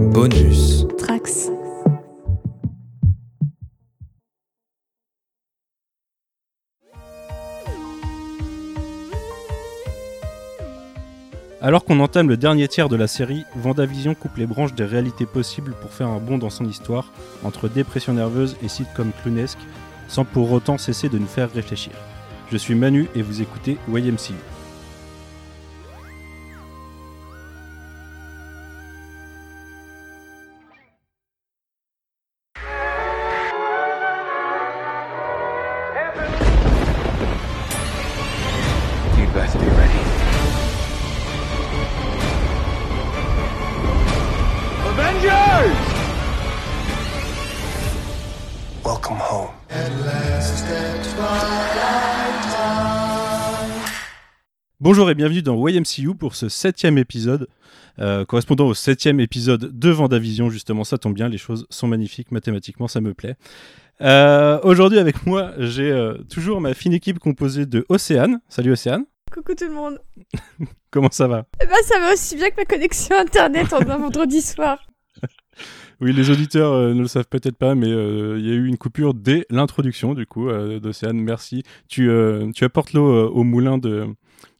Bonus. Trax. Alors qu'on entame le dernier tiers de la série, Vendavision coupe les branches des réalités possibles pour faire un bond dans son histoire entre dépression nerveuse et sitcom clownesque, sans pour autant cesser de nous faire réfléchir. Je suis Manu et vous écoutez YMCU. Bonjour et bienvenue dans YMCU pour ce septième épisode, euh, correspondant au septième épisode de Vendavision. Justement, ça tombe bien, les choses sont magnifiques, mathématiquement, ça me plaît. Euh, Aujourd'hui, avec moi, j'ai euh, toujours ma fine équipe composée de Océane. Salut Océane, Coucou tout le monde. comment ça va? Eh ben, ça va aussi bien que ma connexion internet en un vendredi soir. Oui, les auditeurs euh, ne le savent peut-être pas, mais euh, il y a eu une coupure dès l'introduction, du coup, euh, d'Océane. Merci. Tu, tu apportes l'eau au moulin de,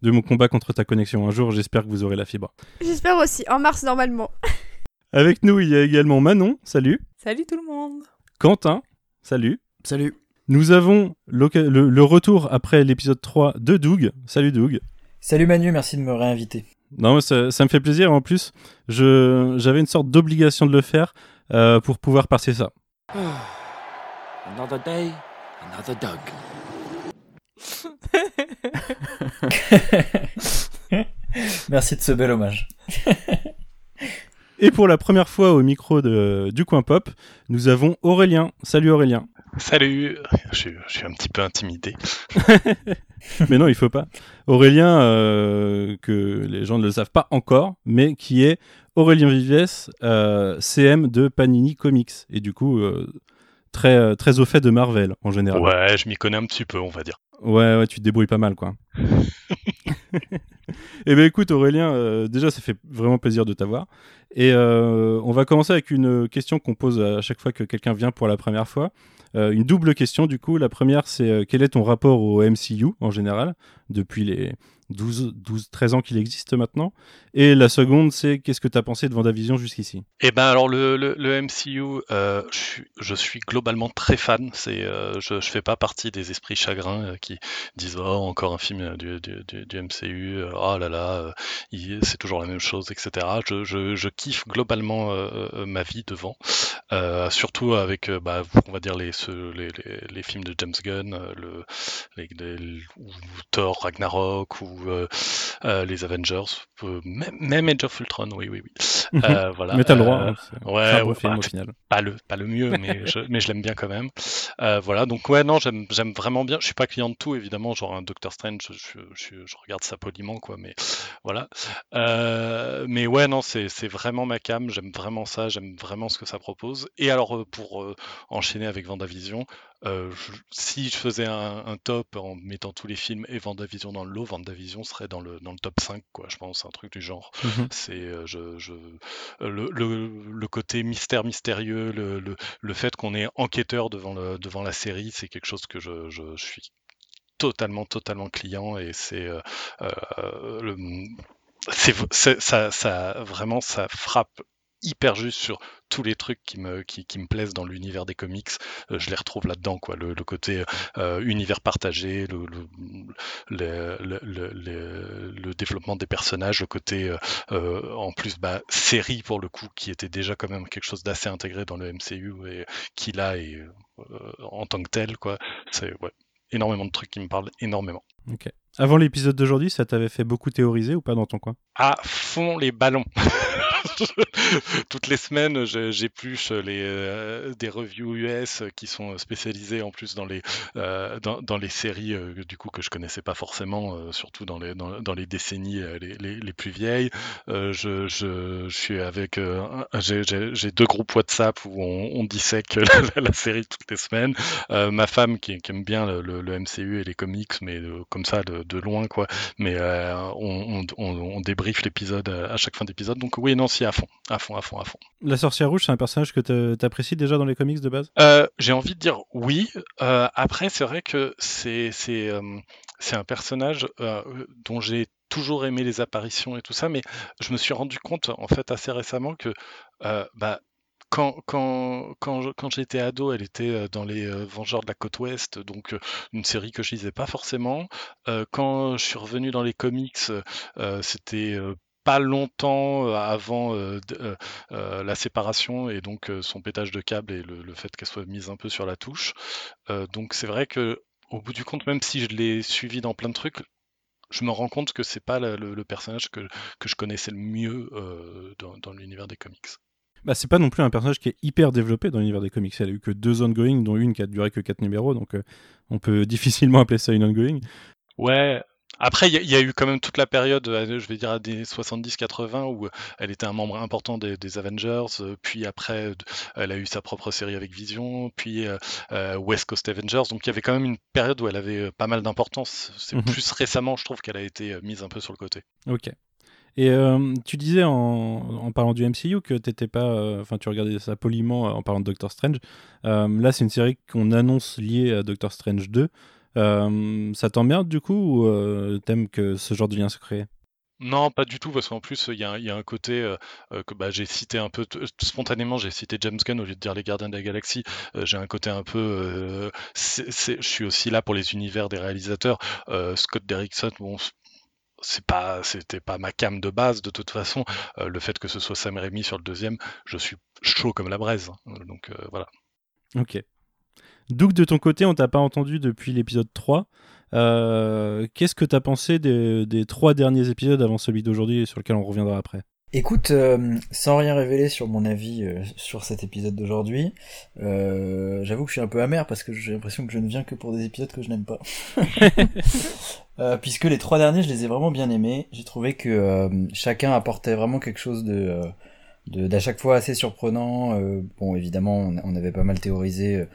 de mon combat contre ta connexion. Un jour, j'espère que vous aurez la fibre. J'espère aussi, en mars normalement. Avec nous, il y a également Manon. Salut. Salut tout le monde. Quentin. Salut. Salut. Nous avons le, le retour après l'épisode 3 de Doug. Salut Doug. Salut Manu, merci de me réinviter. Non, mais ça, ça me fait plaisir. En plus, je, j'avais une sorte d'obligation de le faire euh, pour pouvoir passer ça. Another day, another dog. merci de ce bel hommage. Et pour la première fois au micro de, du Coin Pop, nous avons Aurélien. Salut Aurélien. Salut, je suis, je suis un petit peu intimidé. mais non, il faut pas. Aurélien, euh, que les gens ne le savent pas encore, mais qui est Aurélien Vives, euh, CM de Panini Comics. Et du coup, euh, très, euh, très au fait de Marvel en général. Ouais, je m'y connais un petit peu, on va dire. Ouais, ouais, tu te débrouilles pas mal, quoi. Eh ben écoute, Aurélien, euh, déjà, ça fait vraiment plaisir de t'avoir. Et euh, on va commencer avec une question qu'on pose à chaque fois que quelqu'un vient pour la première fois. Euh, une double question, du coup. La première, c'est quel est ton rapport au MCU en général, depuis les 12, 12 13 ans qu'il existe maintenant Et la seconde, c'est qu'est-ce que tu as pensé de Vendavision jusqu'ici? Eh ben alors le, le, MCU, euh, je, suis, je suis globalement très fan. C'est, euh, je, je fais pas partie des esprits chagrins euh, qui disent oh encore un film euh, du, du, du, MCU, oh là là, c'est toujours la même chose, etc. Je, je, je kiffe globalement ma vie devant, surtout avec, bah, on va dire les, ceux- les, les, films de James Gunn, le, les, Thor Ragnarok ou euh, euh, les Avengers, euh, même, même Age of Ultron, oui oui oui. Euh, voilà. Mais t'as le droit. Hein, ouais, un ouais, film bah, au final. pas le pas le mieux mais je, mais je l'aime bien quand même voilà donc ouais non j'aime vraiment bien je suis pas client de tout évidemment genre un Doctor Strange je, je, regarde ça poliment quoi mais voilà mais ouais non c'est vraiment ma cam j'aime vraiment ça j'aime vraiment ce que ça propose et alors pour euh, enchaîner avec Vendavision euh, je- si je faisais un, un top en mettant tous les films et Vendavision dans le lot Vendavision serait dans le dans le top 5 quoi je pense un truc du genre Mhm. c'est euh, je, je euh, le, le, le côté mystère mystérieux, le, le, le fait qu'on est enquêteur devant, le, devant la série, c'est quelque chose que je, je, je suis totalement, totalement client et c'est euh, euh, le- c'est c'est- ça, ça vraiment ça frappe hyper juste sur tous les trucs qui me, qui, qui me plaisent dans l'univers des comics, euh, je les retrouve là-dedans, quoi. Le, le côté euh, univers partagé, le, le, développement des personnages, le côté euh, euh, en plus bah, série pour le coup, qui était déjà quand même quelque chose d'assez intégré dans le MCU et qui là est euh, en tant que tel, quoi. C'est ouais, énormément de trucs qui me parlent énormément. Ok. Avant l'épisode d'aujourd'hui, ça t'avait fait beaucoup théoriser ou pas dans ton coin? À fond les ballons. Toutes les semaines, j'épluche les, euh, des reviews US qui sont spécialisées en plus dans les, euh, dans, dans les séries euh, du coup que je connaissais pas forcément, euh, surtout dans les, dans, les décennies euh, les, les, plus vieilles. Euh, je, je, je suis avec, euh, j'ai deux groupes WhatsApp où on, on dissèque la, série toutes les semaines. Euh, ma femme qui, aime bien le, MCU et les comics, mais euh, comme ça de, loin quoi. Mais euh, on, on, on, on débriefe l'épisode à chaque fin d'épisode. Donc oui, non, si, à fond, à fond, à fond, à fond. La sorcière rouge, c'est un personnage que t'apprécies déjà dans les comics de base? Euh, J'ai envie de dire oui. Euh, après, c'est vrai que c'est c'est euh, c'est un personnage dont j'ai toujours aimé les apparitions et tout ça, mais je me suis rendu compte en fait assez récemment que bah, quand, quand, quand, quand j'étais ado, elle était dans les Vengeurs de la Côte Ouest, donc une série que je lisais pas forcément. Euh, quand je suis revenu dans les comics, euh, c'était pas longtemps euh, avant euh, euh, la séparation et donc son pétage de câble et le, le fait qu'elle soit mise un peu sur la touche. Donc c'est vrai que au bout du compte, même si je l'ai suivi dans plein de trucs, je me rends compte que c'est pas le, le- le personnage que, que je connaissais le mieux dans, dans l'univers des comics. Bah, c'est pas non plus un personnage qui est hyper développé dans l'univers des comics. Elle a eu que deux ongoing, dont une qui a duré que quatre numéros, donc euh, on peut difficilement appeler ça une ongoing. Ouais. Après, il y, a- il y a eu quand même toute la période, euh, je vais dire, des 70-80, où euh, elle était un membre important des, des Avengers, euh, puis après, elle a eu sa propre série avec Vision, puis euh, West Coast Avengers, donc il y avait quand même une période où elle avait pas mal d'importance. C'est Mhm. plus récemment, je trouve, qu'elle a été mise un peu sur le côté. Ok. Et euh, tu disais en, en parlant du MCU que t'étais pas, euh, tu regardais ça poliment en parlant de Doctor Strange. Euh, là, c'est une série qu'on annonce liée à Doctor Strange 2. Euh, ça t'emmerde du coup ou euh, t'aimes que ce genre de lien se crée? Non, pas du tout, parce qu'en plus, il y a, un- il y a un côté euh, que bah, j'ai cité un peu spontanément, j'ai cité James Gunn au lieu de dire les Gardiens de la Galaxie. Euh, j'ai un côté un peu. euh, je suis aussi là pour les univers des réalisateurs. Scott Derrickson, bon. C'est pas, c'était pas ma cam de base de toute façon. Le fait que ce soit Sam Raimi sur le deuxième, je suis chaud comme la braise. hein. Donc voilà. Ok. Doug, de ton côté, on t'a pas entendu depuis l'épisode 3. Euh, Qu'est-ce que t'as pensé des, des trois derniers épisodes avant celui d'aujourd'hui sur lequel on reviendra après? Écoute, euh, sans rien révéler sur mon avis euh, sur cet épisode d'aujourd'hui, euh, j'avoue que je suis un peu amer parce que j'ai l'impression que je ne viens que pour des épisodes que je n'aime pas. Puisque les trois derniers, je les ai vraiment bien aimés. J'ai trouvé que chacun apportait vraiment quelque chose de, d'à chaque fois assez surprenant. Euh, bon, évidemment, on, on avait pas mal théorisé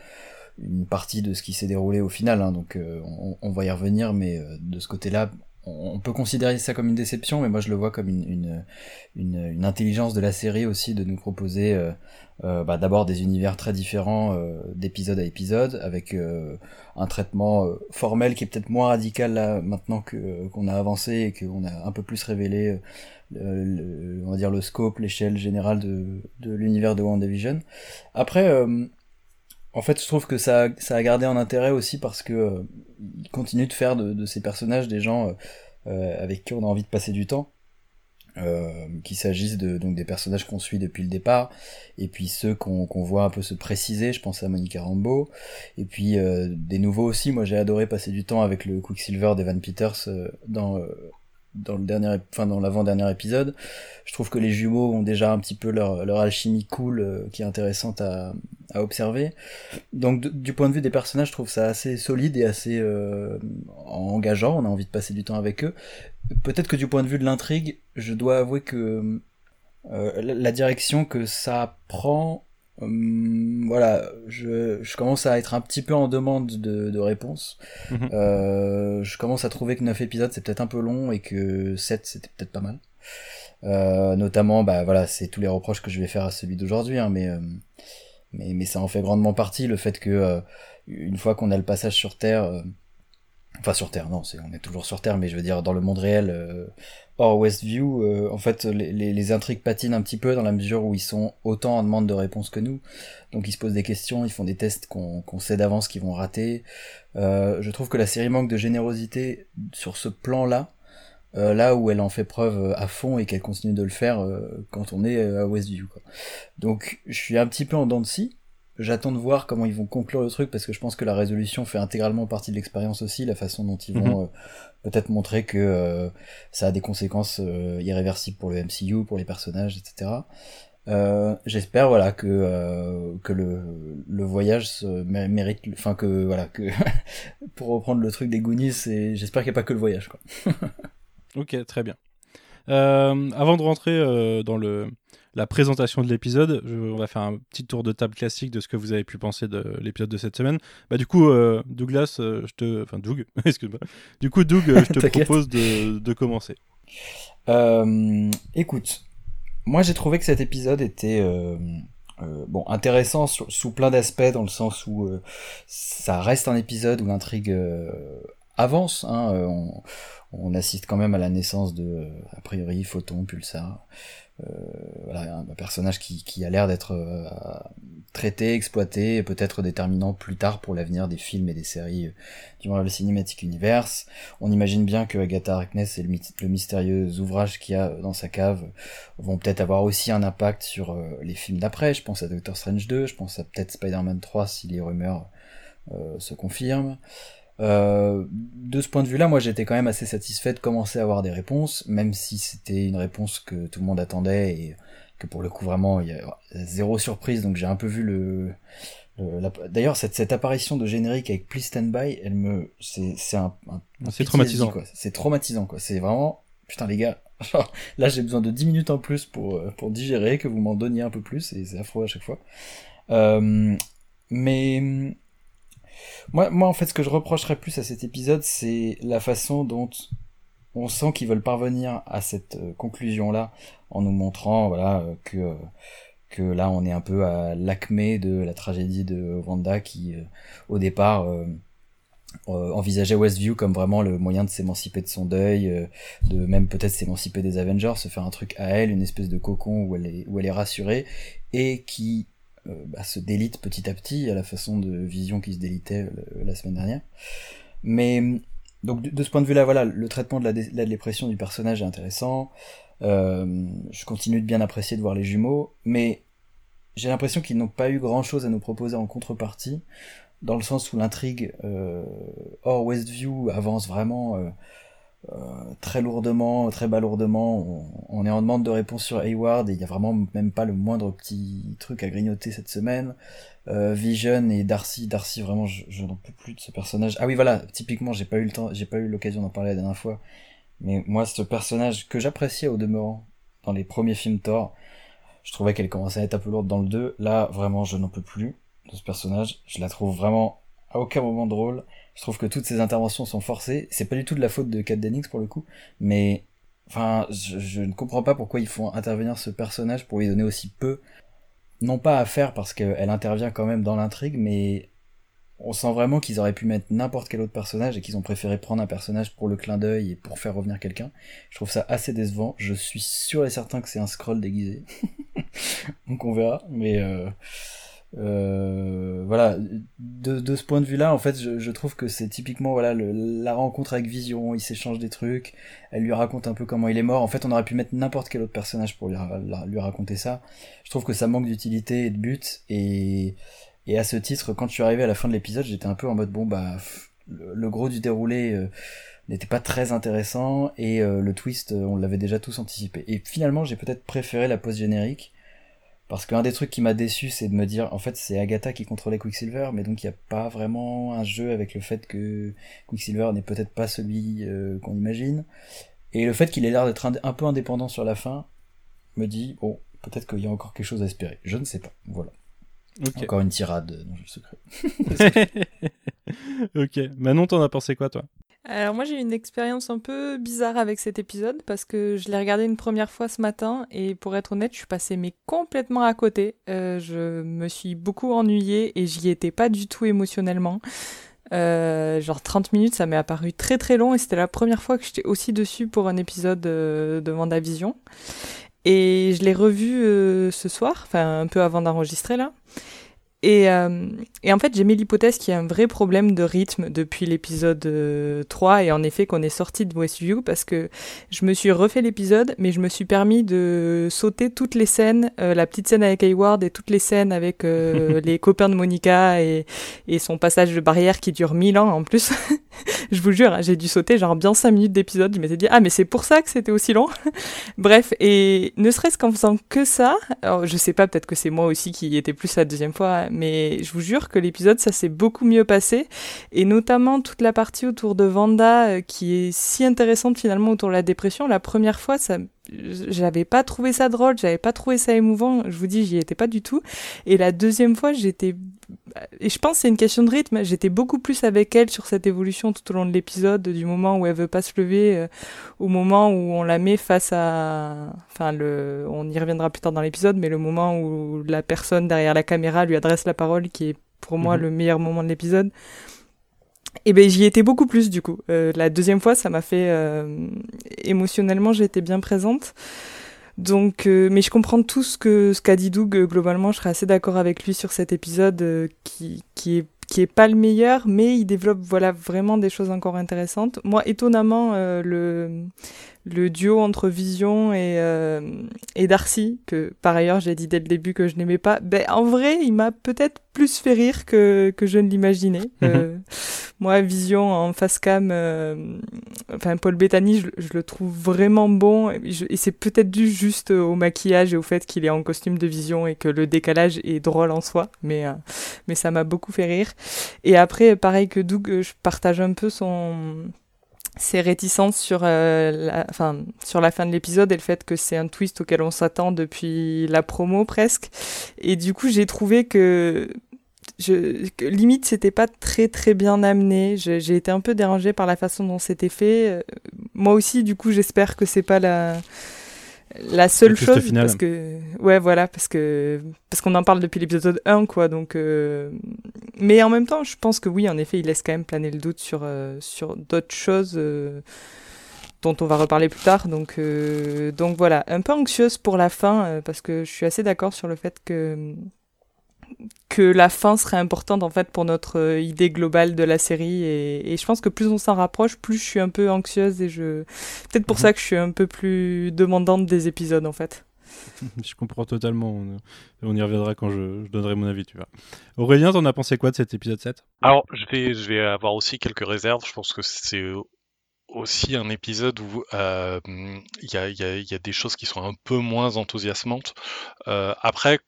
une partie de ce qui s'est déroulé au final, hein, donc euh, on, on va y revenir, mais euh, de ce côté-là, on, peut considérer ça comme une déception, mais moi je le vois comme une, une, une, une intelligence de la série aussi de nous proposer euh, euh, bah, d'abord des univers très différents euh, d'épisode à épisode, avec euh, un traitement formel qui est peut-être moins radical là maintenant que qu'on a avancé et qu'on a un peu plus révélé le- on va dire le scope, l'échelle générale de, de l'univers de WandaVision. Après, euh, en fait, je trouve que ça, ça a gardé en intérêt aussi parce que euh, il continue de faire de, de ces personnages des gens euh, euh, avec qui on a envie de passer du temps. Qu'il s'agisse donc des personnages qu'on suit depuis le départ et puis ceux qu'on voit un peu se préciser. Je pense à Monica Rambeau. Et puis des nouveaux aussi. Moi j'ai adoré passer du temps avec le Quicksilver d'Evan Peters dans dans le dernier enfin dans l'avant dernier épisode je trouve que les jumeaux ont déjà un petit peu leur leur alchimie cool euh, qui est intéressante à à observer. Donc du point de vue des personnages je trouve ça assez solide et assez euh, engageant. On a envie de passer du temps avec eux. Peut-être que du point de vue de l'intrigue, je dois avouer que euh, la direction que ça prend, hum, voilà, je, je commence à être un petit peu en demande de, de réponse. Mhm. Euh, je commence à trouver que 9 épisodes c'est peut-être un peu long et que 7 c'était peut-être pas mal. Euh, notamment, bah voilà, c'est tous les reproches que je vais faire à celui d'aujourd'hui, hein, mais, euh, mais mais ça en fait grandement partie le fait que euh, une fois qu'on a le passage sur Terre, euh, enfin sur Terre, non, c'est on est toujours sur Terre, mais je veux dire dans le monde réel, hors Westview, euh, en fait les, les, les intrigues patinent un petit peu dans la mesure où ils sont autant en demande de réponse que nous, donc ils se posent des questions, ils font des tests qu'on sait d'avance qu'ils vont rater. Euh, je trouve que la série manque de générosité sur ce plan-là. euh, là où elle en fait preuve euh, à fond et qu'elle continue de le faire euh, quand on est euh, à Westview. Quoi. Donc je suis un petit peu en dents de scie. J'attends de voir comment ils vont conclure le truc parce que je pense que la résolution fait intégralement partie de l'expérience aussi, la façon dont ils vont euh, peut-être montrer que euh, ça a des conséquences euh, irréversibles pour le MCU, pour les personnages, etc. Euh, J'espère voilà que que le, voyage mérite, enfin que voilà que pour reprendre le truc des Goonies, j'espère qu'il n'y a pas que le voyage. Ok, très bien. Avant de rentrer dans le, la présentation de l'épisode, je- on va faire un petit tour de table classique de ce que vous avez pu penser de l'épisode de cette semaine. Bah, du coup, euh, Douglas, euh, je te. Enfin, Doug, excuse-moi. Du coup, Doug, euh, je te propose de, de commencer. Écoute, moi j'ai trouvé que cet épisode était euh, bon intéressant sur- sous plein d'aspects dans le sens où euh, ça reste un épisode où l'intrigue euh, avance. Hein, on, on assiste quand même à la naissance de a priori Photon, Pulsar. Euh, voilà, un personnage qui, a l'air d'être euh, traité, exploité, peut-être déterminant plus tard pour l'avenir des films et des séries euh, du Marvel Cinematic Universe. On imagine bien que Agatha Harkness et le, mystérieux ouvrage qu'il y a dans sa cave vont peut-être avoir aussi un impact sur les films d'après. Je pense à Doctor Strange 2, je pense à peut-être Spider-Man 3 si les rumeurs se confirment. Euh, de ce point de vue-là, moi j'étais quand même assez satisfait de commencer à avoir des réponses, même si c'était une réponse que tout le monde attendait et que pour le coup vraiment il y a zéro surprise, donc j'ai un peu vu le... le- la- D'ailleurs cette, cette apparition de générique avec Please Stand By, elle me... c'est c'est un, un- C'est traumatisant. C'est traumatisant quoi, c'est vraiment... Putain les gars, genre, là j'ai besoin de 10 minutes en plus pour, euh, pour digérer, que vous m'en donniez un peu plus, et c'est affreux à chaque fois. Euh, mais moi, moi, en fait, ce que je reprocherais plus à cet épisode, c'est la façon dont on sent qu'ils veulent parvenir à cette euh, conclusion-là, en nous montrant, voilà, euh, que euh, que là, on est un peu à l'acmé de la tragédie de Wanda, qui, au départ, envisageait Westview comme vraiment le moyen de s'émanciper de son deuil, de même peut-être s'émanciper des Avengers, se faire un truc à elle, une espèce de cocon où elle est, où elle est rassurée, et qui bah, se délite petit à petit à la façon de Vision qui se délitait euh, la semaine dernière. Mais donc de, ce point de vue-là, voilà, le traitement de la, la dépression du personnage est intéressant. Euh, je continue de bien apprécier de voir les jumeaux, mais j'ai l'impression qu'ils n'ont pas eu grand-chose à nous proposer en contrepartie, dans le sens où l'intrigue euh, hors Westview avance vraiment euh, euh, très lourdement, très balourdement. On, on est en demande de réponse sur Hayward et il y a vraiment même pas le moindre petit truc à grignoter cette semaine. Euh, Vision et Darcy, Darcy vraiment je, je n'en peux plus de ce personnage. Ah oui voilà, typiquement j'ai pas eu le temps, j'ai pas eu l'occasion d'en parler la dernière fois, mais moi ce personnage que j'appréciais au demeurant dans les premiers films Thor, je trouvais qu'elle commençait à être un peu lourde dans le 2. Là vraiment je n'en peux plus de ce personnage. Je la trouve vraiment à aucun moment drôle. Je trouve que toutes ses interventions sont forcées. C'est pas du tout de la faute de Kat Dennings pour le coup, mais enfin, je, je ne comprends pas pourquoi ils font intervenir ce personnage pour lui donner aussi peu. Non pas à faire parce qu'elle intervient quand même dans l'intrigue, mais on sent vraiment qu'ils auraient pu mettre n'importe quel autre personnage et qu'ils ont préféré prendre un personnage pour le clin d'œil et pour faire revenir quelqu'un. Je trouve ça assez décevant. Je suis sûr et certain que c'est un scroll déguisé. Donc on verra, mais euh, euh, voilà, de, de ce point de vue-là, en fait, je, je trouve que c'est typiquement voilà le, la rencontre avec Vision. Il s'échange des trucs, elle lui raconte un peu comment il est mort. En fait, on aurait pu mettre n'importe quel autre personnage pour lui, raconter ça. Je trouve que ça manque d'utilité et de but. Et, et à ce titre, quand je suis arrivé à la fin de l'épisode, j'étais un peu en mode bon bah le, le gros du déroulé. euh, n'était pas très intéressant et euh, le twist euh, on l'avait déjà tous anticipé et finalement j'ai peut-être préféré la pause générique parce qu'un des trucs qui m'a déçu, c'est de me dire, en fait, c'est Agatha qui contrôlait Quicksilver, mais donc il n'y a pas vraiment un jeu avec le fait que Quicksilver n'est peut-être pas celui euh, qu'on imagine. Et le fait qu'il ait l'air d'être un, un peu indépendant sur la fin me dit, bon, peut-être qu'il y a encore quelque chose à espérer. Je ne sais pas. Voilà. Encore une tirade euh, dans le secret. ok. Manon, t'en as pensé quoi, toi? Alors moi j'ai eu une expérience un peu bizarre avec cet épisode parce que je l'ai regardé une première fois ce matin et pour être honnête je suis passée mais complètement à côté. Euh, je me suis beaucoup ennuyée et j'y étais pas du tout émotionnellement. Euh, genre 30 minutes ça m'est apparu très très long et c'était la première fois que j'étais aussi dessus pour un épisode euh, de Vendavision. Et je l'ai revu ce soir, enfin un peu avant d'enregistrer là. Et, euh, et en fait, j'ai mis l'hypothèse qu'il y a un vrai problème de rythme depuis l'épisode euh, 3 et en effet qu'on est sorti de Westview parce que je me suis refait l'épisode mais je me suis permis de sauter toutes les scènes, euh, la petite scène avec Hayward et toutes les scènes avec euh, les copains de Monica et, et son passage de barrière qui dure 1000 ans en plus. je vous jure, hein, j'ai dû sauter genre bien 5 minutes d'épisode, je m'étais dit ah mais c'est pour ça que c'était aussi long. Bref, et ne serait-ce qu'en faisant que ça, alors je sais pas, peut-être que c'est moi aussi qui était plus la deuxième fois, mais je vous jure que l'épisode ça s'est beaucoup mieux passé, et notamment toute la partie autour de Vanda euh, qui est si intéressante finalement autour de la dépression. La première fois, ça, j'avais pas trouvé ça drôle, j'avais pas trouvé ça émouvant. Je vous dis, j'y étais pas du tout. Et la deuxième fois, j'étais et je pense que c'est une question de rythme. J'étais beaucoup plus avec elle sur cette évolution tout au long de l'épisode, du moment où elle veut pas se lever, euh, au moment où on la met face à, enfin le, on y reviendra plus tard dans l'épisode, mais le moment où la personne derrière la caméra lui adresse la parole, qui est pour moi Mhm. le meilleur moment de l'épisode. Et ben j'y étais beaucoup plus du coup. Euh, la deuxième fois, ça m'a fait euh, émotionnellement, été bien présente. Donc, euh, mais je comprends tout ce que ce qu'a dit Doug. euh, Globalement, je serais assez d'accord avec lui sur cet épisode euh, qui qui est qui est pas le meilleur, mais il développe voilà vraiment des choses encore intéressantes. Moi, étonnamment, le le duo entre Vision et euh, et Darcy, que par ailleurs j'ai dit dès le début que je n'aimais pas, ben en vrai, il m'a peut-être plus fait rire que que je ne l'imaginais. Euh, moi, Vision en face cam, euh, enfin Paul Bettany, je, je le trouve vraiment bon. Et, et c'est peut-être dû juste au maquillage et au fait qu'il est en costume de Vision et que le décalage est drôle en soi. Mais, euh, mais ça m'a beaucoup fait rire. Et après, pareil que Doug, euh, je partage un peu son ses réticences sur, euh, la, enfin, sur la fin de l'épisode et le fait que c'est un twist auquel on s'attend depuis la promo presque. Et du coup, j'ai trouvé que je, que limite c'était pas très très bien amené. J'ai été un peu dérangée par la façon dont c'était fait. Euh, Moi aussi, du coup, j'espère que c'est pas la la seule chose parce que ouais voilà parce que parce qu'on en parle depuis l'épisode 1 quoi donc euh, mais en même temps je pense que oui en effet il laisse quand même planer le doute sur euh, sur d'autres choses euh, dont on va reparler plus tard donc euh, donc voilà un peu anxieuse pour la fin parce que je suis assez d'accord sur le fait que que la fin serait importante en fait pour notre euh, idée globale de la série et, et je pense que plus on s'en rapproche plus je suis un peu anxieuse et je peut-être pour Mhm. ça que je suis un peu plus demandante des épisodes en fait Je comprends totalement. On, y reviendra quand je, je donnerai mon avis, tu vois. Aurélien, t'en as pensé quoi de cet épisode 7 Alors, je vais, je vais avoir aussi quelques réserves. Je pense que c'est aussi un épisode où euh, il y, a, il y a- il y a des choses qui sont un peu moins enthousiasmantes. Euh, après,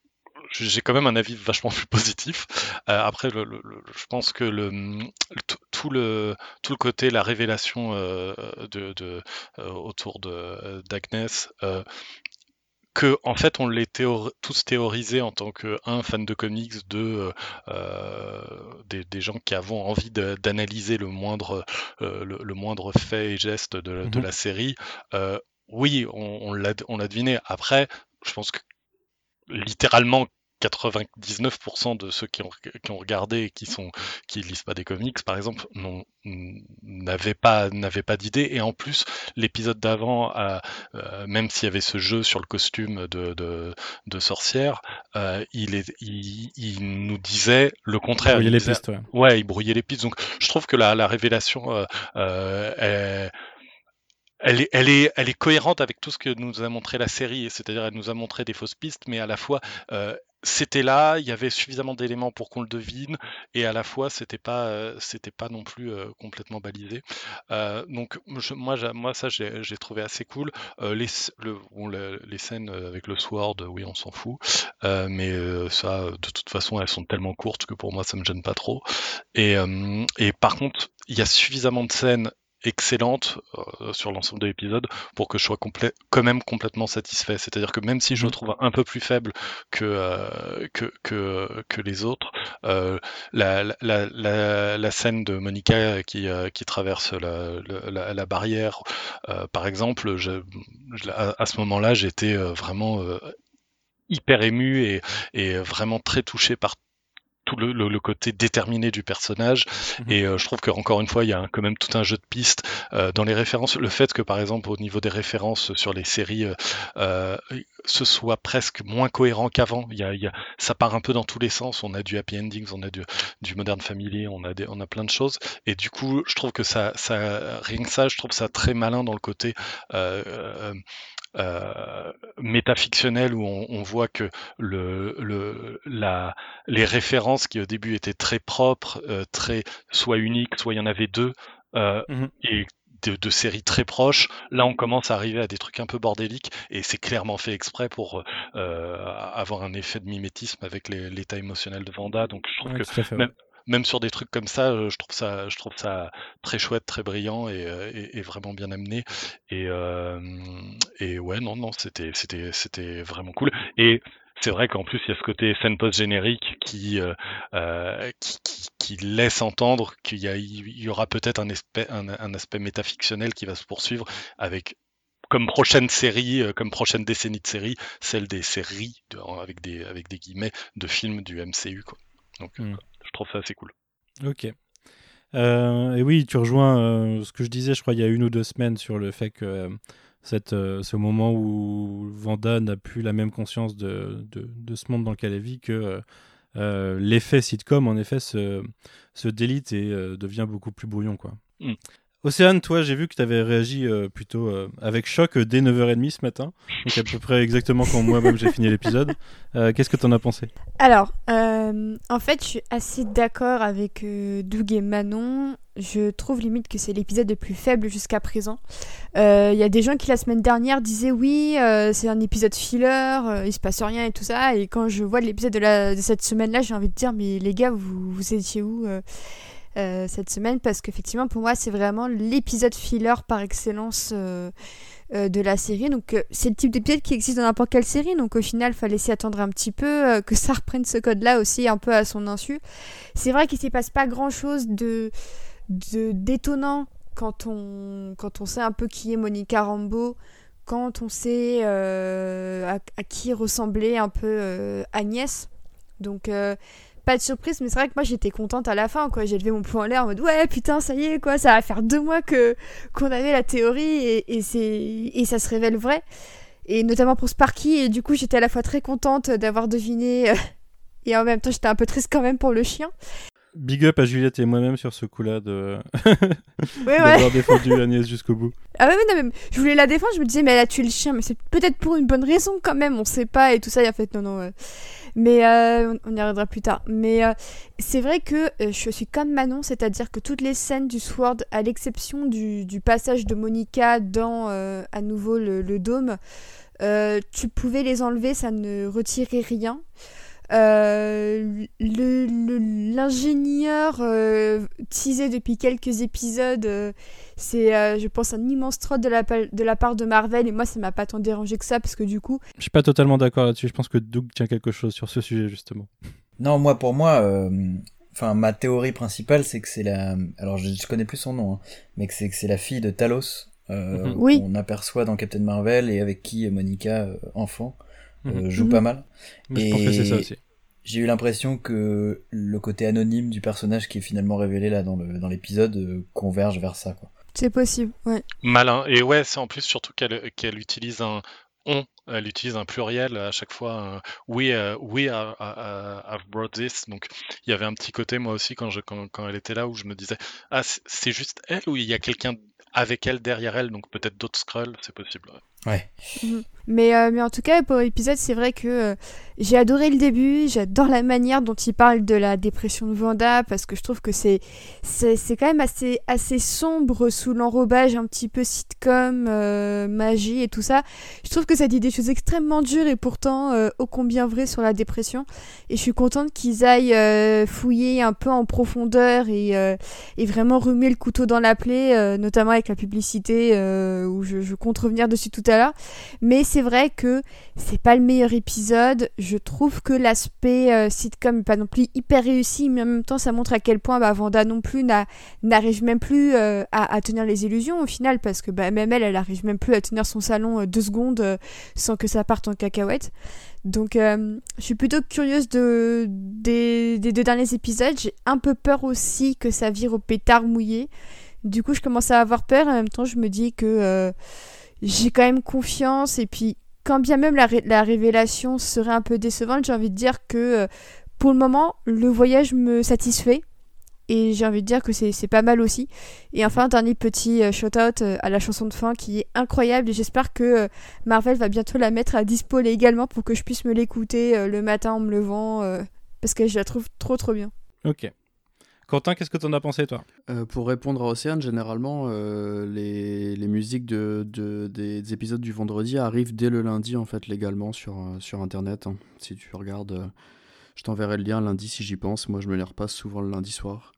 j'ai quand même un avis vachement plus positif. Euh, après, le, le- le- je pense que le, tout- le tout le côté, la révélation euh, de, de, euh, autour de d'Agnès. que en fait on l'ait théor- tous théorisé en tant que un fan de comics, deux des, des gens qui avons envie d'analyser le moindre le, moindre fait et geste de, de Mhm. la série. Oui, on, on l'a on l'a deviné. Après, je pense que littéralement 99% de ceux qui ont, qui ont regardé et qui sont qui lisent pas des comics par exemple n'avaient pas n'avaient pas d'idée et en plus l'épisode d'avant a, euh, même s'il y avait ce jeu sur le costume de, de, de sorcière euh, il, est, il, il nous disait le contraire il les disait- pistes, ouais. Ouais, il brouillait les pistes. Donc, je trouve que la, la révélation, euh, euh, elle, elle est, elle, est, elle est cohérente avec tout ce que nous a montré la série. C'est-à-dire, elle nous a montré des fausses pistes, mais à la fois, euh, c'était là, il y avait suffisamment d'éléments pour qu'on le devine, et à la fois, c'était pas, euh, c'était pas non plus euh, complètement balisé. Euh, donc, moi, ça, j'ai trouvé assez cool. Les, les scènes avec le sword, oui, on s'en fout. Mais ça, de toute façon, elles sont tellement courtes que pour moi, ça me gêne pas trop. Et, et par contre, il y a suffisamment de scènes excellentes euh, sur l'ensemble de l'épisode pour que je sois quand même complètement satisfait. C'est-à-dire que même si je le Mhm. trouve un peu plus faible que, euh, que, que, que les autres, euh, la, la, la, la- la scène de Monica qui, qui traverse la, barrière, par exemple, je, je- à, à ce moment-là, j'étais vraiment hyper ému et, et vraiment très touché par tout le, le- le côté déterminé du personnage. Mhm. et euh, je trouve qu'encore une fois il y a un- quand même tout un jeu de pistes euh, dans les références. Le fait que par exemple au niveau des références sur les séries euh, euh, ce soit presque moins cohérent qu'avant il y a, il y a- ça part un peu dans tous les sens. On a du happy endings on a du, du modern family on a des, on a plein de choses. Et du coup je trouve que ça, ça rien que ça je trouve ça très malin dans le côté euh, euh, euh, métafictionnel où on, on voit que le, le, la, les références qui au début étaient très propres, euh, très soit uniques, soit il y en avait deux, euh, Mhm. et de, de séries très proches. Là, on commence à arriver à des trucs un peu bordéliques, et c'est clairement fait exprès pour euh, avoir un effet de mimétisme avec les- l'état émotionnel de Vanda. Donc, je trouve Ouais, que ouais. Même, sur des trucs comme ça, euh, je trouve ça, je trouve ça très chouette, très brillant et, euh, vraiment bien amené. Et, euh, ouais, non, non, c'était, vraiment cool. Et c'est vrai qu'en plus il y a ce côté scène post générique qui, laisse entendre qu'il y, aura peut-être un, un, un, aspect métafictionnel qui va se poursuivre avec comme prochaine série, comme prochaine décennie de série, celle des séries avec des guillemets de films du MCU quoi. Donc mm. Je trouve ça assez cool. Ok. Euh, et oui, tu rejoins euh, ce que je disais, je crois, il y a une ou deux semaines sur le fait que euh, cette, ce moment où Vanda n'a plus la même conscience de, de, de, ce monde dans lequel elle vit que l'effet sitcom, en effet, se, se délite et devient beaucoup plus brouillon. Quoi. Mm. Océane, toi, j'ai vu que tu avais réagi euh, plutôt euh, avec choc dès 9h30 ce matin. Donc à peu près exactement quand moi-même j'ai fini l'épisode. Euh, qu'est-ce que tu en as pensé? Alors, en fait, je suis assez d'accord avec Doug et Manon. Je trouve limite que c'est l'épisode le plus faible jusqu'à présent. Il y a des gens qui la semaine dernière disaient oui, c'est un épisode filler, il se passe rien et tout ça. Et quand je vois l'épisode de, de, cette semaine-là, j'ai envie de dire mais les gars, vous, vous étiez où euh, cette semaine parce qu'effectivement pour moi c'est vraiment l'épisode filler par excellence euh, euh, de la série. Donc c'est le type d'épisode qui existe dans n'importe quelle série. Donc au final fallait s'y attendre un petit peu, que ça reprenne ce code là aussi un peu à son insu. C'est vrai qu'il s'y passe pas grand chose de d'étonnant quand on, quand on sait un peu qui est Monica Rambeau, quand on sait à, qui ressemblait un peu Agnès. Donc pas de surprise, mais c'est vrai que moi j'étais contente à la fin, quoi. J'ai levé mon poing en l'air en mode ouais, putain, ça y est, quoi, ça va faire deux mois que qu'on avait la théorie et, et c'est et ça se révèle vrai. Et notamment pour Sparky, et du coup j'étais à la fois très contente d'avoir deviné et en même temps j'étais un peu triste quand même pour le chien. Big up à Juliette et moi-même sur ce coup-là de d'avoir défendu Agnès jusqu'au bout. Ah ouais, mais non, je voulais la défendre, je me disais, mais elle a tué le chien, mais c'est peut-être pour une bonne raison quand même, on sait pas, et tout ça, et en fait, non, non. Mais euh, on y reviendra plus tard. Mais euh, c'est vrai que euh, je suis comme Manon, c'est-à-dire que toutes les scènes du Sword, à l'exception du, du, passage de Monica dans à nouveau le, le dôme, tu pouvais les enlever, ça ne retirait rien. Euh, L'ingénieur euh, teasé depuis quelques épisodes, euh, c'est, euh, je pense, un immense troll de la, de la part de Marvel, et moi, ça m'a pas tant dérangé que ça, parce que du coup... Je suis pas totalement d'accord là-dessus, je pense que Doug tient quelque chose sur ce sujet, justement. Non, moi, pour moi, euh, enfin, ma théorie principale, c'est que c'est la... Alors, je, je, connais plus son nom, hein, mais que c'est que c'est la fille de Talos, euh, oui. qu'on aperçoit dans Captain Marvel, et avec qui Monica, enfant, euh, joue pas mal. Mais et... je pense que c'est ça aussi. J'ai eu l'impression que le côté anonyme du personnage qui est finalement révélé là dans le dans l'épisode euh, converge vers ça quoi. C'est possible, ouais. Malin. Et ouais, c'est en plus surtout qu'elle qu'elle utilise un on, elle utilise un pluriel à chaque fois. Un, we, uh, we are, uh, have brought this. Donc il y avait un petit côté moi aussi quand je quand, quand elle était là où je me disais ah c'est juste elle ou il y a quelqu'un avec elle derrière elle? Donc peut-être d'autres scrolls c'est possible. Ouais. Mhm. Mais, euh, mais en tout cas, pour l'épisode, c'est vrai que euh, j'ai adoré le début, j'adore la manière dont il parle de la dépression de Vanda, parce que je trouve que c'est, c'est, quand même assez, assez sombre sous l'enrobage un petit peu sitcom, euh, magie et tout ça. Je trouve que ça dit des choses extrêmement dures et pourtant euh, ô combien vraies sur la dépression. Et je suis contente qu'ils aillent euh, fouiller un peu en profondeur et, et vraiment remuer le couteau dans la plaie, notamment avec la publicité où je, je compte revenir dessus tout à l'heure. Mais vrai que c'est pas le meilleur épisode. Je trouve que l'aspect euh, sitcom n'est pas non plus hyper réussi, mais en même temps, ça montre à quel point bah, Vanda non plus n'arrive même plus euh, à, tenir les illusions au final, parce que bah, même elle, elle arrive même plus à tenir son salon euh, deux secondes sans que ça parte en cacahuète. Donc, je suis plutôt curieuse de, des, des deux derniers épisodes. J'ai un peu peur aussi que ça vire au pétard mouillé. Du coup, je commence à avoir peur et en même temps, je me dis que j'ai quand même confiance. Et puis, quand bien même la, la révélation serait un peu décevante, j'ai envie de dire que euh, pour le moment, le voyage me satisfait. Et j'ai envie de dire que c'est pas mal aussi. Et enfin, dernier petit euh, shout-out euh, à la chanson de fin qui est incroyable. Et j'espère que Marvel va bientôt la mettre à dispo également pour que je puisse me l'écouter le matin en me levant. parce que je la trouve trop trop bien. Ok. Quentin, qu'est-ce que tu en as pensé, toi? Euh, Pour répondre à Océane, généralement, euh, les, les, musiques de, de, des, épisodes du vendredi arrivent dès le lundi, en fait, légalement sur, euh, sur Internet. Hein. Si tu regardes, je t'enverrai le lien lundi si j'y pense. Moi, je me les repasse souvent le lundi soir.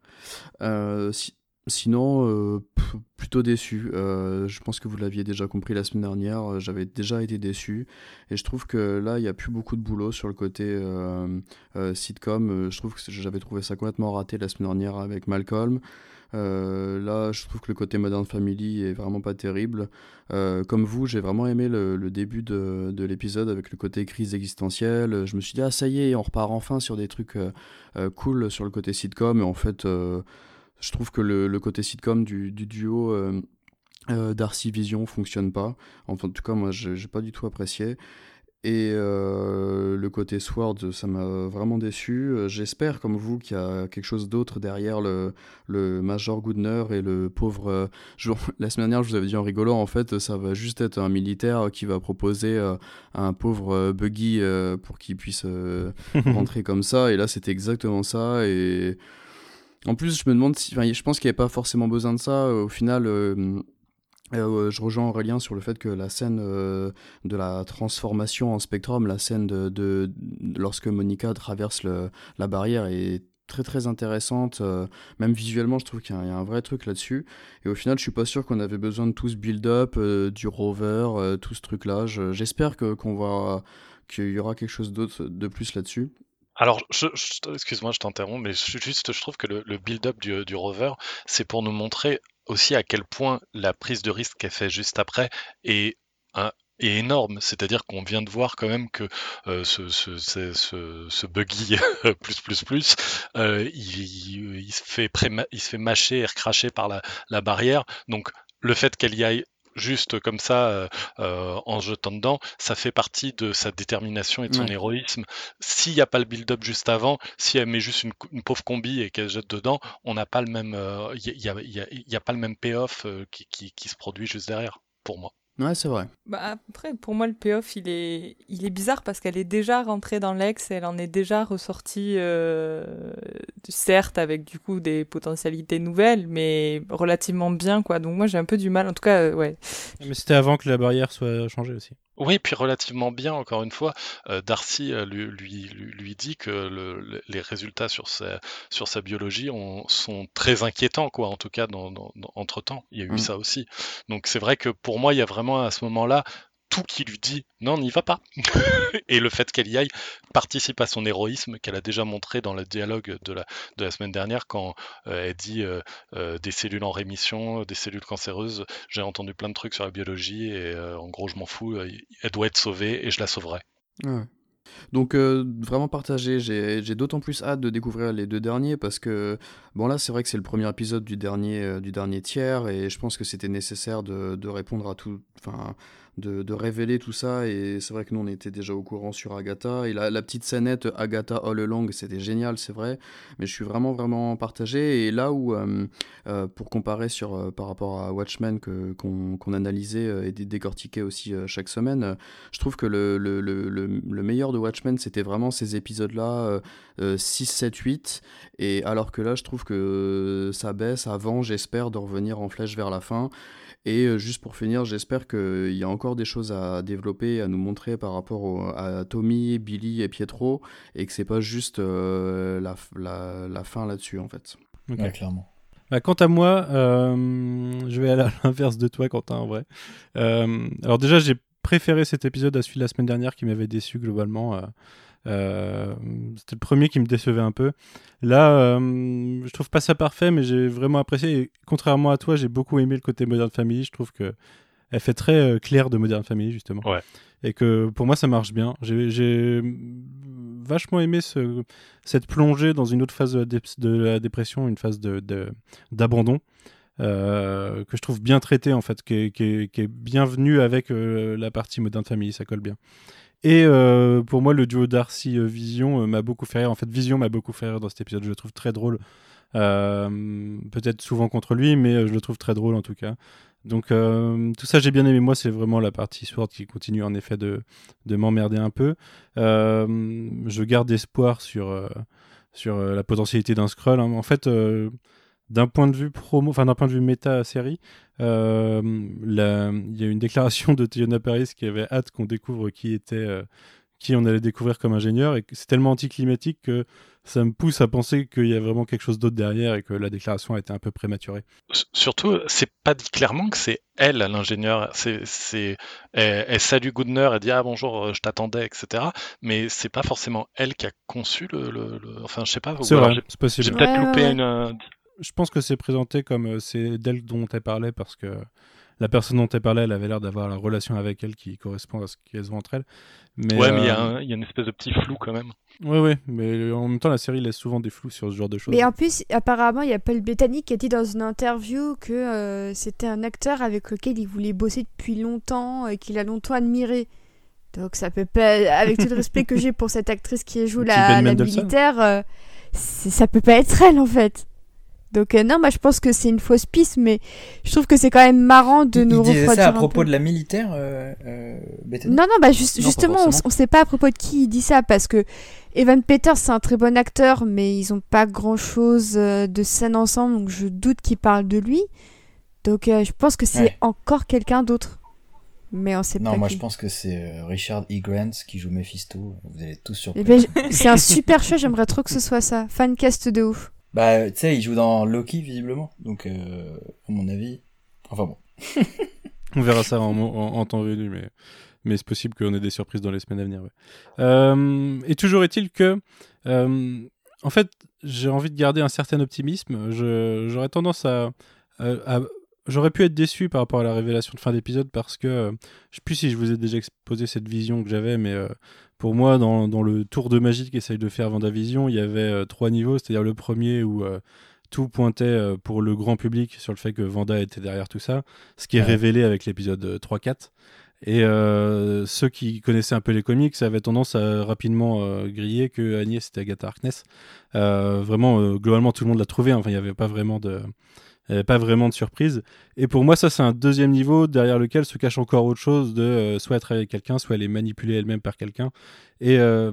Sinon, euh, plutôt déçu. Euh, je pense que vous l'aviez déjà compris la semaine dernière. Euh, j'avais déjà été déçu. Et je trouve que là, il n'y a plus beaucoup de boulot sur le côté sitcom. Je trouve que j'avais trouvé ça complètement raté la semaine dernière avec Malcolm. là, je trouve que le côté Modern Family est vraiment pas terrible. comme vous, j'ai vraiment aimé le, début de, de l'épisode avec le côté crise existentielle. Je me suis dit, ah ça y est, on repart enfin sur des trucs cool sur le côté sitcom. Et en fait, je trouve que le, côté sitcom du, duo euh, euh, Darcy Vision fonctionne pas. Enfin, en tout cas, moi, j'ai pas du tout apprécié. Et euh, le côté Sword, ça m'a vraiment déçu. J'espère, comme vous, qu'il y a quelque chose d'autre derrière le, le Major Goodner et le pauvre. la semaine dernière, je vous avais dit en rigolant, en fait, ça va juste être un militaire qui va proposer à un pauvre Buggy pour qu'il puisse rentrer comme ça. Et là, c'était exactement ça. Et en plus, je me demande si. je pense qu'il n'y avait pas forcément besoin de ça. Au final. Euh, euh, je rejoins Aurélien sur le fait que la scène euh, de la transformation en Spectrum, la scène de, lorsque Monica traverse la barrière est très très intéressante. même visuellement, je trouve qu'il y, a un vrai truc là-dessus. Et au final, je suis pas sûr qu'on avait besoin de tout ce build-up, du rover, tout ce truc-là. J'espère que qu'on va qu'il y aura quelque chose d'autre de plus là-dessus. Alors, je, excuse-moi, je t'interromps, mais juste, je trouve que le, build-up du, rover, c'est pour nous montrer aussi à quel point la prise de risque qu'elle fait juste après est, énorme. C'est-à-dire qu'on vient de voir quand même que euh, ce, ce, buggy plus plus plus, euh, il, se fait il se fait mâcher et recracher par la, la barrière. Donc, le fait qu'elle y aille juste comme ça euh, euh, en jetant dedans, ça fait partie de sa détermination et de son héroïsme. S'il n'y a pas le build-up juste avant, si elle met juste une, pauvre combi et qu'elle jette dedans, on n'a pas le même, il n'y a, pas le même payoff euh, qui, qui se produit juste derrière, pour moi. Ouais, c'est vrai. Bah après, pour moi, le payoff, il est, il est bizarre parce qu'elle est déjà rentrée dans l'ex, elle en est déjà ressortie, euh, certes, avec du coup des potentialités nouvelles, mais relativement bien, quoi. Donc moi, j'ai un peu du mal, en tout cas, euh, ouais. Mais c'était avant que la barrière soit changée aussi. Oui, puis relativement bien, encore une fois. Euh, Darcy euh, lui, lui, lui, dit que le, les résultats sur sa, sur sa biologie ont, sont très inquiétants, quoi, en tout cas, dans, dans, entre-temps. Il y a eu mmh. ça aussi. Donc c'est vrai que pour moi, il y a vraiment à ce moment-là tout qui lui dit non, n'y va pas. et le fait qu'elle y aille participe à son héroïsme qu'elle a déjà montré dans le dialogue de la, semaine dernière quand euh, elle dit euh, euh, des cellules en rémission, des cellules cancéreuses. J'ai entendu plein de trucs sur la biologie et en gros, je m'en fous. Elle doit être sauvée et je la sauverai. Donc vraiment partagé, j'ai d'autant plus hâte de découvrir les deux derniers parce que bon là c'est vrai que c'est le premier épisode du dernier, tiers et je pense que c'était nécessaire de, répondre à tout, de, révéler tout ça. Et c'est vrai que nous, on était déjà au courant sur Agatha. Et la, petite scénette Agatha All Along, c'était génial, c'est vrai. Mais je suis vraiment, vraiment partagé. Et là où, euh, euh, pour comparer sur, euh, par rapport à Watchmen qu'on analysait et décortiquait aussi chaque semaine, je trouve que le, le, le, le meilleur de Watchmen, c'était vraiment ces épisodes-là, 6, 7, 8. Et alors que là, je trouve que ça baisse avant, j'espère, de revenir en flèche vers la fin. Et euh, juste pour finir, j'espère qu'il y a encore des choses à développer, à nous montrer par rapport à Tommy, Billy et Pietro, et que c'est pas juste euh, la, la, la, fin là-dessus en fait. clairement. Bah, quant à moi, euh, je vais aller à l'inverse de toi, Quentin, en vrai. alors déjà, j'ai préféré cet épisode à celui de la semaine dernière qui m'avait déçu globalement. Euh, c'était le premier qui me décevait un peu. Là, euh, je trouve pas ça parfait, mais j'ai vraiment apprécié. Et contrairement à toi, j'ai beaucoup aimé le côté Modern Family. Je trouve que elle fait très euh, clair de Modern Family justement. Ouais. Et que pour moi, ça marche bien. J'ai vachement aimé ce, cette plongée dans une autre phase de la, dépression, une phase d'abandon. De, que je trouve bien traitée en fait, qui est, qui qui est bien venue avec la partie Modern Family, ça colle bien. Et euh, pour moi, le duo Darcy euh, Vision euh, m'a beaucoup fait rire. En fait, Vision m'a beaucoup fait rire dans cet épisode. Je le trouve très drôle. Peut-être souvent contre lui, mais je le trouve très drôle en tout cas. Donc tout ça, j'ai bien aimé. Moi, c'est vraiment la partie Sword qui continue en effet de, de m'emmerder un peu. je garde espoir sur, sur la potentialité d'un scroll. Hein. En fait d'un point de vue promo, enfin d'un point de vue méta série, euh, il y a une déclaration de Tiana Paris qui avait hâte qu'on découvre qui était, euh, qui on allait découvrir comme ingénieur, et c'est tellement anticlimatique que ça me pousse à penser qu'il y a vraiment quelque chose d'autre derrière et que la déclaration a été un peu prématurée. Surtout, c'est pas dit clairement que c'est elle, l'ingénieur. C'est, c'est, elle, salue Goodner, elle dit ah bonjour, euh, je t'attendais, etc. Mais c'est pas forcément elle qui a conçu le, enfin je sais pas. C'est vrai, c'est possible. J'ai peut-être loupé une. Je pense que c'est présenté comme euh, c'est d'elle dont elle parlait parce que la personne dont elle parlait, elle avait l'air d'avoir la relation avec elle qui correspond à ce qu'elles ont entre elles. Mais, ouais, mais il y, a une espèce de petit flou quand même. Oui, oui, mais en même temps, la série laisse souvent des flous sur ce genre de choses. Mais en plus, apparemment, il y a Paul Bettany qui a dit dans une interview que euh, c'était un acteur avec lequel il voulait bosser depuis longtemps et qu'il a longtemps admiré. Donc ça peut pas, avec tout le respect que j'ai pour cette actrice qui joue la, ben la militaire, euh, ça peut pas être elle en fait. Donc euh, non, moi je pense que c'est une fausse piste, mais je trouve que c'est quand même marrant de nous il disait ça à propos de la militaire euh, euh Non, non, bah justement, on, on, sait pas à propos de qui il dit ça, parce que Evan Peters c'est un très bon acteur, mais ils ont pas grand chose euh, de scène ensemble, donc je doute qu'il parle de lui. Donc je pense que c'est encore quelqu'un d'autre. Mais on sait non, pas. Non, moi je pense que c'est Richard E. Grant qui joue Mephisto. Vous allez tous. Eh ben, c'est un super choix, j'aimerais trop que ce soit ça. Fancast de ouf. Bah, tu sais, il joue dans Loki, visiblement. Donc, euh, à mon avis. Enfin bon. On verra ça en, temps venu, mais, mais c'est possible qu'on ait des surprises dans les semaines à venir. Euh, et toujours est-il que. Euh, en fait, j'ai envie de garder un certain optimisme. J'aurais tendance à, J'aurais pu être déçu par rapport à la révélation de fin d'épisode parce que je sais plus si je vous ai déjà exposé cette vision que j'avais, mais pour moi, dans, le tour de magie qu'essaye de faire Vendavision, il y avait euh, trois niveaux. C'est-à-dire le premier où euh, tout pointait euh, pour le grand public sur le fait que Vanda était derrière tout ça, ce qui est révélé avec l'épisode 3-4. Et ceux qui connaissaient un peu les comics avaient tendance à rapidement griller que Agnès c'était Agatha Harkness. vraiment, globalement, tout le monde l'a trouvé. Enfin, il n'y avait pas vraiment de pas vraiment de surprise. Et pour moi, ça, c'est un deuxième niveau derrière lequel se cache encore autre chose de euh, soit être avec quelqu'un, soit elle est manipulée elle-même par quelqu'un. Et euh,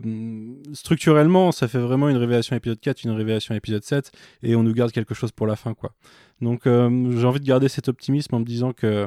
structurellement, ça fait vraiment une révélation épisode 4, une révélation épisode 7, et on nous garde quelque chose pour la fin, quoi. Donc, euh, j'ai envie de garder cet optimisme en me disant que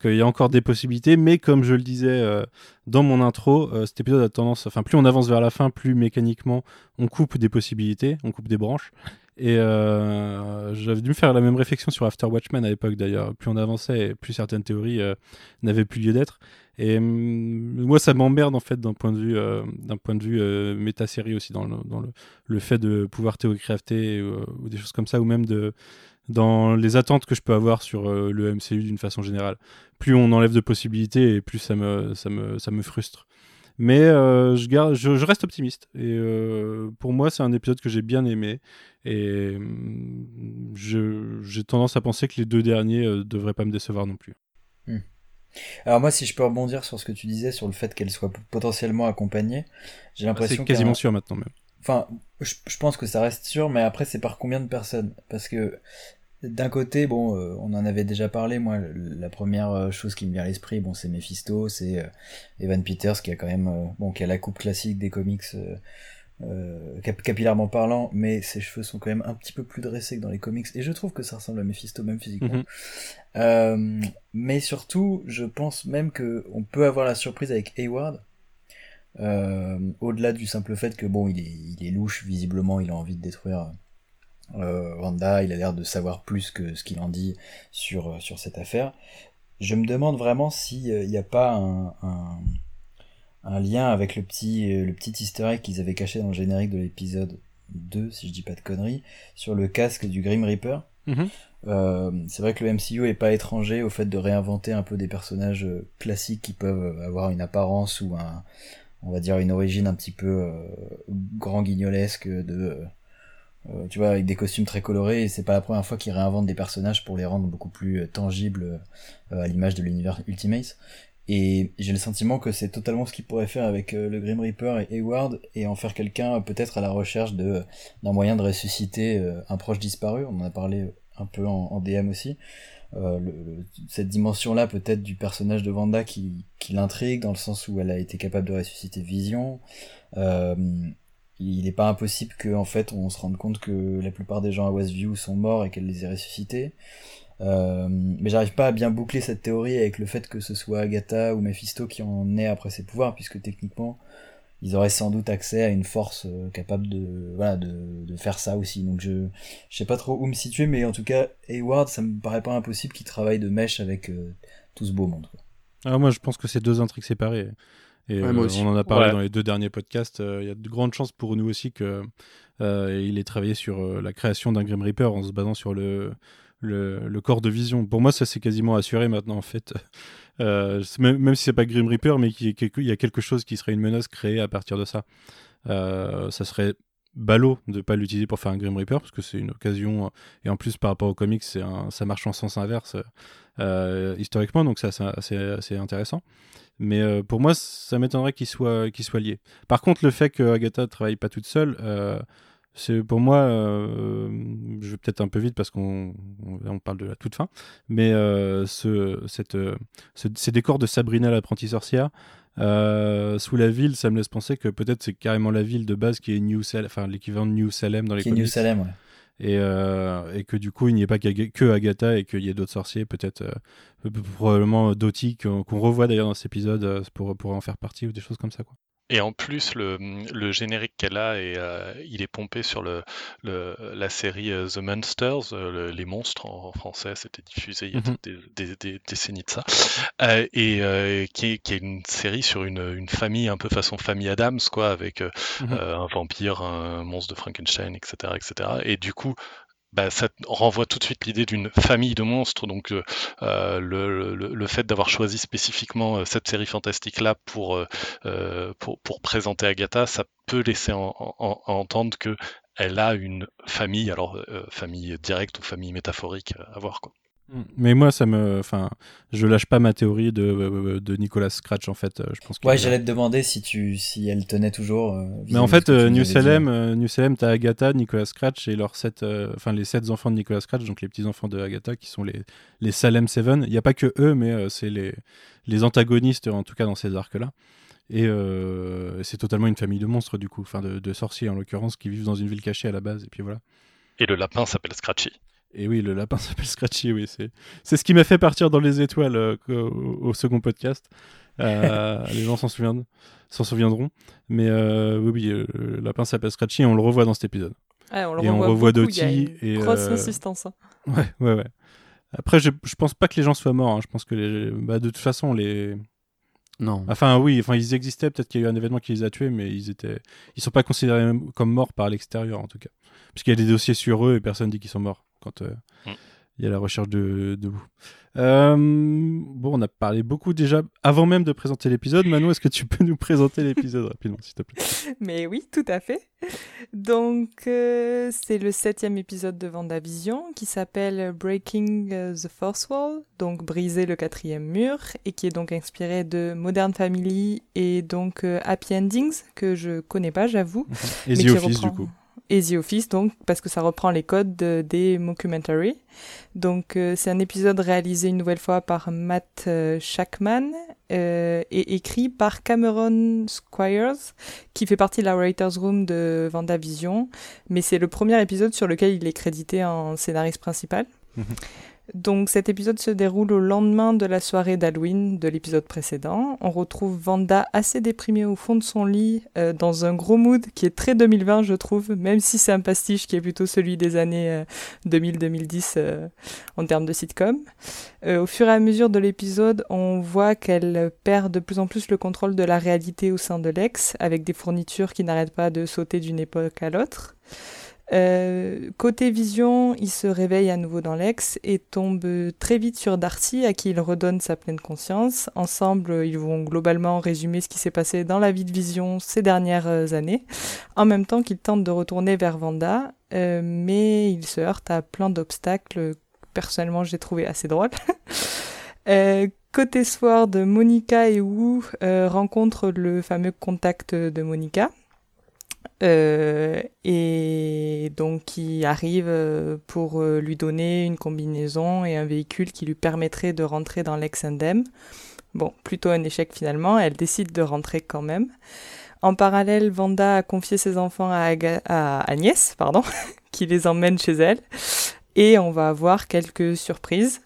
qu'il y a encore des possibilités, mais comme je le disais dans mon intro, cet épisode a tendance, enfin plus on avance vers la fin, plus mécaniquement on coupe des possibilités, on coupe des branches, et euh, j'avais dû me faire la même réflexion sur After Watchmen à l'époque d'ailleurs. Plus on avançait, plus certaines théories euh, n'avaient plus lieu d'être. Et hum, moi, ça m'emmerde en fait d'un point de vue, euh, d'un point de vue méta-série aussi, dans, le, dans le, le, fait de pouvoir théorie-crafter ou des choses comme ça, ou même de, dans les attentes que je peux avoir sur le MCU d'une façon générale. Plus on enlève de possibilités et plus ça me, ça me, ça me frustre. Mais euh, je, garde, je, reste optimiste. Et euh, pour moi, c'est un épisode que j'ai bien aimé. Et mm, j'ai tendance à penser que les deux derniers ne euh, devraient pas me décevoir non plus. Hmm. Alors moi, si je peux rebondir sur ce que tu disais, sur le fait qu'elle soit potentiellement accompagnée, j'ai l'impression... C'est quasiment sûr maintenant même. Enfin, je, je, pense que ça reste sûr, mais après, c'est par combien de personnes? Parce que d'un côté, bon, euh, on en avait déjà parlé. Moi, la première euh, chose qui me vient à l'esprit, bon, c'est Mephisto, c'est euh, Evan Peters qui a quand même, bon, qui a la coupe classique des comics, capillairement parlant, mais ses cheveux sont quand même un petit peu plus dressés que dans les comics, et je trouve que ça ressemble à Mephisto même physiquement. Mhm. mais surtout, je pense même que on peut avoir la surprise avec Hayward. au-delà du simple fait que bon, il est, il est louche visiblement, il a envie de détruire euh, Wanda, il a l'air de savoir plus que ce qu'il en dit sur, euh, sur cette affaire. Je me demande vraiment s'il n'y a pas un, un, lien avec le petit, le petit easter egg qu'ils avaient caché dans le générique de l'épisode 2, si je dis pas de conneries, sur le casque du Grim Reaper. Mhm. Euh, c'est vrai que le MCU est pas étranger au fait de réinventer un peu des personnages classiques qui peuvent avoir une apparence ou un, on va dire une origine un petit peu grand guignolesque de euh, tu vois, avec des costumes très colorés, et c'est pas la première fois qu'ils réinventent des personnages pour les rendre beaucoup plus euh, tangibles euh, à l'image de l'univers Ultimate. Et j'ai le sentiment que c'est totalement ce qu'ils pourraient faire avec le Grim Reaper et Hayward, et en faire quelqu'un peut-être à la recherche d'un moyen de ressusciter un proche disparu. On en a parlé un peu en, DM aussi. cette dimension-là peut-être du personnage de Wanda qui, qui l'intrigue dans le sens où elle a été capable de ressusciter Vision. Euh, il n'est pas impossible qu'en en fait on se rende compte que la plupart des gens à Westview sont morts et qu'elle les ait ressuscités. Euh, mais j'arrive pas à bien boucler cette théorie avec le fait que ce soit Agatha ou Mephisto qui en est après ses pouvoirs, puisque techniquement ils auraient sans doute accès à une force capable de, voilà, de, faire ça aussi. Donc je, je sais pas trop où me situer, mais en tout cas, Hayward, ça me paraît pas impossible qu'il travaille de mèche avec tout ce beau monde. Ah, moi, je pense que c'est deux intrigues séparées. Et on en a parlé dans les deux derniers podcasts. Il y a de grandes chances pour nous aussi que il ait travaillé sur la création d'un Grim Reaper en se basant sur le, le, corps de vision. Pour moi, ça c'est quasiment assuré maintenant en fait. Euh, même, même, si c'est pas Grim Reaper, mais il y a quelque chose qui serait une menace créée à partir de ça. Euh, ça serait ballot de pas l'utiliser pour faire un Grim Reaper parce que c'est une occasion et en plus par rapport aux comics c'est ça marche en sens inverse euh, historiquement donc ça c'est assez intéressant. Mais pour moi ça m'étonnerait qu'il soit lié. Par contre le fait que Agatha travaille pas toute seule c'est pour moi, euh, je vais peut-être un peu vite parce qu'on on, parle de la toute fin, mais euh, ce, cette, euh, ces décors de Sabrina l'apprentie sorcière sous la ville, ça me laisse penser que peut-être c'est carrément la ville de base qui est New Salem, enfin l'équivalent de New Salem dans les qui New Salem, ouais. Et, et, que du coup il n'y ait pas que Agatha et qu'il y ait d'autres sorciers, peut-être probablement Doty qu'on revoit d'ailleurs dans cet épisode pour, pour en faire partie ou des choses comme ça. Quoi. Et en plus, le, le générique qu'elle a, est, euh, il est pompé sur le, le la série euh, The Monsters, euh, les monstres en, français, c'était diffusé il y a mhm. des, des, décennies de ça, et qui est, qui, est, une série sur une, une, famille un peu façon famille Adams, quoi, avec mhm. un vampire, un monstre de Frankenstein, etc., etc. Et du coup, bah, ça renvoie tout de suite l'idée d'une famille de monstres. Donc euh, euh le, le, le, fait d'avoir choisi spécifiquement euh, cette série fantastique-là pour, euh, pour, pour, présenter Agatha, ça peut laisser en, en, entendre que elle a une famille, alors famille directe ou famille métaphorique à voir. Quoi. Mm. Mais moi, ça me, enfin, je lâche pas ma théorie de, euh, de Nicolas Scratch en fait. Je pense. Ouais, j'allais te demander si tu, si elle tenait toujours. Euh, mais en fait, euh, New Salem, New Salem, t'as Agatha, Nicolas Scratch et leurs sept, enfin les sept enfants de Nicolas Scratch, donc les petits enfants de Agatha, qui sont les les Salem Seven. Il n'y a pas que eux, mais c'est les les antagonistes en tout cas dans ces arcs là. Et c'est totalement une famille de monstres du coup, enfin de, de sorciers en l'occurrence, qui vivent dans une ville cachée à la base et puis voilà. Et le lapin s'appelle Scratchy. Et oui, le lapin s'appelle Scratchy, oui. C'est, ce qui m'a fait partir dans les étoiles euh, au, second podcast. Euh, les gens s'en, souviennent, s'en souviendront. Mais euh, oui, oui, le lapin s'appelle Scratchy et on le revoit dans cet épisode. on et on revoit Doty. Et, grosse insistance. Hein. Ouais, ouais, ouais. Après, je, je pense pas que les gens soient morts. Hein. Je pense que les, bah, de toute façon, les. Non. Enfin, oui, enfin, ils existaient. Peut-être qu'il y a eu un événement qui les a tués, mais ils étaient, ils sont pas considérés comme morts par l'extérieur, en tout cas. Puisqu'il y a des dossiers sur eux et personne dit qu'ils sont morts quand euh, mm. il y a la recherche de, de vous. Euh, bon, on a parlé beaucoup déjà avant même de présenter l'épisode. Manu, est-ce que tu peux nous présenter l'épisode rapidement, s'il te plaît? Mais oui, tout à fait. Donc, euh, c'est le septième épisode de Vendavision qui s'appelle Breaking the Fourth Wall, donc briser le quatrième mur, et qui est donc inspiré de Modern Family et donc Happy Endings que je connais pas, j'avoue. Et The Office, du coup. Easy Office, donc, parce que ça reprend les codes des mockumentaries. Donc, euh, c'est un épisode réalisé une nouvelle fois par Matt euh, Shackman euh, et écrit par Cameron Squires, qui fait partie de la Writers Room de Vendavision, mais c'est le premier épisode sur lequel il est crédité en scénariste principal. Donc cet épisode se déroule au lendemain de la soirée d'Halloween de l'épisode précédent. On retrouve Vanda assez déprimée au fond de son lit, euh, dans un gros mood qui est très 2020 je trouve, même si c'est un pastiche qui est plutôt celui des années 2000-2010 euh, euh, en termes de sitcom. au fur et à mesure de l'épisode, on voit qu'elle perd de plus en plus le contrôle de la réalité au sein de l'ex, avec des fournitures qui n'arrêtent pas de sauter d'une époque à l'autre. Euh, côté vision, il se réveille à nouveau dans l'ex et tombe très vite sur Darcy à qui il redonne sa pleine conscience. Ensemble, ils vont globalement résumer ce qui s'est passé dans la vie de vision ces dernières euh, années, en même temps qu'ils tentent de retourner vers Vanda, euh, mais ils se heurtent à plein d'obstacles. Personnellement, j'ai trouvé assez drôle. côté Sword, Monica et Wu rencontrent le fameux contact de Monica euh, et donc qui arrive euh, pour euh, lui donner une combinaison et un véhicule qui lui permettrait de rentrer dans l'ex-indem. Bon, plutôt un échec finalement, elle décide de rentrer quand même. En parallèle, Vanda a confié ses enfants à, à Agnès, pardon, qui les emmène chez elle. Et on va avoir quelques surprises.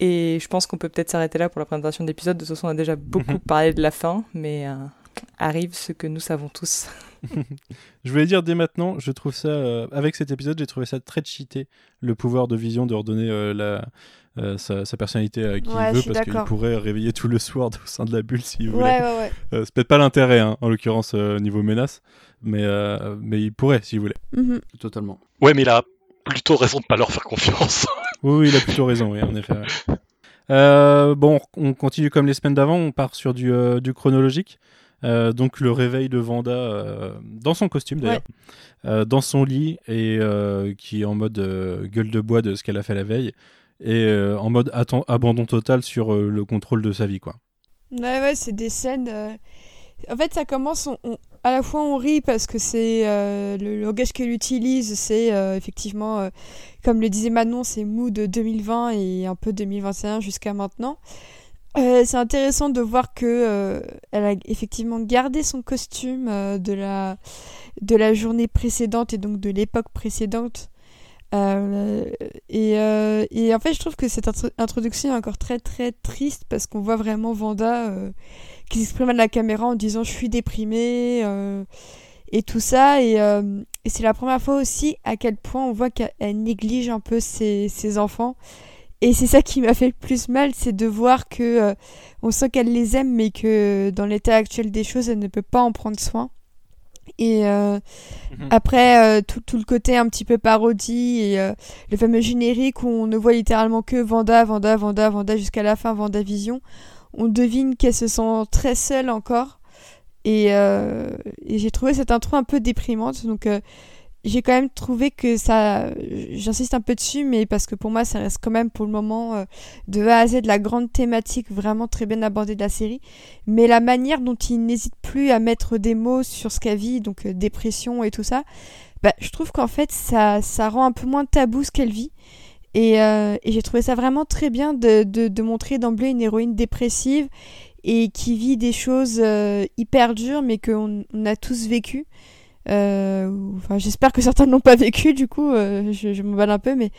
Et je pense qu'on peut peut-être s'arrêter là pour la présentation d'épisode. De toute façon, on a déjà beaucoup mhm. parlé de la fin, mais arrive ce que nous savons tous. je voulais dire dès maintenant, je trouve ça, euh, avec cet épisode, j'ai trouvé ça très cheaté, le pouvoir de vision de redonner euh, la, euh, sa, personnalité à qui il veut, parce qu'il pourrait réveiller tout le Sword au sein de la bulle s'il voulait. Ouais, ouais, ouais. c'est peut-être pas l'intérêt, hein, en l'occurrence, niveau menace, mais, mais il pourrait s'il voulait. Mhm. Totalement. Ouais, mais il a plutôt raison de pas leur faire confiance. oui, oui, il a plutôt raison, oui, en effet. bon, on continue comme les semaines d'avant, on part sur du, du chronologique. Euh, donc le réveil de Vanda euh, dans son costume d'ailleurs, euh, dans son lit et qui est en mode gueule de bois de ce qu'elle a fait la veille et en mode abandon total sur le contrôle de sa vie quoi. Ouais ouais c'est des scènes. En fait ça commence à la fois on rit parce que c'est le langage qu'elle utilise c'est effectivement comme le disait Manon c'est mou de 2020 et un peu 2021 jusqu'à maintenant. Euh, c'est intéressant de voir que euh, elle a effectivement gardé son costume euh, de la de la journée précédente et donc de l'époque précédente. Et, et, en fait, je trouve que cette introduction est encore très très triste parce qu'on voit vraiment Vanda qui s'exprime à la caméra en disant je suis déprimée et tout ça. Et, et c'est la première fois aussi à quel point on voit qu'elle néglige un peu ses, ses enfants et c'est ça qui m'a fait le plus mal, c'est de voir que euh, on sent qu'elle les aime, mais que dans l'état actuel des choses, elle ne peut pas en prendre soin. Et euh, mhm. après, euh, tout, tout, le côté un petit peu parodie et le fameux générique où on ne voit littéralement que Vanda, Vanda, Vanda, Vanda jusqu'à la fin, Vanda Vision, on devine qu'elle se sent très seule encore. Et, et j'ai trouvé cette intro un peu déprimante. Donc j'ai quand même trouvé que ça, j'insiste un peu dessus, mais parce que pour moi, ça reste quand même pour le moment euh, de A à Z de la grande thématique vraiment très bien abordée de la série. Mais la manière dont il n'hésite plus à mettre des mots sur ce qu'elle vit, donc euh, dépression et tout ça, bah, je trouve qu'en fait, ça, ça rend un peu moins tabou ce qu'elle vit. Et, euh, et j'ai trouvé ça vraiment très bien de, de, de montrer d'emblée une héroïne dépressive et qui vit des choses hyper dures, mais qu'on on a tous vécu. Euh, enfin, j'espère que certains n'ont pas vécu, du coup, euh, je, je m'emballe un peu, mais,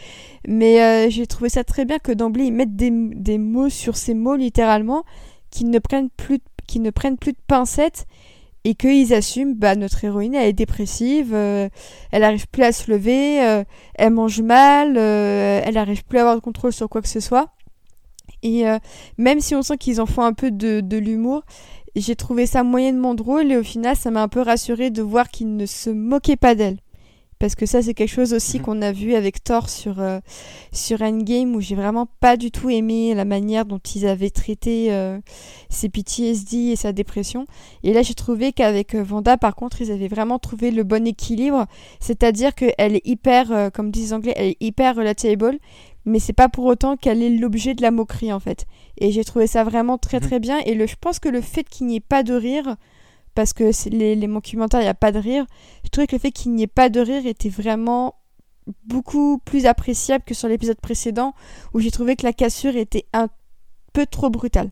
mais euh, j'ai trouvé ça très bien que d'emblée ils mettent des, des, mots sur ces mots littéralement, qui ne prennent plus, qui ne prennent plus de pincettes et qu'ils assument, bah, notre héroïne, elle est dépressive, elle arrive plus à se lever, elle mange mal, elle arrive plus à avoir de contrôle sur quoi que ce soit. Et même si on sent qu'ils en font un peu de, de l'humour, j'ai trouvé ça moyennement drôle et au final ça m'a un peu rassuré de voir qu'il ne se moquait pas d'elle. Parce que ça c'est quelque chose aussi mhm. qu'on a vu avec Thor sur, euh, sur Endgame où j'ai vraiment pas du tout aimé la manière dont ils avaient traité euh, ses PTSD et sa dépression. Et là j'ai trouvé qu'avec euh, Vanda par contre ils avaient vraiment trouvé le bon équilibre. C'est-à-dire qu'elle est hyper, comme disent les anglais, elle est hyper relatable mais c'est pas pour autant qu'elle est l'objet de la moquerie en fait. Et j'ai trouvé ça vraiment très mhm. très bien. Et le, je pense que le fait qu'il n'y ait pas de rire, parce que les, les documentaires, il n'y a pas de rire, je trouvais que le fait qu'il n'y ait pas de rire était vraiment beaucoup plus appréciable que sur l'épisode précédent, où j'ai trouvé que la cassure était un peu trop brutale.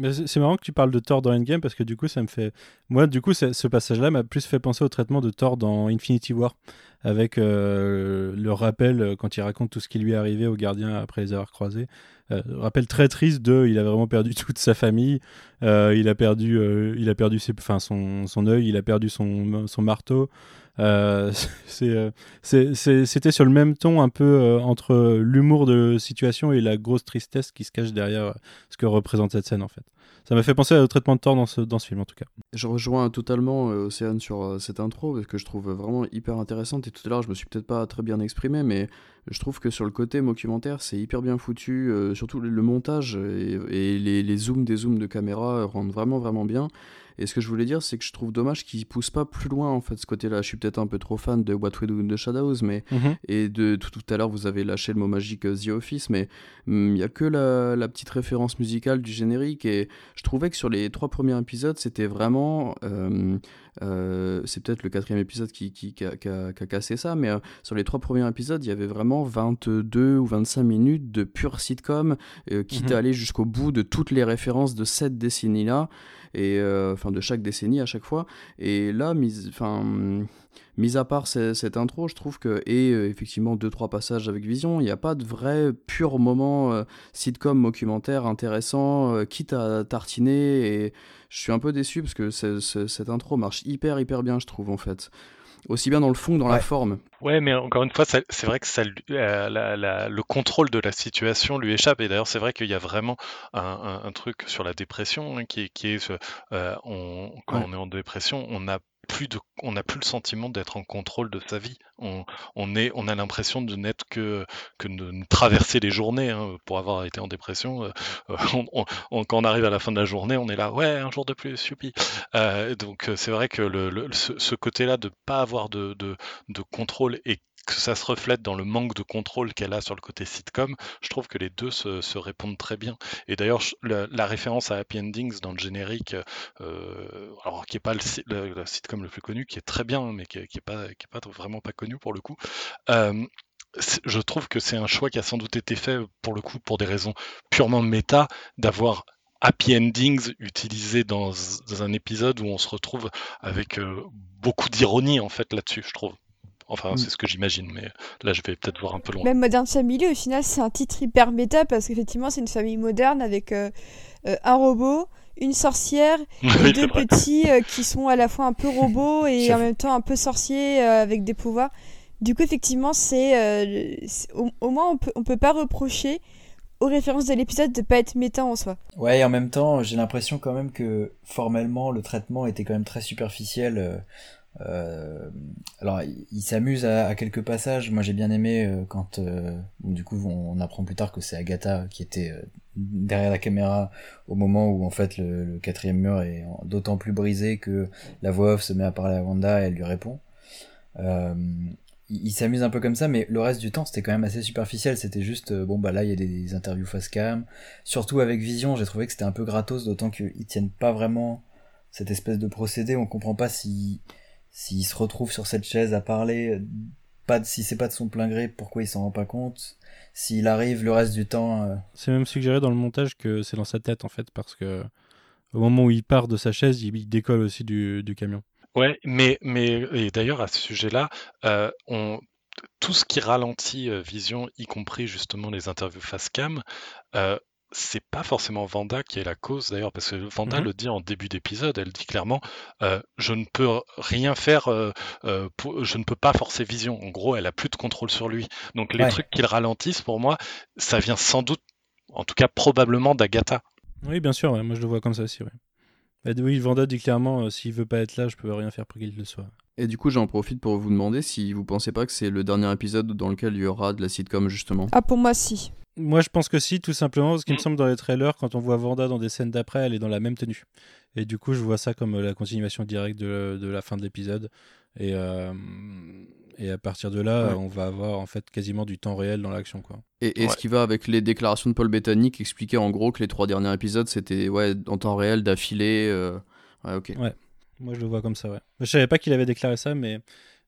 C'est marrant que tu parles de Thor dans Endgame parce que du coup, ça me fait. Moi, du coup, ce passage-là m'a plus fait penser au traitement de Thor dans Infinity War, avec euh, le rappel euh, quand il raconte tout ce qui lui est arrivé aux gardiens après les avoir croisés. Euh, rappel très triste de. Il a vraiment perdu toute sa famille, il a perdu, il a perdu ses, enfin, son, son œil, il a perdu son, son marteau. C'était sur le même ton, un peu entre l'humour de situation et la grosse tristesse qui se cache derrière ce que représente cette scène en fait ça m'a fait penser au traitement de Thor dans ce, film en tout cas. Je rejoins totalement euh, Océane sur euh, cette intro parce que je trouve vraiment hyper intéressante et tout à l'heure je me suis peut-être pas très bien exprimé mais je trouve que sur le côté documentaire c'est hyper bien foutu, euh, surtout le, montage et, les, les, zooms des zooms de caméra rendent vraiment vraiment bien. Et ce que je voulais dire, c'est que je trouve dommage qu'ils poussent pas plus loin en fait ce côté-là. Je suis peut-être un peu trop fan de What We Do in the Shadows, mais mhm. et de tout, à l'heure vous avez lâché le mot magique euh, The Office, mais mm, il n'y y a que la, petite référence musicale du générique et je trouvais que sur les trois premiers épisodes, c'était vraiment euh, euh, c'est peut-être le quatrième épisode qui, qui, a, cassé ça, mais sur les trois premiers épisodes, il y avait vraiment 22 ou 25 minutes de pure sitcom, qui mmh. allé jusqu'au bout de toutes les références de cette décennie-là et euh, enfin de chaque décennie à chaque fois. Et là, mis, mis à part cette, intro, je trouve que et euh, effectivement deux trois passages avec Vision, il n'y a pas de vrai pur moment euh, sitcom documentaire intéressant, quitte à tartiner et je suis un peu déçu parce que cette intro marche hyper hyper bien, je trouve en fait aussi bien dans le fond que dans la forme. Ouais, mais encore une fois, c'est vrai que ça, euh, le contrôle de la situation lui échappe. Et d'ailleurs, c'est vrai qu'il y a vraiment un, truc sur la dépression hein, qui, qui, est, euh, quand on est en dépression, on a plus on n'a plus le sentiment d'être en contrôle de sa vie. On, est, on a l'impression de n'être que, de traverser les journées. Hein, pour avoir été en dépression, euh, on, quand on arrive à la fin de la journée, on est là, ouais, un jour de plus, youpi. Euh, donc c'est vrai que ce, côté-là de pas avoir de contrôle et que ça se reflète dans le manque de contrôle qu'elle a sur le côté sitcom, je trouve que les deux se, répondent très bien. Et d'ailleurs, la, référence à Happy Endings dans le générique, euh, alors qui n'est pas le, sitcom le plus connu, qui est très bien, mais qui n'est pas, qui pas vraiment pas connu pour le coup, euh, je trouve que c'est un choix qui a sans doute été fait pour le coup pour des raisons purement méta d'avoir happy endings utilisé dans, un épisode où on se retrouve avec euh, beaucoup d'ironie en fait là-dessus, je trouve. Enfin, mm. c'est ce que j'imagine, mais là, je vais peut-être voir un peu loin. Même Modern Family, au final, c'est un titre hyper méta parce qu'effectivement, c'est une famille moderne avec euh, euh, un robot, une sorcière et deux petits euh, qui sont à la fois un peu robots et en même temps un peu sorciers avec des pouvoirs. Du coup, effectivement, c'est au, moins on peut on peut pas reprocher aux références de l'épisode de pas être méta en soi. Ouais, et en même temps, j'ai l'impression quand même que formellement le traitement était quand même très superficiel. Euh, alors, il, s'amuse à, quelques passages. Moi, j'ai bien aimé euh, quand, euh, du coup, on, apprend plus tard que c'est Agatha qui était derrière la caméra au moment où en fait le, quatrième mur est d'autant plus brisé que la voix off se met à parler à Wanda et elle lui répond. il, s'amuse un peu comme ça, mais le reste du temps c'était quand même assez superficiel. C'était juste bon bah là il y a des, interviews face cam, surtout avec Vision. J'ai trouvé que c'était un peu gratos, d'autant qu'ils tiennent pas vraiment cette espèce de procédé. On comprend pas si s'il se retrouve sur cette chaise à parler, pas de, si c'est pas de son plein gré, pourquoi il s'en rend pas compte? S'il arrive le reste du temps. Euh, c'est même suggéré dans le montage que c'est dans sa tête en fait, parce que au moment où il part de sa chaise, il, décolle aussi du, du, camion. Ouais, mais, mais et d'ailleurs à ce sujet-là, euh, on, tout ce qui ralentit euh, Vision, y compris justement les interviews face cam, euh, c'est pas forcément Vanda qui est la cause d'ailleurs, parce que Vanda mhm. le dit en début d'épisode, elle dit clairement euh, je ne peux rien faire, euh, euh, je ne peux pas forcer Vision. En gros, elle a plus de contrôle sur lui. Donc les trucs qui le ralentissent, pour moi, ça vient sans doute, en tout cas probablement d'Agatha. Oui, bien sûr, moi je le vois comme ça aussi. Bah, oui, Vanda dit clairement s'il veut pas être là, je peux rien faire pour qu'il le soit. Et du coup, j'en profite pour vous demander si vous pensez pas que c'est le dernier épisode dans lequel il y aura de la sitcom justement. Ah, pour moi, si. Moi, je pense que si, tout simplement, parce qu'il me mm. semble dans les trailers, quand on voit Vanda dans des scènes d'après, elle est dans la même tenue. Et du coup, je vois ça comme euh, la continuation directe de, de la fin de l'épisode. Et, euh, et à partir de là, on va avoir en fait quasiment du temps réel dans l'action. quoi. Et, ce qui va avec les déclarations de Paul Bettany qui expliquait en gros que les trois derniers épisodes, c'était ouais, en temps réel, d'affilée. Euh, ouais, ok. Ouais, moi je le vois comme ça, ouais. Je savais pas qu'il avait déclaré ça, mais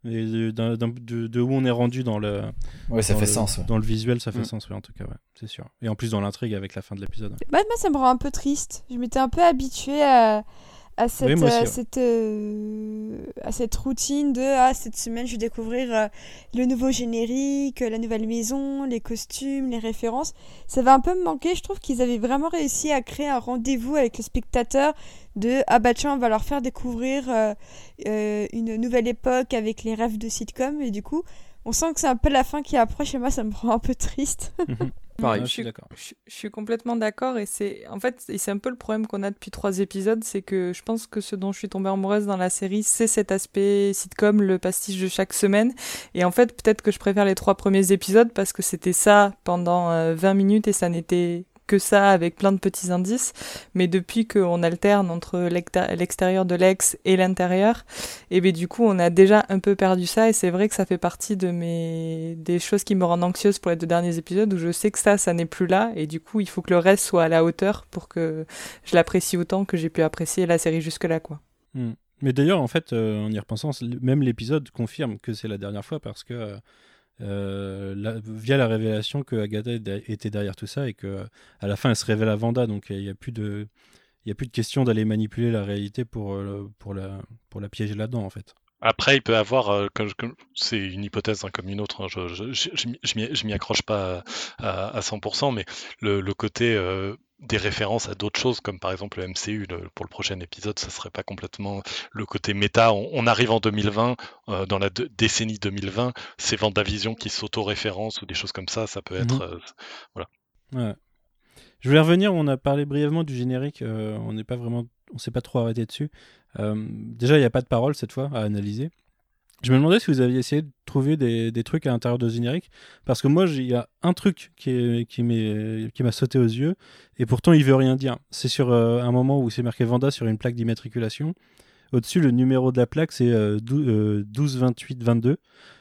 de, où on est rendu dans le. Ouais, ça fait sens. Dans le visuel, ça fait mm. sens, oui, en tout cas, ouais, c'est sûr. Et en plus, dans l'intrigue avec la fin de l'épisode. Bah, moi, ça me rend un peu triste. Je m'étais un peu habitué à à cette, euh, cette, euh, à cette routine de ah, cette semaine je vais découvrir euh, le nouveau générique, la nouvelle maison, les costumes, les références. Ça va un peu me manquer. Je trouve qu'ils avaient vraiment réussi à créer un rendez-vous avec le spectateur de ah bah tiens on va leur faire découvrir une nouvelle époque avec les rêves de sitcom et du coup on sent que c'est un peu la fin qui approche et moi ça me rend un peu triste. Pareil, je, suis d'accord. Je, suis complètement d'accord et c'est en fait c'est un peu le problème qu'on a depuis trois épisodes, c'est que je pense que ce dont je suis tombée amoureuse dans la série, c'est cet aspect sitcom, le pastiche de chaque semaine. Et en fait, peut-être que je préfère les trois premiers épisodes parce que c'était ça pendant 20 euh, minutes et ça n'était que ça avec plein de petits indices, mais depuis qu'on alterne entre l'extérieur de l'ex et l'intérieur, et bien du coup on a déjà un peu perdu ça et c'est vrai que ça fait partie de mes des choses qui me rendent anxieuse pour les deux derniers épisodes où je sais que ça ça n'est plus là et du coup il faut que le reste soit à la hauteur pour que je l'apprécie autant que j'ai pu apprécier la série jusque là quoi. Hmm. Mais d'ailleurs, en fait, euh, en y repensant, même l'épisode confirme que c'est la dernière fois parce que euh, euh, via la révélation que Agatha était derrière tout ça et que à la fin elle se révèle à Vanda donc il n'y a plus de il a plus de question d'aller manipuler la réalité pour euh, pour la pour la piéger là-dedans en fait. Après, il peut avoir, euh, c'est une hypothèse hein, comme une autre, hein, je, je, je, m'y accroche pas à, à, 100%, mais le côté des références à d'autres choses, comme par exemple le MCU. pour le prochain épisode, ça serait pas complètement le côté méta. On, arrive en 2020, euh, dans la décennie 2020, c'est Vendavision qui s'auto-référence ou des choses comme ça, ça peut être. Mhm. Euh, voilà. Ouais. Je voulais revenir, on a parlé brièvement du générique, euh, on n'est pas vraiment, on s'est pas trop arrêté dessus. déjà, il n'y a pas de parole cette fois à analyser. Je me demandais si vous aviez essayé de trouver des, trucs à l'intérieur de générique, parce que moi, il y a un truc qui, m'a sauté aux yeux, et pourtant il veut rien dire. C'est sur euh, un moment où c'est marqué Vanda sur une plaque d'immatriculation. Au-dessus, le numéro de la plaque, c'est 12, 28 22,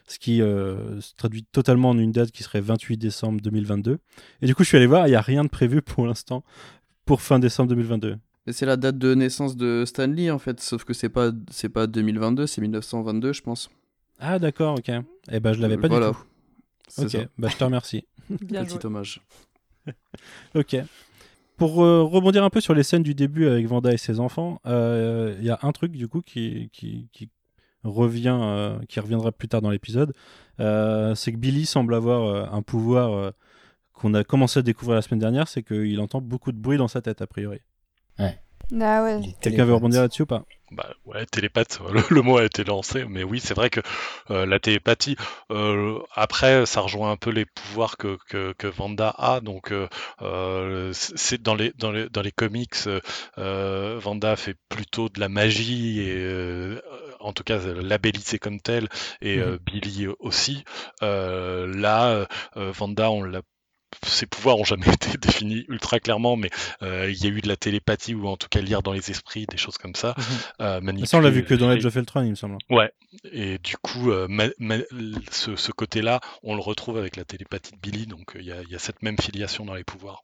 ce qui euh, se traduit totalement en une date qui serait 28 décembre 2022. Et du coup, je suis allé voir, il n'y a rien de prévu pour l'instant pour fin décembre 2022. C'est la date de naissance de Stanley en fait, sauf que c'est pas c'est pas 2022, c'est 1922 je pense. Ah d'accord, ok. Eh ben je l'avais pas voilà. du tout. Ok, bah je te remercie. Bien Petit hommage. ok. Pour euh, rebondir un peu sur les scènes du début avec Vanda et ses enfants, euh, il y a un truc du coup qui, qui, qui revient, euh, qui reviendra plus tard dans l'épisode, c'est que Billy semble avoir un pouvoir qu'on a commencé à découvrir la semaine dernière, c'est qu'il entend beaucoup de bruit dans sa tête a priori. Ouais. Ah ouais. Quelqu'un veut rebondir là-dessus ou pas bah ouais, télépathe, le, mot a été lancé, mais oui, c'est vrai que euh, la télépathie, euh, après, ça rejoint un peu les pouvoirs que, que, que Vanda a, donc euh, c'est dans les, dans, les, dans les comics, Vanda fait plutôt de la magie, et en tout cas labellisée comme telle, et mmh Billy aussi. là, Vanda, on l'a ses pouvoirs ont jamais été définis ultra clairement, mais euh, il y a eu de la télépathie ou en tout cas lire dans les esprits, des choses comme ça. Mhm. Euh, ça, on l'a vu que dans Edge of Ultron, il me semble. Ouais, et du coup, euh, ce, côté-là, on le retrouve avec la télépathie de Billy, donc il y, a cette même filiation dans les pouvoirs.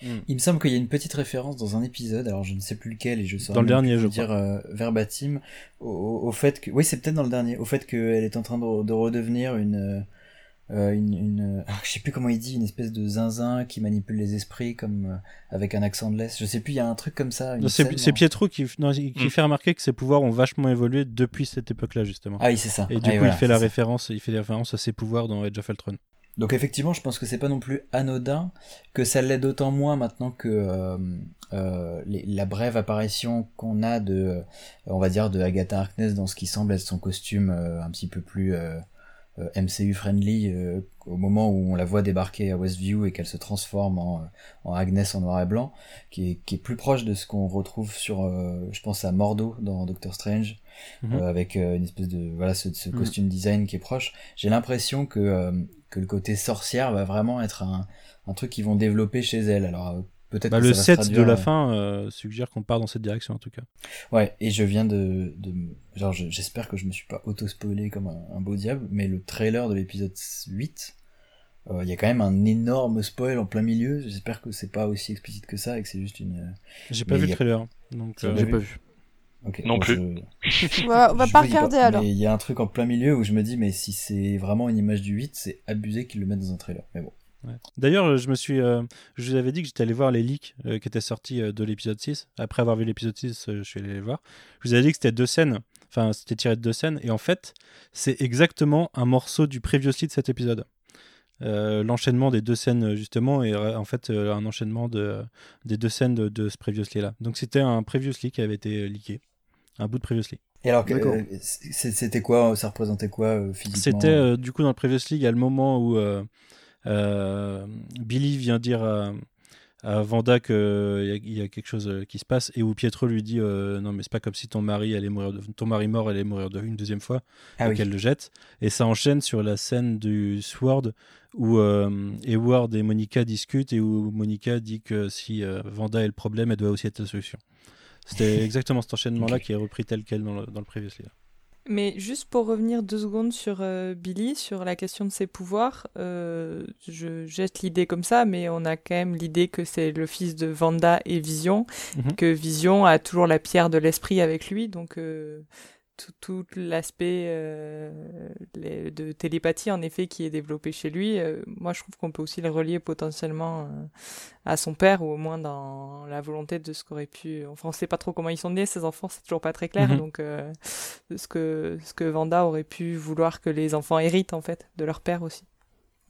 Hmm. Il me semble qu'il y a une petite référence dans un épisode, alors je ne sais plus lequel, et je saurais dans le dernier, je dire verbatim, au, fait que, oui, c'est peut-être dans le dernier, au fait qu'elle est en train de, de redevenir une euh, une, une ah, je sais plus comment il dit, une espèce de zinzin qui manipule les esprits comme euh, avec un accent de l'Est. Je sais plus, il y a un truc comme ça. C'est Pietro qui, non, qui mm. fait remarquer que ses pouvoirs ont vachement évolué depuis cette époque-là justement. Ah oui, c'est ça. Et du coup, il fait la référence, il fait des références à ses pouvoirs dans Age of Ultron. Donc effectivement, je pense que c'est pas non plus anodin, que ça l'est d'autant moins maintenant que euh, euh, les, la brève apparition qu'on a de, on va dire, de Agatha Harkness dans ce qui semble être son costume un petit peu plus euh, MCU friendly euh, au moment où on la voit débarquer à Westview et qu'elle se transforme en, en, Agnes en noir et blanc, qui est, qui est plus proche de ce qu'on retrouve sur, euh, je pense à Mordo dans Doctor Strange, mhm. avec une espèce de voilà ce, ce mhm. costume design qui est proche. J'ai l'impression que que le côté sorcière va vraiment être un, un truc qu'ils vont développer chez elle. Alors bah, le set de la euh, fin euh, suggère qu'on part dans cette direction en tout cas. Ouais, et je viens de, de genre j'espère que je me suis pas auto spoilé comme un, beau diable, mais le trailer de l'épisode 8, euh, il y a quand même un énorme spoil en plein milieu. J'espère que c'est pas aussi explicite que ça et que c'est juste une. J'ai pas vu le trailer, donc j'ai pas vu. non plus. on va, pas regarder alors. Il y a un truc en plein milieu où je me dis, mais si c'est vraiment une image du 8, c'est abusé qu'ils le mettent dans un trailer. Mais bon. D'ailleurs, je me suis, euh, je vous avais dit que j'étais allé voir les leaks euh, qui étaient sortis euh, de l'épisode 6. Après avoir vu l'épisode 6, je suis allé les voir. Je vous avais dit que c'était deux scènes. Enfin, c'était tiré de deux scènes. Et en fait, c'est exactement un morceau du previously de cet épisode. L'enchaînement des deux scènes, justement, est en fait un enchaînement de, des deux scènes de, de ce previously là. Donc c'était un previously qui avait été leaké. Un bout de previously. Et alors, c'était quoi? Ça représentait quoi physiquement? C'était du coup dans le previously, il y a le moment où euh, Billy vient dire à, Vanda qu'il y, y, a quelque chose euh, qui se passe et où Pietro lui dit euh, non mais c'est pas comme si ton mari allait mourir de, ton mari mort allait mourir de, une deuxième fois ah et qu'elle le jette. Et ça enchaîne sur la scène du Sword où euh, Edward et Monica discutent et où Monica dit que si Vanda est le problème elle doit aussi être la solution. C'était exactement cet enchaînement là qui est repris tel quel dans le, dans le previous mais juste pour revenir deux secondes sur euh, Billy, sur la question de ses pouvoirs, euh, je jette l'idée comme ça, mais on a quand même l'idée que c'est le fils de Vanda et Vision, mhm. que Vision a toujours la pierre de l'esprit avec lui, donc euh, tout, l'aspect euh, de télépathie en effet qui est développé chez lui, euh, moi je trouve qu'on peut aussi le relier potentiellement euh, à son père ou au moins dans la volonté de ce qu'aurait pu. Enfin, on sait pas trop comment ils sont nés ces enfants, c'est toujours pas très clair. Mhm. Donc, ce que ce que Vanda aurait pu vouloir que les enfants héritent en fait de leur père aussi.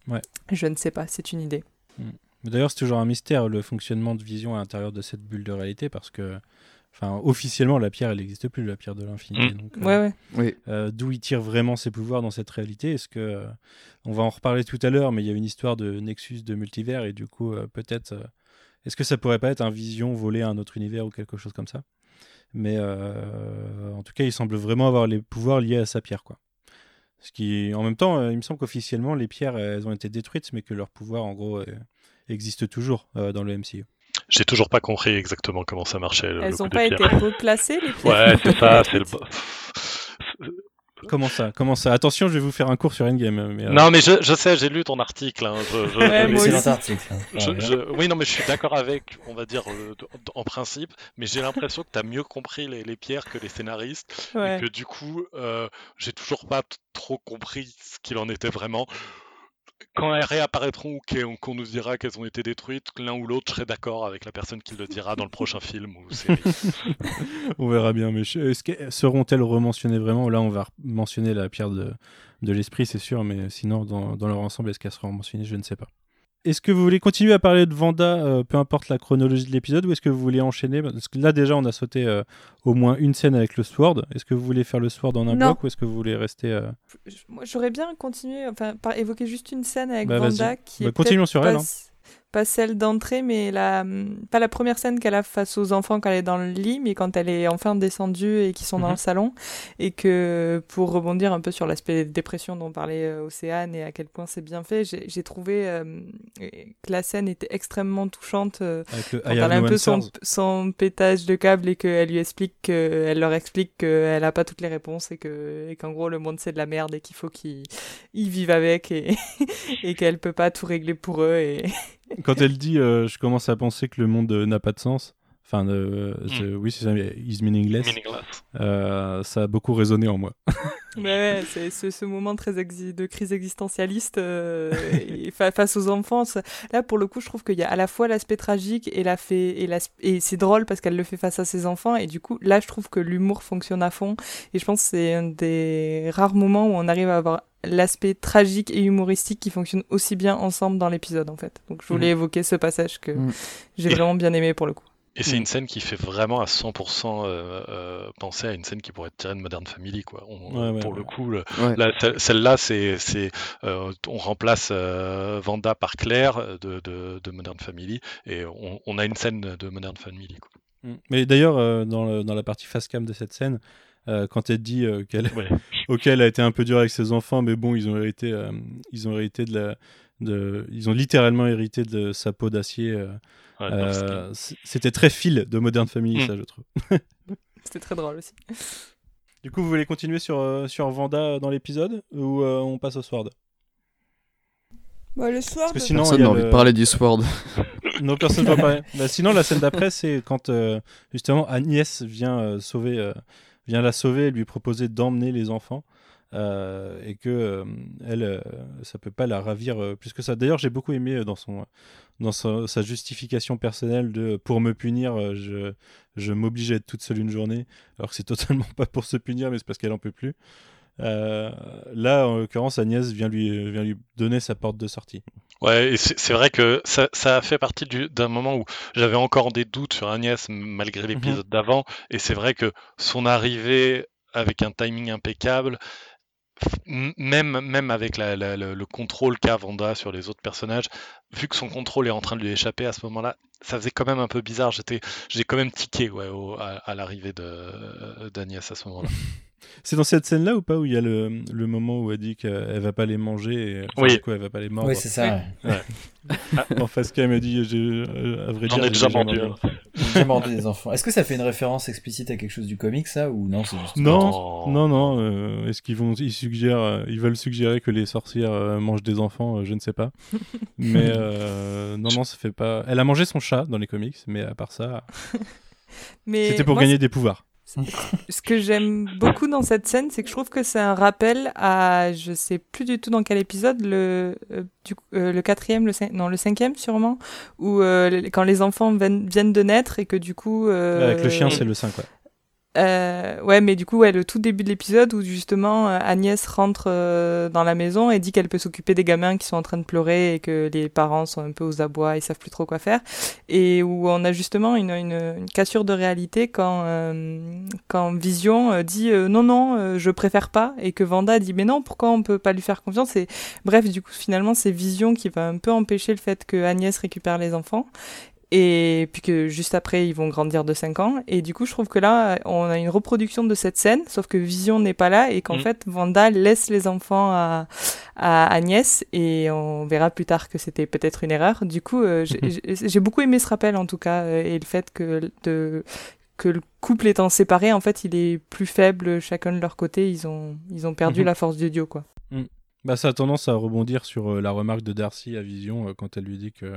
Ouais. Je ne sais pas, c'est une idée. Mm. D'ailleurs, c'est toujours un mystère le fonctionnement de Vision à l'intérieur de cette bulle de réalité parce que, enfin, officiellement, la pierre, elle n'existe plus, la pierre de l'infinité. Mm. donc, euh, Ouais, ouais. Oui. euh, D'où il tire vraiment ses pouvoirs dans cette réalité Est-ce que euh, on va en reparler tout à l'heure, mais il y a une histoire de nexus de multivers et du coup, euh, peut-être, euh, est-ce que ça pourrait pas être un Vision volé à un autre univers ou quelque chose comme ça? Mais euh, en tout cas, il semble vraiment avoir les pouvoirs liés à sa pierre, quoi. Ce qui, en même temps, euh, il me semble qu'officiellement, les pierres, elles ont été détruites, mais que leur pouvoir, en gros, euh, existe toujours euh, dans le MCU. J'ai toujours pas compris exactement comment ça marchait. Le, le Elles n'ont pas été replacées, les pierres Ouais, c'est ça, c'est le. Comment ça Comment ça? Attention, je vais vous faire un cours sur Endgame. Mais, euh, Non, mais je, je sais, j'ai lu ton article. hein, je- je- Ouais, moi aussi. article. hein. Je- Ouais. je- oui, non, mais je suis d'accord avec, on va dire, euh, en principe, mais j'ai l'impression que tu as mieux compris les, les pierres que les scénaristes, Ouais. et que du coup, euh, j'ai toujours pas trop compris ce qu'il en était vraiment. Quand elles réapparaîtront ou qu'on nous dira qu'elles ont été détruites, l'un ou l'autre, je serai d'accord avec la personne qui le dira dans le prochain film ou série. On verra bien. Mais seront-elles rementionnées vraiment? Là, on va mentionner la pierre de, l'esprit, c'est sûr, mais sinon, dans, dans leur ensemble, est-ce qu'elles seront mentionnées Je ne sais pas. Est-ce que vous voulez continuer à parler de Vanda, euh, peu importe la chronologie de l'épisode, ou est-ce que vous voulez enchaîner? Parce que là, déjà, on a sauté euh, au moins une scène avec le Sword. Est-ce que vous voulez faire le Sword en un Non. bloc, ou est-ce que vous voulez rester euh, Moi, j'aurais bien continué, enfin, par évoquer juste une scène avec Bah, Vanda qui Bah, est continuons sur pas, elle, hein. Pas celle d'entrée, mais la, pas la première scène qu'elle a face aux enfants quand elle est dans le lit, mais quand elle est enfin descendue et qu'ils sont dans Mhm. le salon. Et que, pour rebondir un peu sur l'aspect dépression dont parlait euh, Océane et à quel point c'est bien fait, j'ai trouvé euh, que la scène était extrêmement touchante. euh, avec le quand elle a un peu son, son pétage de câble et qu'elle lui explique que, elle leur explique qu'elle a pas toutes les réponses et que et qu'en gros le monde c'est de la merde et qu'il faut qu'ils ils vivent avec et, et qu'elle peut pas tout régler pour eux et Quand elle dit euh, Je commence à penser que le monde euh, n'a pas de sens. Enfin, euh, Hmm. oui, c'est ça, is meaningless. Meaningless. Euh, ça a beaucoup résonné en moi. Ouais, ouais, c'est ce, ce moment très exi- de crise existentialiste euh, et fa- face aux enfants. Là, pour le coup, je trouve qu'il y a à la fois l'aspect tragique et, la fait, et, et c'est drôle parce qu'elle le fait face à ses enfants. Et du coup, là, je trouve que l'humour fonctionne à fond. Et je pense que c'est un des rares moments où on arrive à avoir l'aspect tragique et humoristique qui fonctionnent aussi bien ensemble dans l'épisode, en fait. Donc, je voulais évoquer ce passage que Mhm. j'ai vraiment bien aimé pour le coup. Et c'est Mm. une scène qui fait vraiment à 100% euh, euh, penser à une scène qui pourrait être tirée de Modern Family. Quoi. On- Ouais, ouais, pour ouais. le coup, le- celle-là, c'est, c'est, euh, on remplace euh, Vanda par Claire de, de, de Modern Family et on, on a une scène de Modern Family. Quoi. Mais d'ailleurs, euh, dans, le- dans la partie face cam de cette scène, euh, quand elle dit euh, qu'elle Ouais. a été un peu dure avec ses enfants, mais bon, ils ont hérité, euh, ils ont hérité de la, de, ils ont littéralement hérité de sa peau d'acier. euh, Ouais, euh, c'était- très fil de Modern Family, Mm. ça, je trouve. C'était très drôle aussi. Du coup, vous voulez continuer sur, sur Vanda dans l'épisode ou euh, on passe au Sword? Bah, le soir. Parce que sinon, Personne n'a envie le- de parler du Sword. Non, personne ne va parler. Bah, sinon, la scène d'après, c'est quand euh, justement Agnès vient euh, sauver, euh, vient la sauver et lui proposer d'emmener les enfants. euh, et que euh, elle, euh, ça peut pas la ravir euh, plus que ça. D'ailleurs, j'ai beaucoup aimé dans son, dans sa, sa justification personnelle de pour me punir, je, je m'oblige à être toute seule une journée, alors que c'est totalement pas pour se punir, mais c'est parce qu'elle en peut plus. Euh, là, en l'occurrence, Agnès vient lui, vient lui donner sa porte de sortie. Ouais, et c'est vrai que ça, ça a fait partie du- d'un moment où j'avais encore des doutes sur Agnès malgré l'épisode d'avant, et c'est vrai que son arrivée avec un timing impeccable, même, même avec la- la- le, le contrôle qu'a Vanda sur les autres personnages, vu que son contrôle est en train de lui échapper à ce moment-là, ça faisait quand même un peu bizarre. J'étais, j'ai quand même tiqué ouais, au- à, à l'arrivée d'Agnès à ce moment-là. C'est dans cette scène-là ou pas où il y a le, le moment où elle dit qu'elle va pas les manger et enfin, Oui. du coup, elle va pas les mordre. Oui, c'est ça. ouais. en face qu'elle me dit, j'ai, euh, à vrai J'en dire, ai j'ai déjà mordu. J'ai mordu des enfants. Est-ce que ça fait une référence explicite à quelque chose du comic, ça, ou non juste. Non, Oh. non, non. euh, est-ce qu'ils vont, ils suggèrent, euh, ils veulent suggérer que les sorcières euh, mangent des enfants euh, Je ne sais pas. Mais euh, non, non, ça fait pas. Elle a mangé son chat dans les comics, mais à part ça, Mais c'était pour moi, gagner des pouvoirs. Ce que j'aime beaucoup dans cette scène, c'est que je trouve que c'est un rappel à, je sais plus du tout dans quel épisode, le, euh, du euh, le quatrième, le cin- non, le cinquième sûrement, où euh, quand les enfants viennent, viennent de naître et que du coup. Avec le chien, c'est le 5, quoi. Euh, ouais, mais du coup, ouais, le tout début de l'épisode où justement euh, Agnès rentre euh, dans la maison et dit qu'elle peut s'occuper des gamins qui sont en train de pleurer et que les parents sont un peu aux abois et savent plus trop quoi faire. Et où on a justement une, cassure de réalité quand, quand Vision dit non, non, je préfère pas. Et que Vanda dit mais non, pourquoi on peut pas lui faire confiance? Et Bref, du coup, finalement, c'est Vision qui va un peu empêcher le fait que Agnès récupère les enfants et puis que juste après ils vont grandir de 5 ans et du coup je trouve que là on a une reproduction de cette scène sauf que Vision n'est pas là et qu'en Mm. fait Vanda laisse les enfants à, à Agnès et on verra plus tard que c'était peut-être une erreur du coup euh, j'ai- j'ai beaucoup aimé ce rappel en tout cas euh, et le fait que de que le couple étant séparé en fait il est plus faible chacun de leur côté ils ont ils ont perdu Mhm. la force du duo quoi Bah, ça a tendance à rebondir sur euh, la remarque de Darcy à Vision euh, quand elle lui dit que.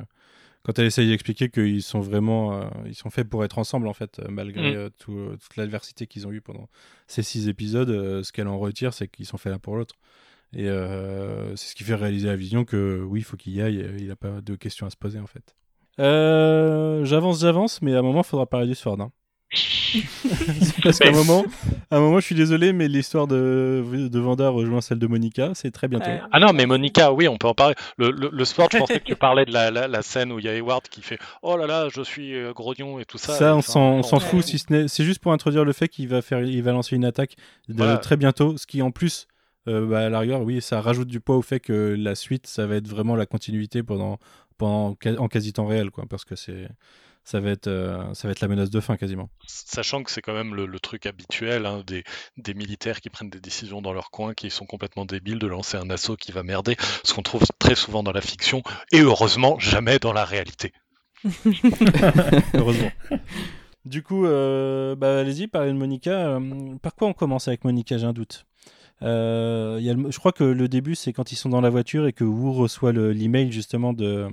Quand elle essaye d'expliquer qu'ils sont vraiment. euh, ils sont faits pour être ensemble, en fait, euh, malgré Mm. euh, tout, euh, toute l'adversité qu'ils ont eue pendant ces six épisodes. ce qu'elle en retire, c'est qu'ils sont faits l'un pour l'autre. Et c'est ce qui fait réaliser à Vision que oui, il faut qu'il y aille, il n'a pas de questions à se poser, en fait. J'avance, j'avance, mais à un moment, il faudra parler du Sword. hein. Parce qu'à un moment, à un moment, je suis désolé, mais l'histoire de, de Vanda rejoint celle de Monica, c'est très bientôt. Ouais. Ah non, mais Monica, oui, on peut en parler. Le, le, le sport, je pensais que tu parlais de la, la, la scène où il y a Hayward qui fait Oh là là, je suis euh, grognon et tout ça. Ça, on s'en on fout, si ce n'est. C'est juste pour introduire le fait qu'il va, faire, il va lancer une attaque de- Voilà. très bientôt, ce qui en plus, euh, bah, à la rigueur, oui, ça rajoute du poids au fait que la suite, ça va être vraiment la continuité pendant, pendant, en quasi temps réel, quoi, parce que c'est. Ça va, être, euh, ça va être la menace de fin quasiment. Sachant que c'est quand même le, le truc habituel hein, des, des militaires qui prennent des décisions dans leur coin, qui sont complètement débiles, de lancer un assaut qui va merder, ce qu'on trouve très souvent dans la fiction, et heureusement jamais dans la réalité. Heureusement. du coup, euh, bah, allez-y, parlez de Monica. Euh, par quoi on commence avec Monica J'ai un doute. Euh, il y a le- je crois que le début, c'est quand ils sont dans la voiture et que Wu reçoit le- l'email justement de,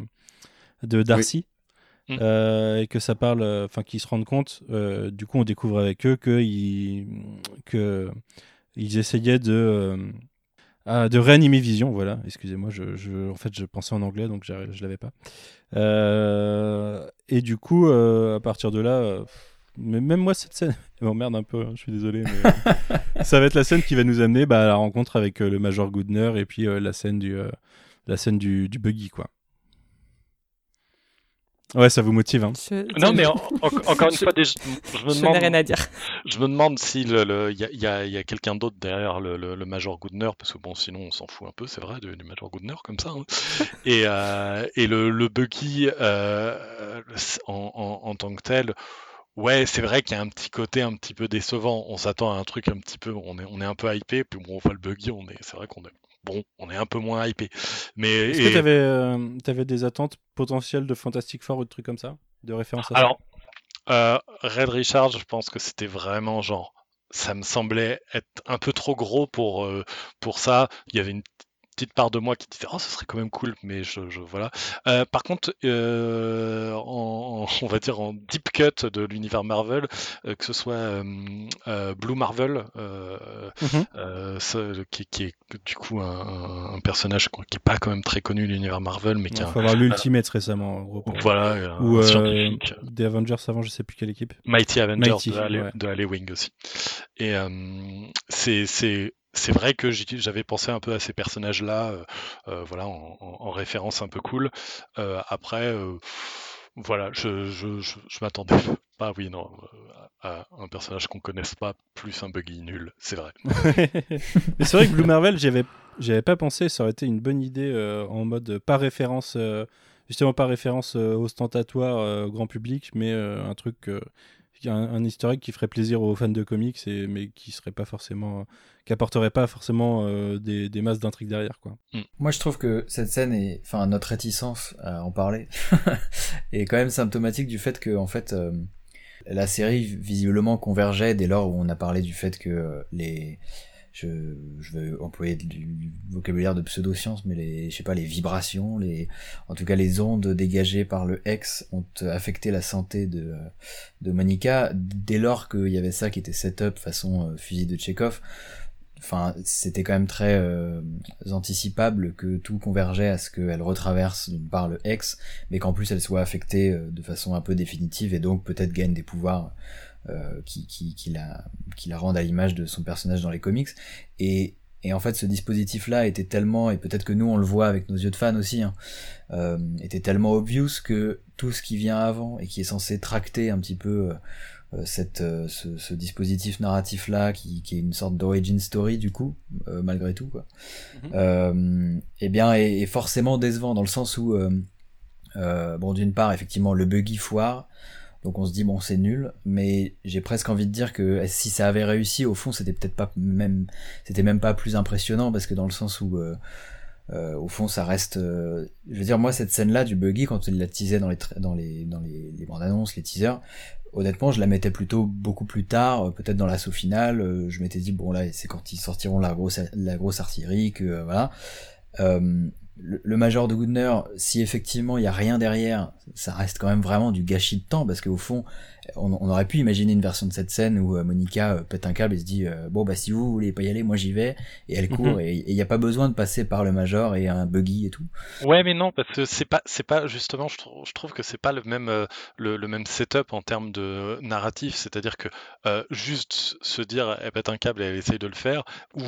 de Darcy. Mm. euh, et que ça parle, euh, enfin qu'ils se rendent compte, euh, du coup on découvre avec eux qu'ils que ils essayaient de, ah, de réanimer Vision, voilà, excusez-moi, en fait je pensais en anglais donc je l'avais pas. Et du coup, à partir de là, même moi cette scène m'emmerde un peu, hein, je suis désolé, mais ça va être la scène qui va nous amener bah, à la rencontre avec le Major Goodner et puis la scène du, la scène du, du buggy quoi. Ouais, ça vous motive, hein. Je- Non, mais en- en- encore une Je- fois, je me demande. n'ai rien à dire Je me demande si le, le- y a, y a- y a quelqu'un d'autre derrière le, le- le Major Goodner, parce que bon, sinon on s'en fout un peu, c'est vrai, du, du Major Goodner comme ça. hein. Et, euh, et le, le Bucky euh, en, en- en tant que tel, ouais, c'est vrai qu'il y a un petit côté un petit peu décevant. On s'attend à un truc un petit peu, on est, on est un peu hypé, puis bon, on voit le Buggy, on est, c'est vrai qu'on est, bon, on est un peu moins hypé. Mais Est-ce et- que t'avais euh, t'avais des attentes potentielles de Fantastic Four ou de trucs comme ça De référence à ça? Alors, euh, Red Richard, je pense que c'était vraiment genre, ça me semblait être un peu trop gros pour, euh, pour ça. Il y avait une petite part de moi qui disait, oh, ce serait quand même cool, mais je, je- voilà. Euh, par contre, euh, en, en- on va dire en deep cut de l'univers Marvel, euh, que ce soit Blue Marvel, Mhm. ce- qui, qui est du coup un, un personnage qui est pas quand même très connu de l'univers Marvel, mais qui Il faut avoir l'Ultimate récemment, en gros. voilà, Ou des Avengers avant, je sais plus quelle équipe. Mighty Avengers Mighty, de, Ale- ouais. de Alewing aussi. Et c'est c'est c'est vrai que j'avais pensé un peu à ces personnages-là, euh, euh, voilà, en, en- en référence un peu cool. Euh, après, voilà, je, je, m'attendais pas, oui, non, à un personnage qu'on connaisse pas, plus un buggy nul, c'est vrai. Mais c'est vrai que Blue Marvel, j'avais j'avais pas pensé, ça aurait été une bonne idée en mode pas référence, justement pas référence ostentatoire au grand public, mais un truc, un historique qui ferait plaisir aux fans de comics, et, mais qui serait pas forcément, qui apporterait pas forcément euh, des, des masses d'intrigues derrière, quoi. Moi, je trouve que cette scène est, enfin, notre réticence à en parler est quand même symptomatique du fait que, en fait, euh, la série visiblement convergeait dès lors où on a parlé du fait que euh, les, je, je vais employer du, du vocabulaire de pseudosciences, mais les, je sais pas, les vibrations, les, en tout cas les ondes dégagées par le X ont affecté la santé de, de Monica dès lors qu'il y avait ça qui était set-up façon euh, fusil de Tchekhov enfin c'était quand même très euh, anticipable que tout convergeait à ce qu'elle retraverse d'une part le X, mais qu'en plus elle soit affectée euh, de façon un peu définitive et donc peut-être gagne des pouvoirs qui, qui, qui, la, qui la rendent à l'image de son personnage dans les comics. Et, et en fait, ce dispositif-là était tellement, et peut-être que nous on le voit avec nos yeux de fan aussi, hein, était tellement obvious que tout ce qui vient avant et qui est censé tracter un petit peu euh, cette, euh, ce, ce, dispositif narratif là qui, qui, est une sorte d'origin story du coup euh, malgré tout quoi mm eh bien est, est, forcément décevant dans le sens où bon d'une part effectivement le buggy foire donc on se dit bon c'est nul mais j'ai presque envie de dire que si ça avait réussi au fond c'était peut-être pas même c'était même pas plus impressionnant parce que dans le sens où euh, au fond, ça reste. je veux dire, moi, cette scène-là du buggy, quand il la teasait dans les dans les dans les, les bandes annonces, les teasers, honnêtement, je la mettais plutôt beaucoup plus tard, euh, peut-être dans l'assaut final. Euh, je m'étais dit bon là, c'est quand ils sortiront la grosse la grosse artillerie que euh, voilà. Le, major de Goodner, si effectivement il y a rien derrière, ça reste quand même vraiment du gâchis de temps parce qu'au fond, on, aurait pu imaginer une version de cette scène où Monica pète un câble et se dit bon bah si vous voulez pas y aller, moi j'y vais et elle court mhm. et il n'y a pas besoin de passer par le major et un buggy et tout. Ouais mais non parce que c'est pas c'est pas justement je, je trouve que c'est pas le même le, le, même setup en termes de narratif, c'est-à-dire que juste se dire elle pète un câble et elle essaye de le faire ou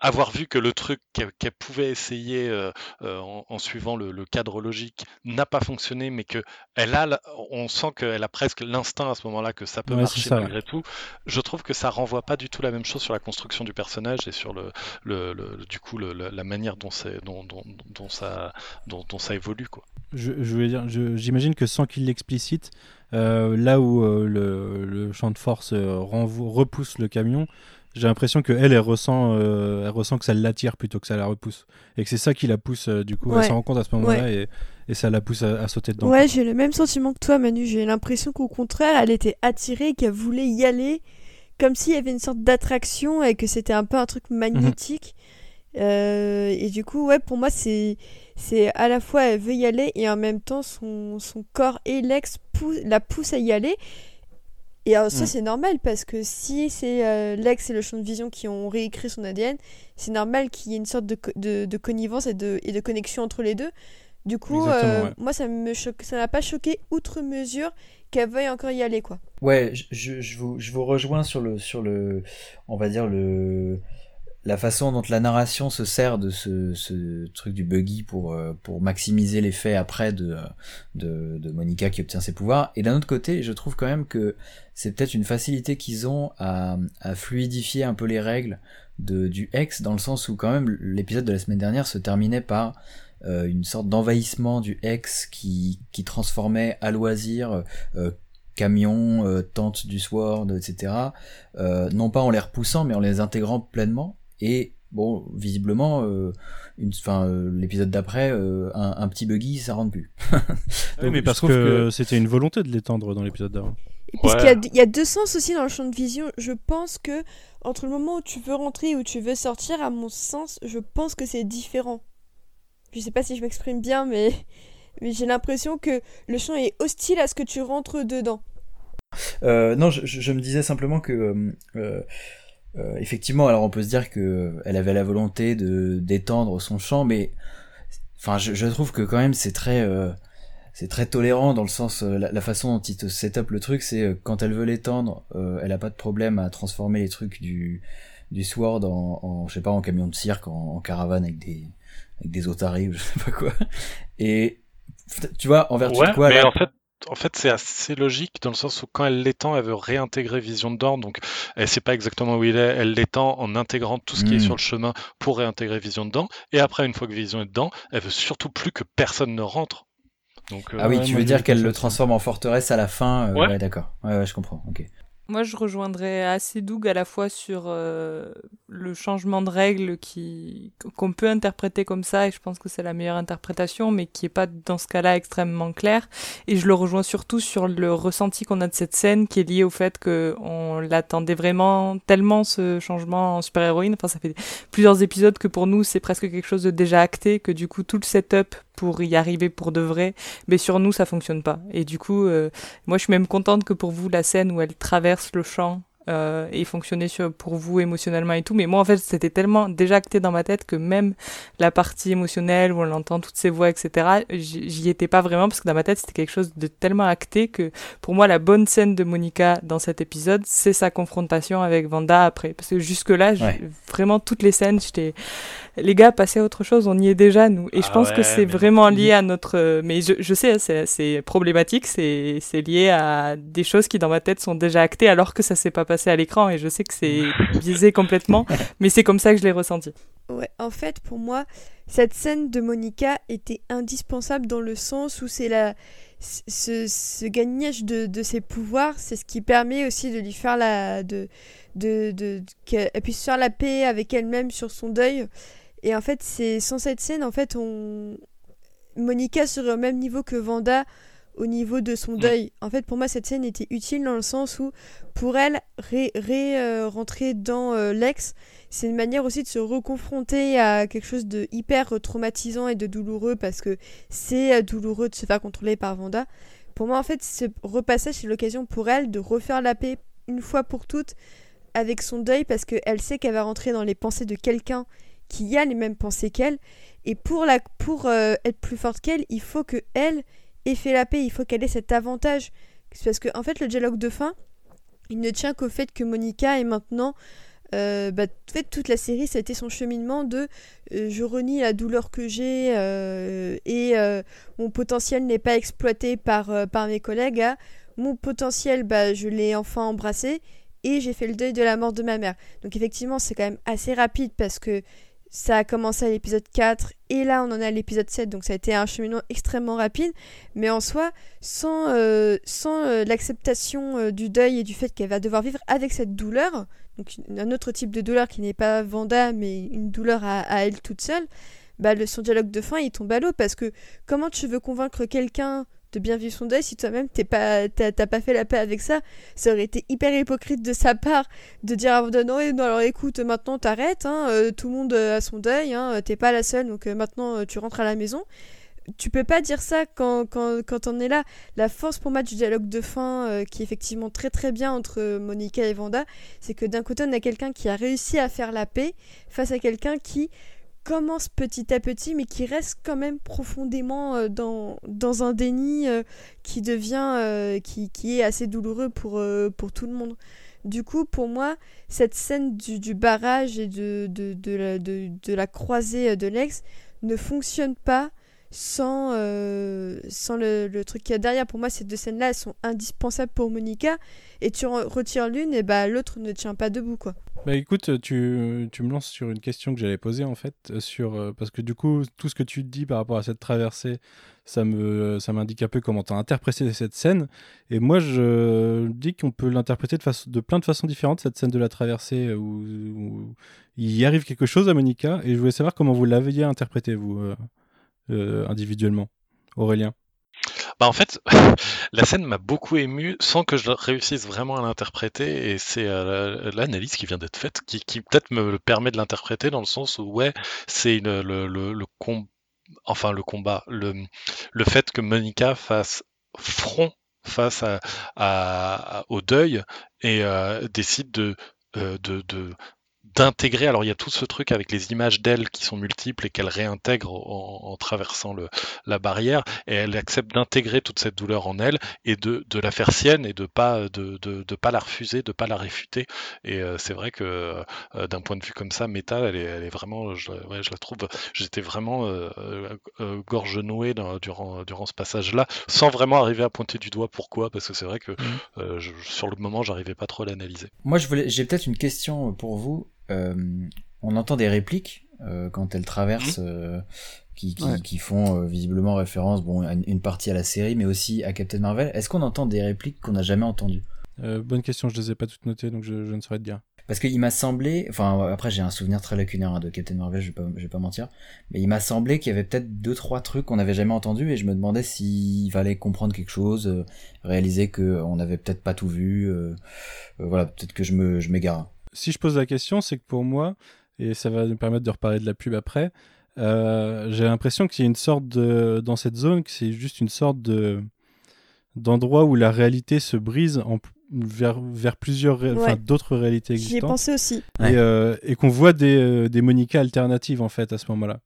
avoir vu que le truc qu'elle pouvait essayer euh, euh, en, suivant le, cadre logique n'a pas fonctionné, mais que elle a, on sent qu'elle a presque l'instinct à ce moment-là que ça peut marcher malgré tout. Je trouve que ça renvoie pas du tout la même chose sur la construction du personnage et sur le, le, du coup la manière dont, dont, dont, dont, ça, dont, ça évolue quoi. Je, je voulais dire, j'imagine que sans qu'il l'explicite, euh, là où le, le, champ de force renvoie, repousse le camion, j'ai l'impression que elle, ressent, euh, elle ressent que ça l'attire plutôt que ça la repousse, et que c'est ça qui la pousse. Euh, du coup, elle s'en rend compte à ce moment-là et, et, ça la pousse à, sauter dedans. Ouais, j'ai le même sentiment que toi, Manu. J'ai l'impression qu'au contraire, elle était attirée, qu'elle voulait y aller, comme s'il y avait une sorte d'attraction et que c'était un peu un truc magnétique. Euh, et du coup, ouais, pour moi, c'est c'est à la fois elle veut y aller et en même temps son, son corps et l'ex la pousse à y aller et ça, mm. c'est normal parce que si c'est euh, l'ex et le champ de vision qui ont réécrit son ADN, c'est normal qu'il y ait une sorte de, de, de connivence et de, et de, connexion entre les deux. Du coup, euh, moi, ça me choque, ça m'a pas choqué outre mesure qu'elle veuille encore y aller, quoi. Ouais, je, je, vous, je vous rejoins sur le, sur le, on va dire le, la façon dont la narration se sert de ce, truc du buggy pour, euh, pour maximiser l'effet après de, de, Monica qui obtient ses pouvoirs. Et d'un autre côté, je trouve quand même que c'est peut-être une facilité qu'ils ont à, fluidifier un peu les règles de, du ex, dans le sens où quand même l'épisode de la semaine dernière se terminait par euh, une sorte d'envahissement du ex qui, qui transformait à loisir euh, camions, euh, tentes du Sword, etc. Euh, non pas en les repoussant, mais en les intégrant pleinement. Et bon, visiblement, euh, une, fin, euh, l'épisode d'après, euh, un, petit buggy, ça rentre plus. oui, mais parce que, c'était une volonté de l'étendre dans l'épisode d'avant. Parce qu'il y, a deux sens aussi dans le champ de vision. Je pense que entre le moment où tu veux rentrer et où tu veux sortir, à mon sens, je pense que c'est différent. Je sais pas si je m'exprime bien, mais, mais j'ai l'impression que le champ est hostile à ce que tu rentres dedans. non, je, je, me disais simplement que euh, effectivement, alors on peut se dire que euh, elle avait la volonté de d'étendre son champ, mais enfin, je, je, trouve que quand même c'est très euh, c'est très tolérant dans le sens la, façon dont il te set up le truc, c'est quand elle veut l'étendre, elle a pas de problème à transformer les trucs du du sword en, en je sais pas en camion de cirque, en, caravane avec des avec des otaries ou je sais pas quoi. Et tu vois, en vertu de quoi mais en fait en fait, c'est assez logique dans le sens où quand elle l'étend, elle veut réintégrer Vision dedans. Donc, elle sait pas exactement où il est. Elle l'étend en intégrant tout ce qui est hmm. sur le chemin pour réintégrer Vision dedans. Et après, une fois que Vision est dedans, elle veut surtout plus que personne ne rentre. Donc, ah oui, euh, tu veux dire qu'elle le transforme en forteresse à la fin euh, Ouais, d'accord. Ouais, ouais, je comprends. Ok. Moi, je rejoindrais assez Doug à la fois sur euh, le changement de règles qui qu'on peut interpréter comme ça, et je pense que c'est la meilleure interprétation, mais qui est pas dans ce cas-là extrêmement clair. Et je le rejoins surtout sur le ressenti qu'on a de cette scène, qui est lié au fait que on l'attendait vraiment tellement ce changement en super-héroïne. Enfin, ça fait plusieurs épisodes que pour nous, c'est presque quelque chose de déjà acté, que du coup, tout le setup pour y arriver pour de vrai, mais sur nous ça fonctionne pas. Et du coup, euh, moi je suis même contente que pour vous la scène où elle traverse le champ euh, et fonctionner sur, pour vous émotionnellement et tout. Mais moi, en fait, c'était tellement déjà acté dans ma tête que même la partie émotionnelle où on entend toutes ces voix, etc., j'y étais pas vraiment parce que dans ma tête, c'était quelque chose de tellement acté que pour moi, la bonne scène de Monica dans cet épisode, c'est sa confrontation avec Vanda après. Parce que jusque-là, vraiment, toutes les scènes, j'étais les gars, passez à autre chose, on y est déjà, nous. Et je ah pense que c'est vraiment lié à notre. Mais je, je sais, c'est problématique, c'est lié à des choses qui, dans ma tête, sont déjà actées alors que ça s'est pas passé à l'écran. Et je sais que c'est biaisé complètement, mais c'est comme ça que je l'ai ressenti. Ouais, en fait, pour moi, cette scène de Monica était indispensable dans le sens où c'est la. Ce, ce gagnage de, de ses pouvoirs, c'est ce qui permet aussi de lui faire la. de, de, de qu'elle puisse faire la paix avec elle-même sur son deuil et en fait, c'est sans cette scène, en fait, on... Monica serait au même niveau que Vanda au niveau de son deuil. En fait, pour moi, cette scène était utile dans le sens où, pour elle, ré, euh, rentrer dans euh, l'ex, c'est une manière aussi de se reconfronter à quelque chose de hyper traumatisant et de douloureux parce que c'est euh, douloureux de se faire contrôler par Vanda. Pour moi, en fait, ce repassage, c'est l'occasion pour elle de refaire la paix une fois pour toutes avec son deuil parce qu'elle sait qu'elle va rentrer dans les pensées de quelqu'un qui a les mêmes pensées qu'elle. Et pour, la, pour euh, être plus forte qu'elle, il faut que elle ait fait la paix, il faut qu'elle ait cet avantage. Parce que, en fait, le dialogue de fin, il ne tient qu'au fait que Monica est maintenant. Euh, bah, fait, toute la série, ça a été son cheminement de euh, je renie la douleur que j'ai et mon potentiel n'est pas exploité par, par mes collègues. mon potentiel, bah, je l'ai enfin embrassé et j'ai fait le deuil de la mort de ma mère. Donc effectivement, c'est quand même assez rapide parce que ça a commencé à l'épisode 4 et là on en est à l'épisode 7 donc ça a été un cheminement extrêmement rapide. Mais en soi sans, euh, sans euh, l'acceptation euh, du deuil et du fait qu'elle va devoir vivre avec cette douleur donc un autre type de douleur qui n'est pas Vanda mais une douleur à, elle toute seule bah son dialogue de fin il tombe à l'eau parce que comment tu veux convaincre quelqu'un de bien vivre son deuil si toi-même t'es pas t'as, pas fait la paix avec ça ça aurait été hyper hypocrite de sa part de dire à non, non alors écoute maintenant t'arrêtes hein, euh, tout le monde euh, a son deuil hein, t'es pas la seule donc euh, maintenant tu rentres à la maison tu peux pas dire ça quand, quand, quand on est là. La force pour moi du dialogue de fin, qui est effectivement très très bien entre Monica et Vanda, c'est que d'un côté on a quelqu'un qui a réussi à faire la paix face à quelqu'un qui commence petit à petit, mais qui reste quand même profondément euh, dans, dans un déni euh, qui devient, euh, qui, qui, est assez douloureux pour, pour tout le monde. Du coup, pour moi, cette scène du, barrage et de, de, la, de la croisée de l'ex ne fonctionne pas sans, sans le, le truc qu'il y a derrière. Pour moi, ces deux scènes-là, elles sont indispensables pour Monica. Et tu retires l'une, et bah l'autre ne tient pas debout, quoi. Bah écoute, tu, tu, me lances sur une question que j'allais poser en fait, euh, sur, euh, parce que du coup, tout ce que tu dis par rapport à cette traversée, ça me ça m'indique un peu comment tu as interprété cette scène. Et moi, je dis qu'on peut l'interpréter de, de plein de façons différentes, cette scène de la traversée, euh, où, il y arrive quelque chose à Monica, et je voulais savoir comment vous l'aviez interprété, vous, individuellement. Aurélien bah en fait, la scène m'a beaucoup ému sans que je réussisse vraiment à l'interpréter et c'est euh, l'analyse qui vient d'être faite qui, peut-être me permet de l'interpréter dans le sens où ouais, c'est le, le, enfin le combat, le, le fait que Monica fasse front face à, au deuil et euh, décide de, euh, de, de d'intégrer. Alors il y a tout ce truc avec les images d'elle qui sont multiples et qu'elle réintègre en, traversant le, la barrière, et elle accepte d'intégrer toute cette douleur en elle et de, de la faire sienne et de pas de, de, de, pas la refuser, de pas la réfuter. Et euh, c'est vrai que euh, d'un point de vue comme ça, méta, elle est, elle est vraiment, je, ouais, je la trouve, j'étais vraiment euh, gorge nouée durant durant ce passage-là, sans vraiment arriver à pointer du doigt pourquoi, parce que c'est vrai que mmh. sur le moment, j'arrivais pas trop à l'analyser. Moi, je voulais, j'ai peut-être une question pour vous. Euh, on entend des répliques euh, quand elles traversent, mhm. euh, qui, qui, font visiblement référence, bon, à une partie à la série, mais aussi à Captain Marvel. Est-ce qu'on entend des répliques qu'on n'a jamais entendues? Bonne question, je les ai pas toutes notées, donc je, ne saurais te dire. Parce qu'il m'a semblé, enfin après j'ai un souvenir très lacunaire hein, de Captain Marvel, je vais pas, je vais pas mentir, mais il m'a semblé qu'il y avait peut-être deux trois trucs qu'on n'avait jamais entendus et je me demandais s'il fallait comprendre quelque chose, réaliser que on n'avait peut-être pas tout vu, voilà peut-être que je me je m'égare si je pose la question, c'est que pour moi, et ça va nous permettre de reparler de la pub après, euh, j'ai l'impression qu'il y a une sorte de. Dans cette zone, que c'est juste une sorte de d'endroit où la réalité se brise en, vers, vers plusieurs, ré- Ouais. enfin, d'autres réalités J'y ai existantes. pensé aussi. Ouais. Euh, et qu'on voit des, euh, des Monica alternatives en fait à ce moment-là.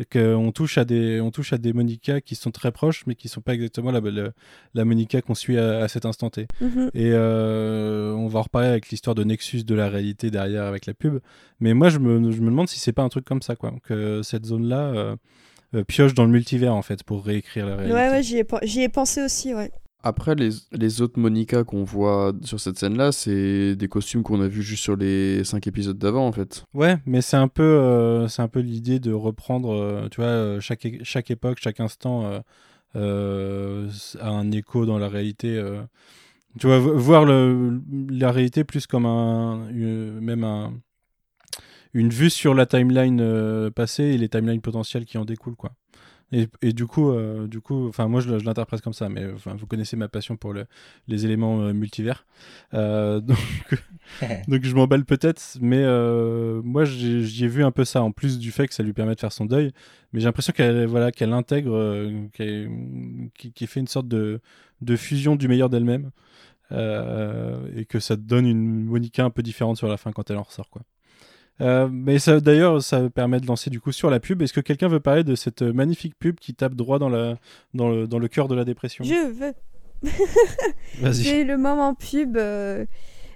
Et qu'on touche à des, on touche à des Monica qui sont très proches, mais qui sont pas exactement la, la, la Monica qu'on suit à, à cet instant T. Mhm. Et euh, on va en reparler avec l'histoire de Nexus de la réalité derrière avec la pub. Mais moi, je me, je me demande si c'est pas un truc comme ça, quoi. Que cette zone-là euh, euh, pioche dans le multivers, en fait, pour réécrire la réalité. Ouais, ouais, j'y ai, ai pensé aussi, ouais. Après, les, les autres Monica qu'on voit sur cette scène-là, c'est des costumes qu'on a vus juste sur les 5 épisodes d'avant, en fait. Ouais, mais c'est un peu, euh, peu l'idée de reprendre, euh, tu vois, euh, chaque, chaque époque, chaque instant a un écho dans la réalité. Tu vois, vo- voir la réalité plus comme un, même un, une vue sur la timeline passée et les timelines potentielles qui en découlent, quoi. Et, et du coup, euh, du coup, enfin moi je, l'interprète comme ça, mais enfin vous connaissez ma passion pour le- les éléments euh, multivers, Euh, donc donc je m'emballe peut-être, mais moi j'y ai vu un peu ça, en plus du fait que ça lui permet de faire son deuil. Mais j'ai l'impression qu'elle voilà, qu'elle intègre, qu'elle fait une sorte de, de fusion du meilleur d'elle-même. euh, et que ça te donne une Monica un peu différente sur la fin quand elle en ressort. Quoi. Euh, mais ça, d'ailleurs, ça permet de lancer du coup sur la pub. Est-ce que quelqu'un veut parler de cette magnifique pub qui tape droit dans, la, dans, le, dans le cœur de la dépression? Je veux. Vas-y. C'est le moment pub euh,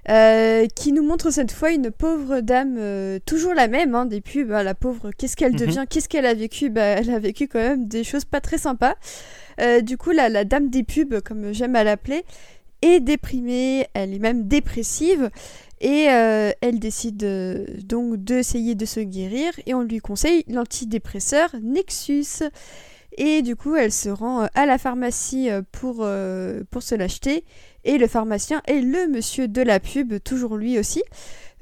euh, qui nous montre cette fois une pauvre dame, euh, toujours la même hein, des pubs. hein, la pauvre, qu'est-ce qu'elle Mhm. devient? Qu'est-ce qu'elle a vécu? Bah, Elle a vécu quand même des choses pas très sympas. Euh, du coup, la, la dame des pubs, comme j'aime à l'appeler, est déprimée, elle est même dépressive. Et euh, elle décide euh, donc d'essayer de se guérir et on lui conseille l'antidépresseur Nexus. Et du coup, elle se rend euh, à la pharmacie euh, pour, euh, pour se l'acheter. Et le pharmacien est le monsieur de la pub, toujours lui aussi.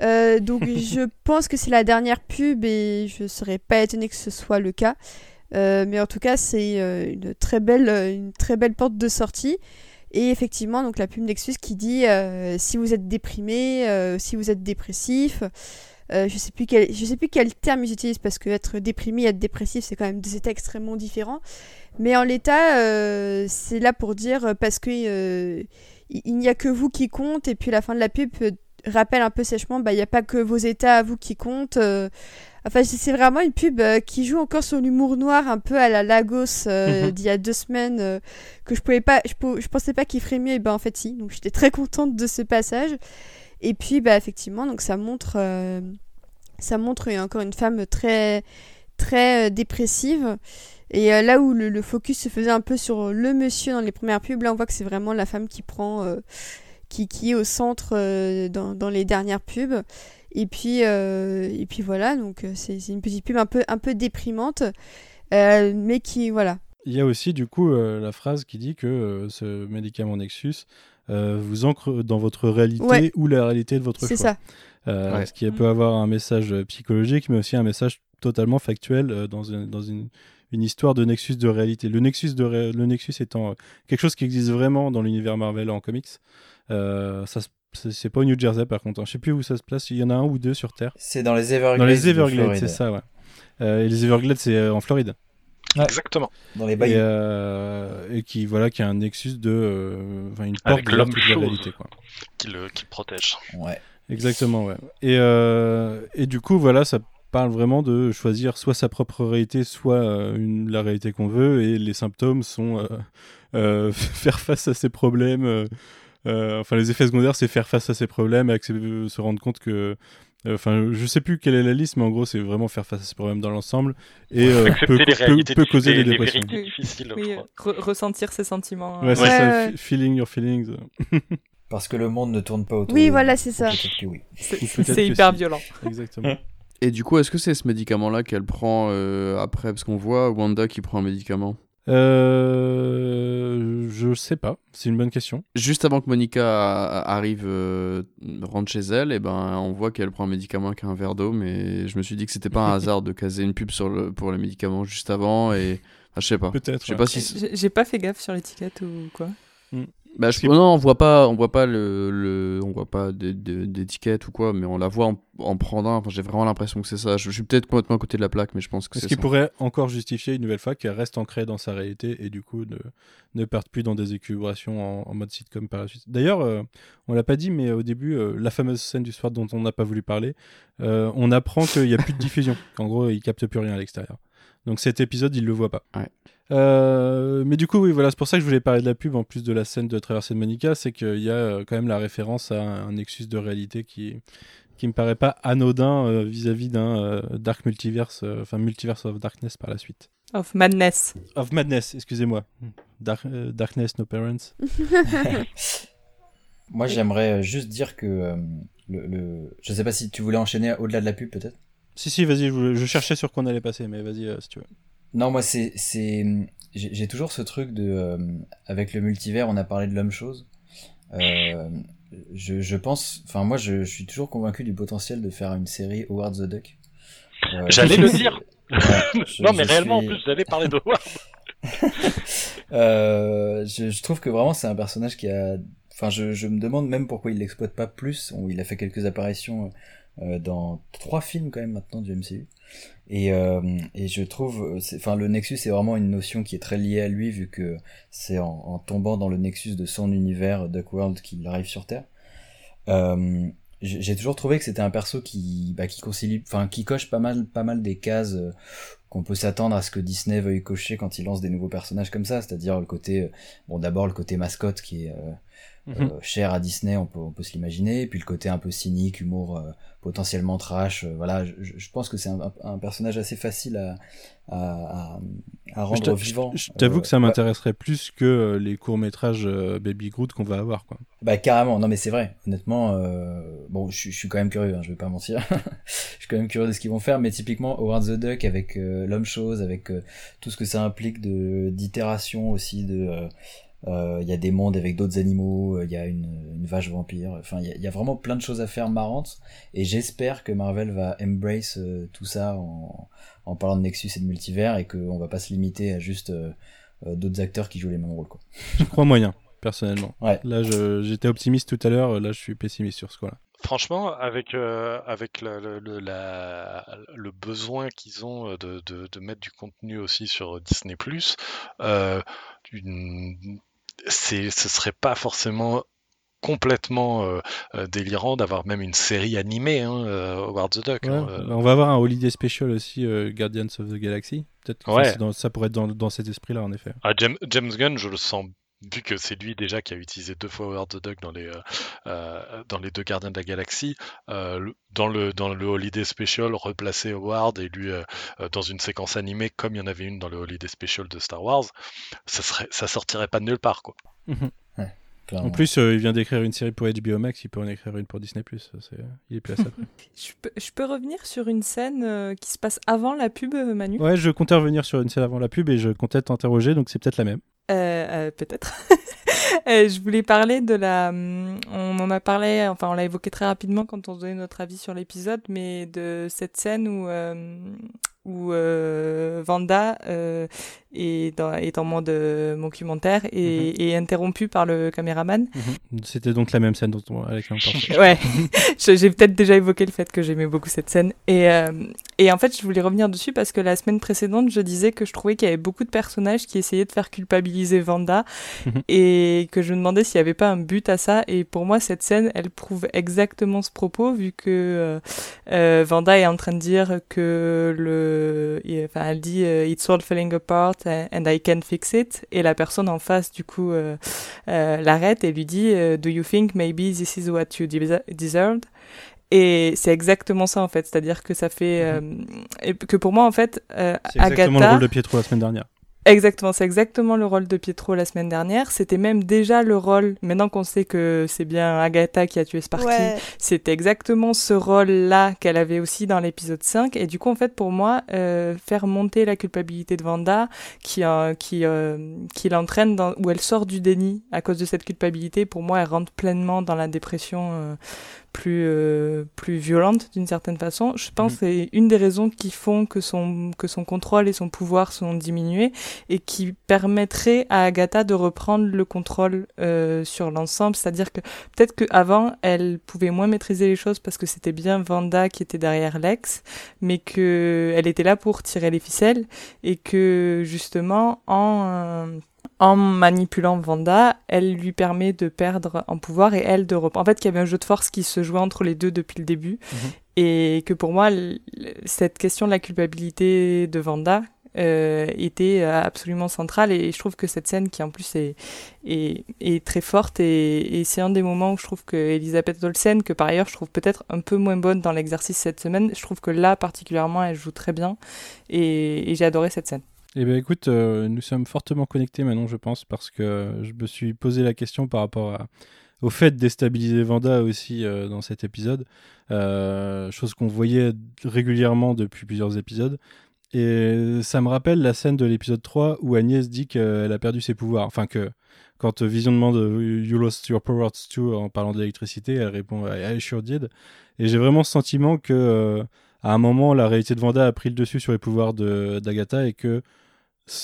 Donc je pense que c'est la dernière pub et je serais pas étonnée que ce soit le cas. Mais en tout cas, c'est une, très belle, une très belle porte de sortie. Et effectivement, donc la pub Nexus qui dit euh, si vous êtes déprimé, euh, si vous êtes dépressif, euh, je sais plus quel, je sais plus quel terme ils utilisent parce que être déprimé être dépressif c'est quand même deux états extrêmement différents. Mais en l'état, c'est là pour dire parce que il n'y a que vous qui compte et puis la fin de la pub rappelle un peu sèchement bah il n'y a pas que vos états à vous qui comptent. Enfin c'est- vraiment une pub euh, qui joue encore sur l'humour noir un peu à la Lagos euh, Mhm. d'il y a deux semaines euh, que je pouvais pas je, pou- je pensais pas qu'il ferait mieux et ben en fait si. Donc j'étais très contente de ce passage. Et puis bah effectivement donc ça montre ça montre encore une femme très très dépressive. Et là où le, le focus se faisait un peu sur le monsieur dans les premières pubs là on voit que c'est vraiment la femme qui prend qui, qui est au centre dans, dans les dernières pubs et puis euh, et puis voilà donc euh, c'est c'est une petite pub un peu un peu déprimante euh, mais qui voilà Il y a aussi du coup euh, la phrase qui dit que euh, ce médicament Nexus euh, vous ancre dans votre réalité Ouais. ou la réalité de votre c'est choix. ça Euh, Ouais. Ce qui peut avoir un message psychologique, mais aussi un message totalement factuel euh, dans, une, dans une, une histoire de Nexus de réalité. Le Nexus, de ré- le Nexus étant euh, quelque chose qui existe vraiment dans l'univers Marvel en comics. Euh, ça, se- c'est pas au New Jersey par contre. hein. Je sais plus où ça se place. Il y en a un ou deux sur Terre. C'est dans les Everglades. Dans les de Everglades, c'est ça, ouais. Euh, et les Everglades, c'est euh, en Floride. Ouais. Exactement. Dans les Et, bayous. euh, et qui voilà qui a un nexus de euh, enfin une porte Avec l'homme toute la réalité quoi. Qui le, qui le protège. Ouais. Exactement ouais. Et euh, et du coup voilà ça parle vraiment de choisir soit sa propre réalité soit une, la réalité qu'on veut et les symptômes sont euh, euh, faire face à ses problèmes euh, euh, enfin les effets secondaires c'est faire face à ses problèmes et se rendre compte que euh, Enfin, je sais plus quelle est la liste, mais en gros, c'est vraiment faire face à ses problèmes dans l'ensemble et euh, peut, causer des dépressions. Oui. euh, re- ressentir ses sentiments. Ouais, c'est euh, Ouais, ça, feeling your feelings. Parce que le monde ne tourne pas autour Oui, de voilà, c'est ça. oui. c'est hyper si. violent. Exactement. Et du coup, est-ce que c'est ce médicament-là qu'elle prend euh, après? Parce qu'on voit Wanda qui prend un médicament. Euh, je sais pas, c'est une bonne question. Juste avant que Monica arrive, euh, rentre chez elle, et ben on voit qu'elle prend un médicament avec un verre d'eau, mais je me suis dit que c'était pas un hasard de caser une pub sur le, pour le médicament juste avant, et je sais pas. Peut-être. Je sais ouais. pas si. J'ai j'ai pas fait gaffe sur l'étiquette ou quoi. Bah, je, non, on voit pas, on voit pas le, le on voit pas d'étiquette ou quoi, mais on la voit en, en prendant. Enfin, j'ai vraiment l'impression que c'est ça. Je, suis peut-être complètement à côté de la plaque, mais je pense que c'est Ce qui pourrait encore justifier une nouvelle fois qu'elle reste ancrée dans sa réalité et du coup ne, ne parte plus dans des équilibrations en, mode sitcom par la suite. D'ailleurs, euh, on l'a pas dit, mais au début, euh, la fameuse scène du soir dont on n'a pas voulu parler, euh, on apprend qu'il n'y a plus de diffusion, qu'en gros, il capte plus rien à l'extérieur. Donc cet épisode, il le voit pas. Ouais. Euh, mais du coup, oui, voilà, c'est pour ça que je voulais parler de la pub en plus de la scène de traversée de Monica, c'est qu'il y a euh, quand même la référence à un, nexus de réalité qui qui me paraît pas anodin euh, vis-à-vis d'un Dark Multiverse, enfin Multiverse of Darkness par la suite. Of Madness. Of Madness, excusez-moi. darkness, no parents. Moi, j'aimerais juste dire que le, le, je sais pas si tu voulais enchaîner au-delà de la pub peut-être? Si si, vas-y, je, je, cherchais sur quoi on allait passer, mais vas-y si tu veux. Non, moi, c'est, c'est, j'ai toujours ce truc de, euh, avec le multivers, on a parlé de l'homme chose. Euh, je, je pense, enfin, moi, je, je, suis toujours convaincu du potentiel de faire une série Howard the Duck. Euh, j'allais le dire. non, mais réellement, en plus, j'allais parler de Howard. euh, je, je, trouve que vraiment, c'est un personnage qui a, enfin, je, je me demande même pourquoi il l'exploite pas plus. Il a fait quelques apparitions euh, dans trois films quand même maintenant du MCU. Et, euh, et je trouve, enfin le Nexus c'est vraiment une notion qui est très liée à lui vu que c'est en, tombant dans le Nexus de son univers Duckworld qu'il arrive sur Terre. Euh, j'ai toujours trouvé que c'était un perso qui, bah, qui concilie, enfin qui coche pas mal, pas mal des cases euh, qu'on peut s'attendre à ce que Disney veuille cocher quand il lance des nouveaux personnages comme ça, c'est-à-dire le côté, euh, bon d'abord le côté mascotte qui est mhm. cher à Disney, on peut, on peut se l'imaginer, puis le côté un peu cynique, humour potentiellement trash. Euh, voilà, je, je, pense que c'est un, un, personnage assez facile à, à, à rendre vivant. Je, t'avoue que ça euh, m'intéresserait plus que euh, les courts métrages Baby Groot qu'on va avoir, quoi. Bah carrément, non mais c'est vrai. Honnêtement, bon, je, suis quand même curieux, hein, je vais pas mentir. je suis quand même curieux de ce qu'ils vont faire, mais typiquement Howard the Duck avec l'homme chose, avec tout ce que ça implique de d'itération aussi de il euh, y a des mondes avec d'autres animaux, il euh, y a une, une, vache vampire, enfin il y, y, a vraiment plein de choses à faire marrantes et j'espère que Marvel va embrace euh, tout ça en, en, parlant de Nexus et de multivers et qu'on va pas se limiter à juste d'autres acteurs qui jouent les mêmes rôles. Quoi. Je crois moyen, personnellement. Ouais. Là j'étais optimiste tout à l'heure, là je suis pessimiste sur ce coup-là. Franchement, avec, euh, avec la, le, la, le besoin qu'ils ont de, de, de, mettre du contenu aussi sur Disney, euh, une, c'est, ce serait pas forcément complètement euh, euh, délirant d'avoir même une série animée, hein, euh, Howard the Duck. Hein, bah, on va avoir un holiday special aussi, Guardians of the Galaxy. Peut-être que ça, dans, ça, pourrait être dans, dans cet esprit-là, en effet. Ah, James, James, Gunn, je le sens vu que c'est lui déjà qui a utilisé deux fois Howard the Duck dans les, euh, dans les deux Gardiens de la Galaxie, euh, dans, le, dans le Holiday Special, replacer Howard et lui euh, dans une séquence animée comme il y en avait une dans le Holiday Special de Star Wars, ça, serait, ça sortirait pas de nulle part. Quoi. Mhm. En plus, il vient d'écrire une série pour HBO Max, il peut en écrire une pour Disney+. il est place après. je, peux, je peux revenir sur une scène qui se passe avant la pub, Manu? Ouais, je comptais revenir sur une scène avant la pub et je comptais t'interroger, donc c'est peut-être la même. Euh, euh, peut-être. je voulais parler de la. Hum, on en a parlé, enfin, on l'a évoqué très rapidement quand on se donnait notre avis sur l'épisode, mais de cette scène où, euh, où euh, Vanda euh, est, dans, est en mode euh, documentaire et, mm est interrompu par le caméraman. Mhm. C'était donc la même scène dont on, avec Ouais, j'ai peut-être déjà évoqué le fait que j'aimais beaucoup cette scène. Et, euh, et en fait, je voulais revenir dessus parce que la semaine précédente, je disais que je trouvais qu'il y avait beaucoup de personnages qui essayaient de faire culpabiliser Vanda mhm. et que je me demandais s'il n'y avait pas un but à ça. Et pour moi, cette scène, elle prouve exactement ce propos vu que Vanda est en train de dire que le enfin, elle dit euh, It's all falling apart and I can't fix it. Et la personne en face, du coup, euh, euh, l'arrête et lui dit Do you think maybe this is what you deserved? Et c'est exactement ça en fait, c'est-à-dire que ça fait et que pour moi en fait, Agatha. C'est exactement le rôle de Pietro la semaine dernière. Exactement, c'est exactement le rôle de Pietro la semaine dernière. C'était même déjà le rôle, maintenant qu'on sait que c'est bien Agatha qui a tué Sparky, c'était exactement ce rôle-là qu'elle avait aussi dans l'épisode 5. Et du coup, en fait, pour moi, euh, faire monter la culpabilité de Vanda, qui, euh, qui, euh, qui l'entraîne dans, où elle sort du déni à cause de cette culpabilité, pour moi, elle rentre pleinement dans la dépression plus, euh, plus violente d'une certaine façon. Je pense Mhm. que c'est une des raisons qui font que son, que son contrôle et son pouvoir sont diminués et qui permettrait à Agatha de reprendre le contrôle euh, sur l'ensemble. C'est-à-dire que peut-être qu'avant, elle pouvait moins maîtriser les choses parce que c'était bien Vanda qui était derrière Lex, mais que elle était là pour tirer les ficelles et que justement en euh, en manipulant Vanda, elle lui permet de perdre en pouvoir et elle de reprendre. En fait, qu'il y avait un jeu de force qui se jouait entre les deux depuis le début. Mhm. Et que pour moi, cette question de la culpabilité de Vanda euh, était euh, absolument centrale. Et je trouve que cette scène, qui en plus est, est, est très forte, et, et c'est un des moments où je trouve que Elisabeth Olsen, que par ailleurs je trouve peut-être un peu moins bonne dans l'exercice cette semaine, je trouve que là particulièrement, elle joue très bien. Et, et j'ai adoré cette scène. Eh bien, écoute, euh, nous sommes fortement connectés maintenant, je pense, parce que je me suis posé la question par rapport à- au fait de déstabiliser Vanda aussi euh, dans cet épisode, euh, chose qu'on voyait régulièrement depuis plusieurs épisodes. Et ça me rappelle la scène de l'épisode 3 où Agnès dit qu'elle a perdu ses pouvoirs. Enfin, que quand Vision demande You lost your powers too en parlant d'électricité, elle répond I sure did. Et j'ai vraiment ce sentiment que à un moment, la réalité de Vanda a pris le dessus sur les pouvoirs d'Agatha et que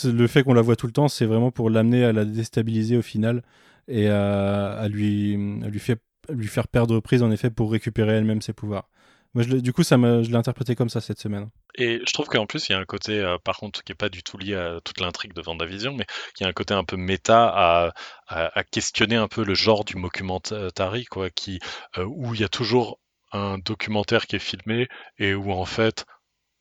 le fait qu'on la voit tout le temps, c'est vraiment pour l'amener à la déstabiliser au final et à, lui, lui, faire perdre prise en effet pour récupérer elle-même ses pouvoirs. Moi, du coup, ça je l'ai interprété comme ça cette semaine. Et je trouve qu'en plus, il y a un côté, euh, par contre, qui est pas du tout lié à toute l'intrigue de Vendavision, mais qui a un côté un peu méta à questionner un peu le genre du mockumentary, quoi, qui, euh, où il y a toujours un documentaire qui est filmé et où en fait,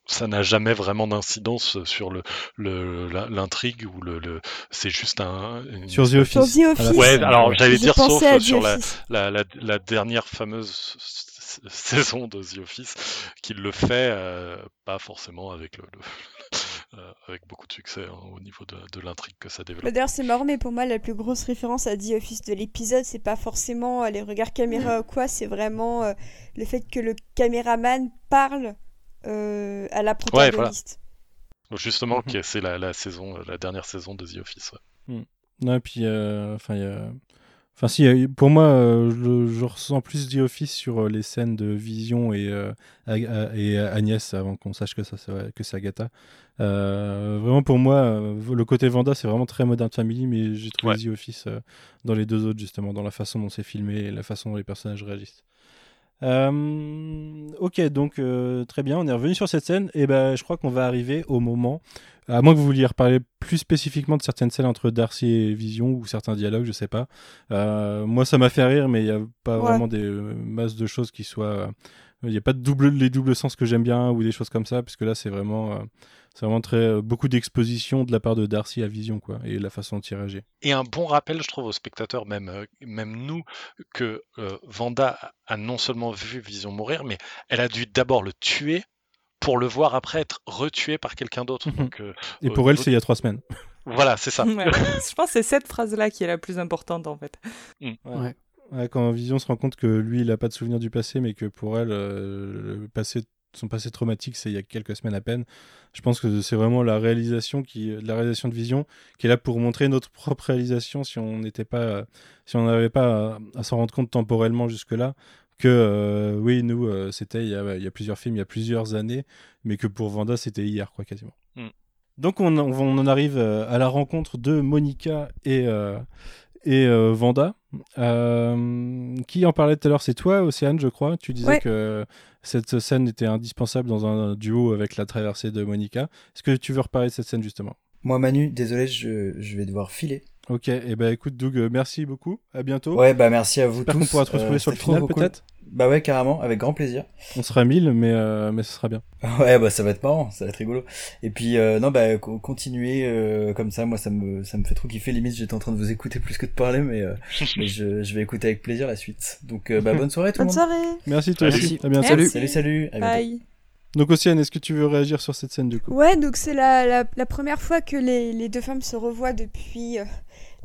ça n'a jamais vraiment d'incidence sur le le- la- l'intrigue ou le, le c'est juste un une- Sur The Office. Sur The Office. ouais alors j'allais dire sauf sur la, la, la, la dernière fameuse saison de The Office qu'il le fait euh, pas forcément avec le, le- euh, avec beaucoup de succès hein, au niveau de, de l'intrigue que ça Bah, développe. D'ailleurs, c'est marrant, mais pour moi, la plus grosse référence à The Office de l'épisode, c'est pas forcément euh, les regards caméra ou quoi, c'est vraiment euh, le fait que le caméraman parle euh, à la voilà. protagoniste. Donc, Justement, que c'est la, la saison, la dernière saison de The Office. ouais. Non, et puis, euh, enfin, il y a- Enfin, si, euh, pour moi, euh, je, je ressens plus The Office sur euh, les scènes de Vision et, Ag- et Agnès avant qu'on sache que, ça, c'est- que c'est Agatha. Euh, vraiment, pour moi, le côté Vanda, c'est vraiment très Modern Family, mais j'ai trouvé Ouais. The Office dans les deux autres, justement, dans la façon dont c'est filmé et la façon dont les personnages réagissent. Euh, ok, donc euh, très bien, on est revenu sur cette scène, et ben je crois qu'on va arriver au moment, à moins que vous vouliez reparler plus spécifiquement de certaines scènes entre Darcy et Vision ou certains dialogues, je sais pas. Euh, moi, ça m'a fait rire, mais il n'y a pas Ouais. vraiment des euh, masses de choses qui soient. euh, Il n'y a pas de double, les doubles sens que j'aime bien ou des choses comme ça, puisque là, c'est vraiment, euh, c'est vraiment très, euh, beaucoup d'exposition de la part de Darcy à Vision, quoi, et la façon dont il réagit. Et un bon rappel, je trouve, aux spectateurs, même, euh, même nous, que euh, Vanda a non seulement vu Vision mourir, mais elle a dû d'abord le tuer pour le voir après être retué par quelqu'un d'autre. Mhm. Euh, Et pour elle, c'est il y a trois semaines. voilà, c'est ça. Ouais. Je pense que c'est cette phrase-là qui est la plus importante en fait. Ouais. Ouais, quand Vision se rend compte que lui, il n'a pas de souvenir du passé, mais que pour elle, euh, le passé, son passé traumatique, c'est il y a quelques semaines à peine. Je pense que c'est vraiment la réalisation qui, la réalisation de Vision, qui est là pour montrer notre propre réalisation si on n'était pas, si on n'avait pas à, à s'en rendre compte temporellement jusque-là. Que euh, oui, nous, euh, c'était il y, a, il y a plusieurs films, il y a plusieurs années, mais que pour Vanda, c'était hier, quoi, quasiment. Mm. Donc on, on, on en arrive euh, à la rencontre de Monica et, euh, et euh, Vanda. Euh, qui en parlait tout à l'heure C'est toi, Océane, je crois. Tu disais Ouais. que cette scène était indispensable dans un duo avec la traversée de Monica. Est-ce que tu veux reparler de cette scène justement? Moi, Manu, désolé, je, je vais devoir filer. Ok, et ben écoute, Doug, euh, merci beaucoup. À bientôt. Ouais, bah merci à vous tous. qu'on pourra te retrouver Euh, sur le final cool. peut-être? Bah ouais, carrément, avec grand plaisir. On sera 1000, mais, euh, mais ce sera bien. Ouais, bah ça va être marrant, ça va être rigolo. Et puis euh, non, bah co- continuez euh, comme ça. Moi, ça me ça me fait trop kiffer. Limite, j'étais en train de vous écouter plus que de parler, mais, euh, mais je, je vais écouter avec plaisir la suite. Donc euh, bah bonne soirée tout le Bonne monde. soirée Merci toi Salut. aussi. À bientôt. Salut, salut. À bientôt. Bye. Donc Océane, est-ce que tu veux réagir sur cette scène du coup? Ouais, donc c'est la, la, la première fois que les, les deux femmes se revoient depuis euh,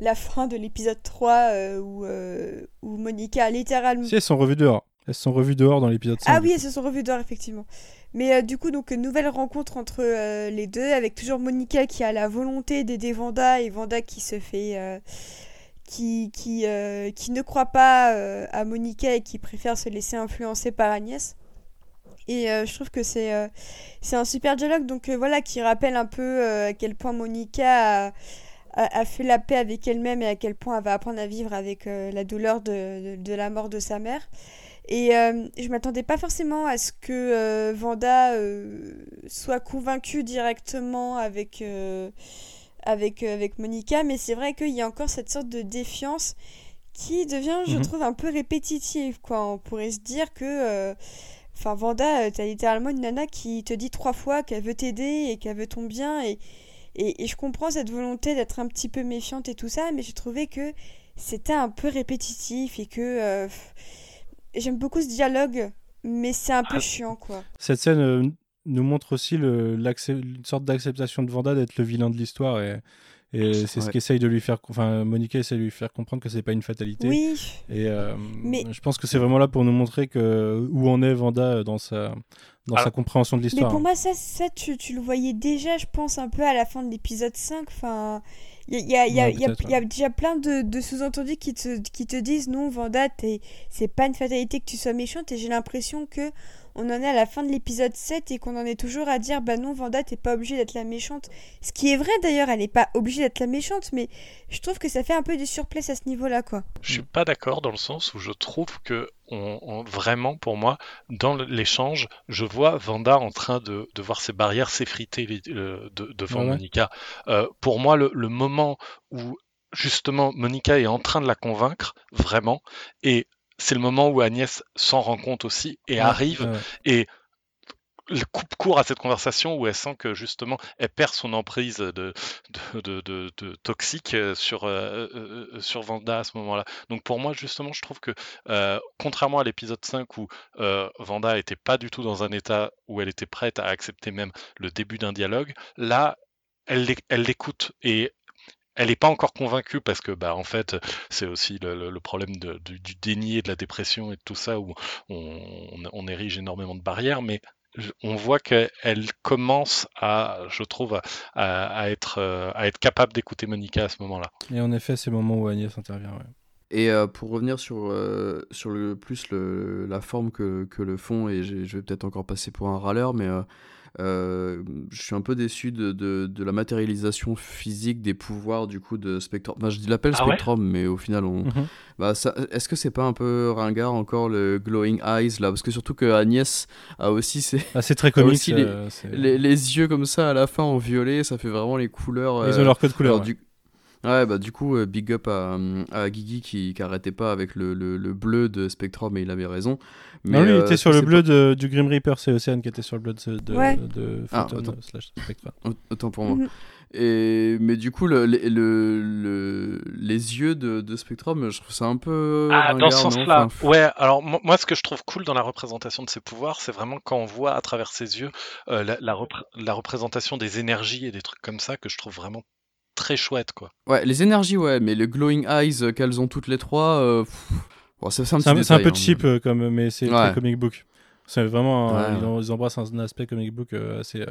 la fin de l'épisode 3 euh, où, euh, où Monica a littéralement... Si elles sont revues dehors. Elles se sont revues dehors dans l'épisode 5. Ah oui, elles se sont revues dehors, effectivement. Mais euh, du coup, donc, une nouvelle rencontre entre euh, les deux, avec toujours Monica qui a la volonté d'aider Vanda et Vanda qui se fait, euh, qui, qui, qui ne croit pas à Monica et qui préfère se laisser influencer par Agnès. Et je trouve que c'est c'est un super dialogue donc voilà qui rappelle un peu à quel point Monica a, a, fait la paix avec elle-même et à quel point elle va apprendre à vivre avec la douleur de, de, de, la mort de sa mère. Et euh, je m'attendais pas forcément à ce que euh, Vanda euh, soit convaincue directement avec, avec, avec Monica, mais c'est vrai qu'il y a encore cette sorte de défiance qui devient, je mhm. trouve, un peu répétitive. Quoi. On pourrait se dire que. Enfin, Vanda, t'as littéralement une nana qui te dit trois fois qu'elle veut t'aider et qu'elle veut ton bien. Et, et, et, je comprends cette volonté d'être un petit peu méfiante et tout ça, mais j'ai trouvé que c'était un peu répétitif et que J'aime beaucoup ce dialogue, mais c'est un peu ah. chiant, quoi. Cette scène euh, nous montre aussi le, une sorte d'acceptation de Vanda d'être le vilain de l'histoire et, et c'est ce qu'essaye de lui faire. Enfin, Monica essaie de lui faire comprendre que c'est pas une fatalité. Oui. Et euh, mais... je pense que c'est vraiment là pour nous montrer que où en est Vanda dans sa dans sa compréhension de l'histoire. Mais pour moi, ça, ça tu, tu, le voyais déjà, je pense, un peu à la fin de l'épisode 5. Enfin, il y a, y, a, y, a, y a, déjà plein de, de sous-entendus qui te, qui te disent non, Vanda, c'est pas une fatalité que tu sois méchante. Et j'ai l'impression que on en est à la fin de l'épisode 7 et qu'on en est toujours à dire bah non Vanda t'es pas obligée d'être la méchante. Ce qui est vrai d'ailleurs elle n'est pas obligée d'être la méchante mais je trouve que ça fait un peu du surplace à ce niveau là quoi. Je suis pas d'accord dans le sens où je trouve que on, vraiment pour moi dans l'échange je vois Vanda en train de, de voir ses barrières s'effriter devant Monica. Euh, pour moi le, le moment où justement Monica est en train de la convaincre vraiment et c'est le moment où Agnès s'en rend compte aussi et arrive et coupe court à cette conversation où elle sent que justement elle perd son emprise de, de, toxique euh, sur, euh, euh, sur Vanda à ce moment-là. Donc pour moi justement je trouve que contrairement à l'épisode 5 où Vanda était pas du tout dans un état où elle était prête à accepter même le début d'un dialogue, là elle l'écoute et elle n'est pas encore convaincue parce que, bah, en fait, c'est aussi le, problème du déni et de la dépression et de tout ça où on, érige énormément de barrières, mais on voit qu'elle commence à, je trouve, à, être, euh, à être capable d'écouter Monica à ce moment-là. Et en effet, c'est le moment où Agnès intervient. Et euh, pour revenir sur, euh, sur le plus le, la forme que, que le fond, et je vais peut-être encore passer pour un râleur, mais euh, je suis un peu déçu de, de, la matérialisation physique des pouvoirs du coup de Spectrum. Enfin, je l'appelle ah Spectrum, mais au final, on. Mhm. bah, Est-ce que c'est pas un peu ringard encore le glowing eyes là? Parce que surtout que Agnès a aussi c'est. Ah, c'est très comique. Euh, les, les, yeux comme ça à la fin en violet, ça fait vraiment les couleurs. Ils ont leur code couleur. Ouais, bah du coup, euh, big up à, à Guigui qui, qui arrêtait pas avec le, le, le, bleu de Spectrum et il avait raison. Mais, non, lui, il était sur le bleu de, du Grim Reaper, c'est Océane qui était sur le bleu de, de, ouais. de ah, slash Spectrum. Autant pour moi. Mhm. Et, mais du coup, le, le, le, les yeux de, de, Spectrum, je trouve ça un peu. Ah, dans ce sens-là. ouais, alors moi, ce que je trouve cool dans la représentation de ses pouvoirs, c'est vraiment quand on voit à travers ses yeux euh, la, la, la, représentation des énergies et des trucs comme ça que je trouve vraiment très chouette, quoi. Ouais, les énergies, ouais, mais le glowing eyes euh, qu'elles ont toutes les trois, euh, c'est un, un, un, peu hein, cheap, euh, comme, mais c'est très comic book. C'est vraiment, ils, embrassent un, aspect comic book assez,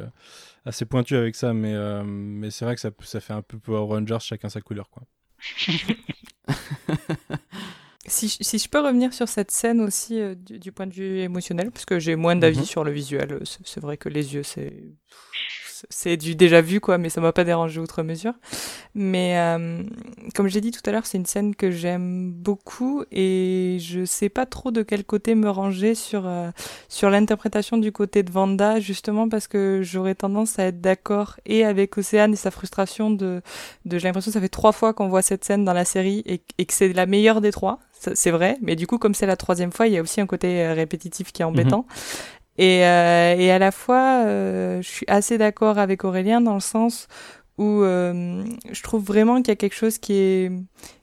assez pointu avec ça, mais, mais c'est vrai que ça, ça fait un peu Power Rangers, chacun sa couleur, quoi. Si, si, je peux revenir sur cette scène aussi du, du, point de vue émotionnel, parce que j'ai moins d'avis mhm. sur le visuel, c'est vrai que les yeux, c'est c'est du déjà vu quoi, mais ça m'a pas dérangé outre mesure. Mais euh, comme j'ai dit tout à l'heure, c'est une scène que j'aime beaucoup et je sais pas trop de quel côté me ranger sur euh, sur l'interprétation du côté de Vanda, justement parce que j'aurais tendance à être d'accord et avec Océane et sa frustration de, de j'ai l'impression que ça fait trois fois qu'on voit cette scène dans la série et, et que c'est la meilleure des trois c'est vrai, mais du coup, comme c'est la troisième fois, il y a aussi un côté euh, répétitif qui est embêtant. Et, euh, et à la fois, euh, je suis assez d'accord avec Aurélien dans le sens où euh, je trouve vraiment qu'il y a quelque chose qui est,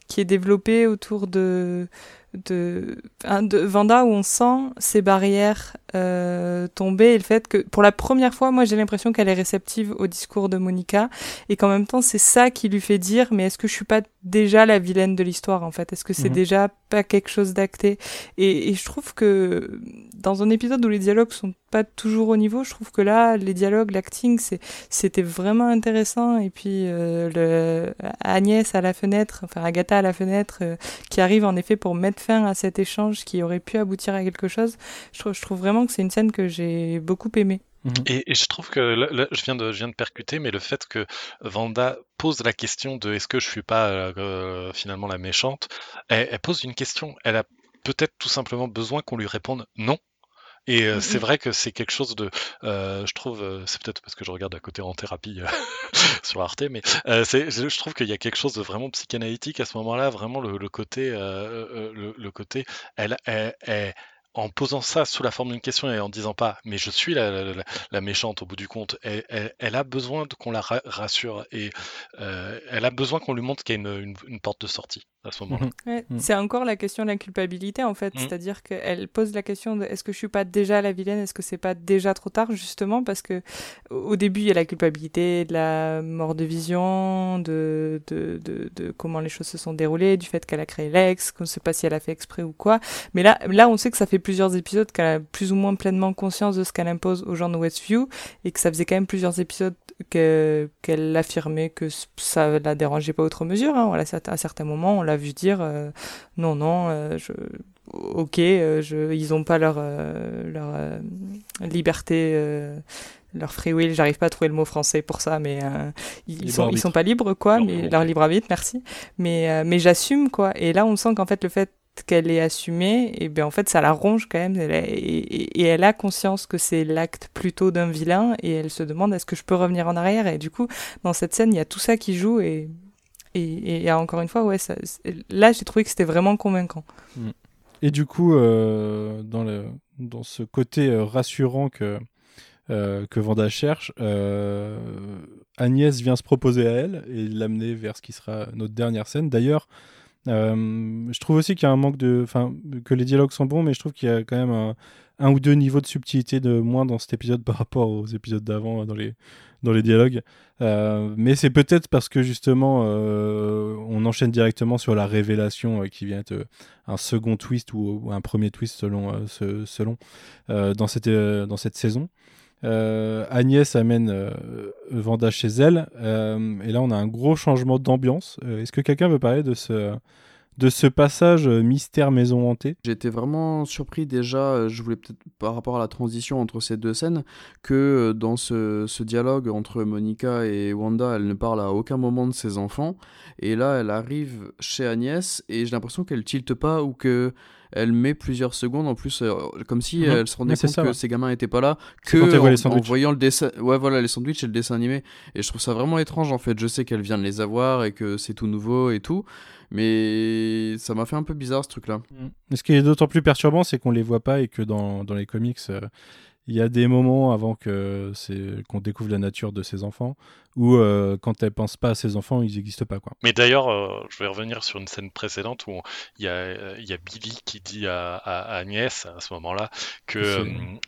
qui est développé autour de, de, de Vanda où on sent ces barrières euh, tomber et le fait que pour la première fois, moi j'ai l'impression qu'elle est réceptive au discours de Monica. Et qu'en même temps c'est ça qui lui fait dire mais est-ce que je suis pas déjà la vilaine de l'histoire en fait? Est-ce que c'est mhm. déjà pas quelque chose d'acté? Et, et, je trouve que dans un épisode où les dialogues sont pas toujours au niveau. Je trouve que là, les dialogues, l'acting, c'était vraiment intéressant. Et puis euh, le, Agnès à la fenêtre, enfin Agatha à la fenêtre, euh, qui arrive en effet pour mettre fin à cet échange qui aurait pu aboutir à quelque chose. Je trouve, je trouve vraiment que c'est une scène que j'ai beaucoup aimée. Mhm. Et, je trouve que là, je, viens de, je viens de percuter, mais le fait que Vanda pose la question de est-ce que je suis pas euh, finalement la méchante, elle, elle, pose une question. Elle a peut-être tout simplement besoin qu'on lui réponde non. Et euh, c'est vrai que c'est quelque chose de, euh, je trouve, c'est peut-être parce que je regarde à côté en thérapie sur Arte, mais je trouve qu'il y a quelque chose de vraiment psychanalytique à ce moment-là, vraiment le, côté, le, le, côté, elle, elle, elle en posant ça sous la forme d'une question et en disant pas mais je suis la, méchante au bout du compte, elle, a besoin qu'on la rassure et euh, elle a besoin qu'on lui montre qu'il y a une, porte de sortie à ce moment-là. Mhm. Mhm. C'est encore la question de la culpabilité en fait, mhm. c'est-à-dire qu'elle pose la question de est-ce que je suis pas déjà la vilaine, est-ce que c'est pas déjà trop tard justement? Parce que au début il y a la culpabilité de la mort de Vision, de, de, de, comment les choses se sont déroulées, du fait qu'elle a créé l'ex, qu'on ne sait pas si elle a fait exprès ou quoi, mais là, là on sait que ça fait plusieurs épisodes qu'elle a plus ou moins pleinement conscience de ce qu'elle impose aux gens de Westview et que ça faisait quand même plusieurs épisodes qu'elle affirmait que ça la dérangeait pas outre mesure. Hein. À certains moments, on l'a vu dire euh, non, non, euh, je, ok, euh, je, ils ont pas leur, leur liberté leur free will, j'arrive pas à trouver le mot français pour ça, mais ils sont ils sont pas libres quoi, mais leur libre arbitre, merci. Mais mais j'assume quoi. Et là on sent qu'en fait le fait qu'elle est assumée, et bien en fait ça la ronge quand même, et, elle a conscience que c'est l'acte plutôt d'un vilain, et elle se demande est-ce que je peux revenir en arrière, et du coup dans cette scène il y a tout ça qui joue, et, et, encore une fois, ouais, là j'ai trouvé que c'était vraiment convaincant. Mm. Et du coup, euh, dans, ce côté euh, rassurant que, euh, que Vanda cherche, Agnès vient se proposer à elle et l'amener vers ce qui sera notre dernière scène. D'ailleurs, je trouve aussi qu'il y a un manque de. Enfin, que les dialogues sont bons, mais je trouve qu'il y a quand même un, ou deux niveaux de subtilité de moins dans cet épisode par rapport aux épisodes d'avant dans les, dans les dialogues. Euh, mais c'est peut-être parce que justement, euh, on enchaîne directement sur la révélation qui vient être un second twist ou, un premier twist selon, selon dans, cette, dans cette saison. Euh, Agnès amène euh, Vanda chez elle. Euh, et là, on a un gros changement d'ambiance. Est-ce que quelqu'un veut parler de ce, de ce passage mystère maison hantée J'étais vraiment surpris déjà, je voulais peut-être par rapport à la transition entre ces deux scènes, que dans ce, ce, dialogue entre Monica et Wanda, elle ne parle à aucun moment de ses enfants. Et là, elle arrive chez Agnès et j'ai l'impression qu'elle tilte pas ou que elle met plusieurs secondes en plus, euh, comme si mhm. elle se rendait compte que ces gamins n'étaient pas là, que en, voyant le dessin, ouais voilà les sandwichs et le dessin animé. Et je trouve ça vraiment étrange en fait. Je sais qu'elle vient de les avoir et que c'est tout nouveau et tout, mais ça m'a fait un peu bizarre ce truc-là. Mm. Ce qui est d'autant plus perturbant, c'est qu'on les voit pas et que dans, dans les comics. Euh, il y a des moments avant que c'est qu'on découvre la nature de ses enfants où euh, quand elle pense pas à ses enfants, ils n'existent pas quoi. Mais d'ailleurs, euh, je vais revenir sur une scène précédente où il y a, y a Billy qui dit à, à Agnès à ce moment-là que euh,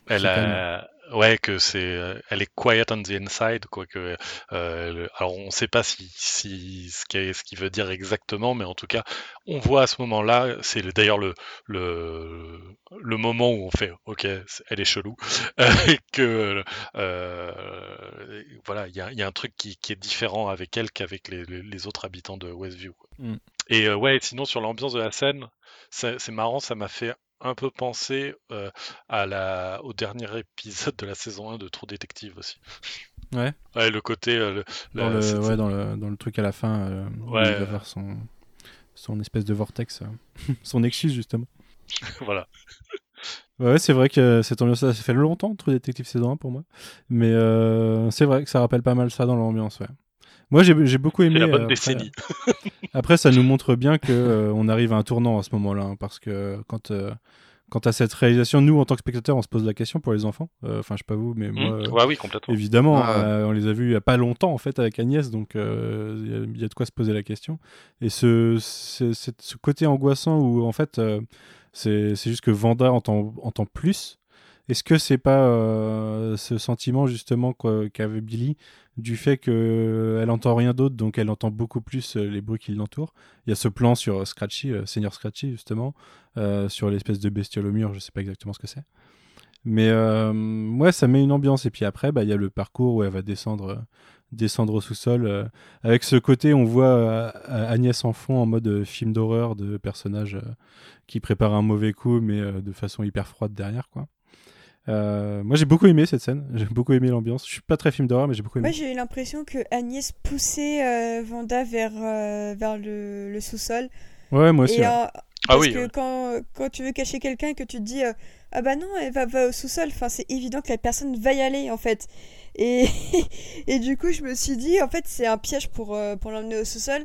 elle a ouais que c'est euh, elle est quiet on the inside quoi que euh, alors on sait pas si, si ce qui ce qui veut dire exactement mais en tout cas on voit à ce moment-là c'est d'ailleurs le, le le moment où on fait ok elle est chelou que euh, voilà il y a, y a, un truc qui, qui, est différent avec elle qu'avec les, les, autres habitants de Westview mm. et euh, ouais sinon sur l'ambiance de la scène c'est marrant ça m'a fait un peu pensé euh, à la, au dernier épisode de la saison 1 de True Detective aussi. Ouais. Ouais, le côté. Euh, dans, le, ouais, dans, le, dans, le, truc à la fin, euh, ouais. il va faire son, son espèce de vortex, son excuse justement. voilà. Ouais, c'est vrai que cette ambiance, ça fait longtemps, True Detective saison 1 pour moi. Mais c'est vrai que ça rappelle pas mal ça dans l'ambiance, ouais. Moi, j'ai beaucoup aimé. La bonne décennie. Après, ça nous montre bien que euh, on arrive à un tournant à ce moment-là, hein, parce que quand euh, quant à cette réalisation, nous, en tant que spectateurs, on se pose la question pour les enfants. Euh, enfin, je sais pas vous, mais moi, mmh. oui, complètement. évidemment, ah, on les a vus il y a pas longtemps en fait avec Agnès, donc il y, a de quoi se poser la question. Et ce, ce côté angoissant où en fait, c'est juste que Vanda entend, entend plus. Est-ce que c'est pas ce sentiment justement qu'avait Billy du fait qu'elle euh, entend rien d'autre, donc elle entend beaucoup plus euh, les bruits qui l'entourent. Il y a ce plan sur Scratchy, euh, Seigneur Scratchy justement, sur l'espèce de bestiole au mur, je sais pas exactement ce que c'est. Mais ouais, ça met une ambiance. Et puis après, bah, il y a le parcours où elle va descendre, descendre au sous-sol. avec ce côté, on voit Agnès en fond en mode film d'horreur de personnage qui prépare un mauvais coup, mais de façon hyper froide derrière. quoi. Euh, moi, j'ai beaucoup aimé cette scène. J'ai beaucoup aimé l'ambiance. Je suis pas très film d'horreur, mais j'ai beaucoup aimé. Moi, j'ai eu l'impression que Agnès poussait euh, Vanda vers, euh, vers le, le sous-sol. Ouais, moi aussi. Et, ouais. euh, Ah parce oui, que ouais. quand, quand tu veux cacher quelqu'un et que tu te dis euh, ah bah non elle va, va au sous-sol enfin c'est évident que la personne va y aller en fait et, et du coup je me suis dit en fait c'est un piège pour, euh, pour l'emmener au sous-sol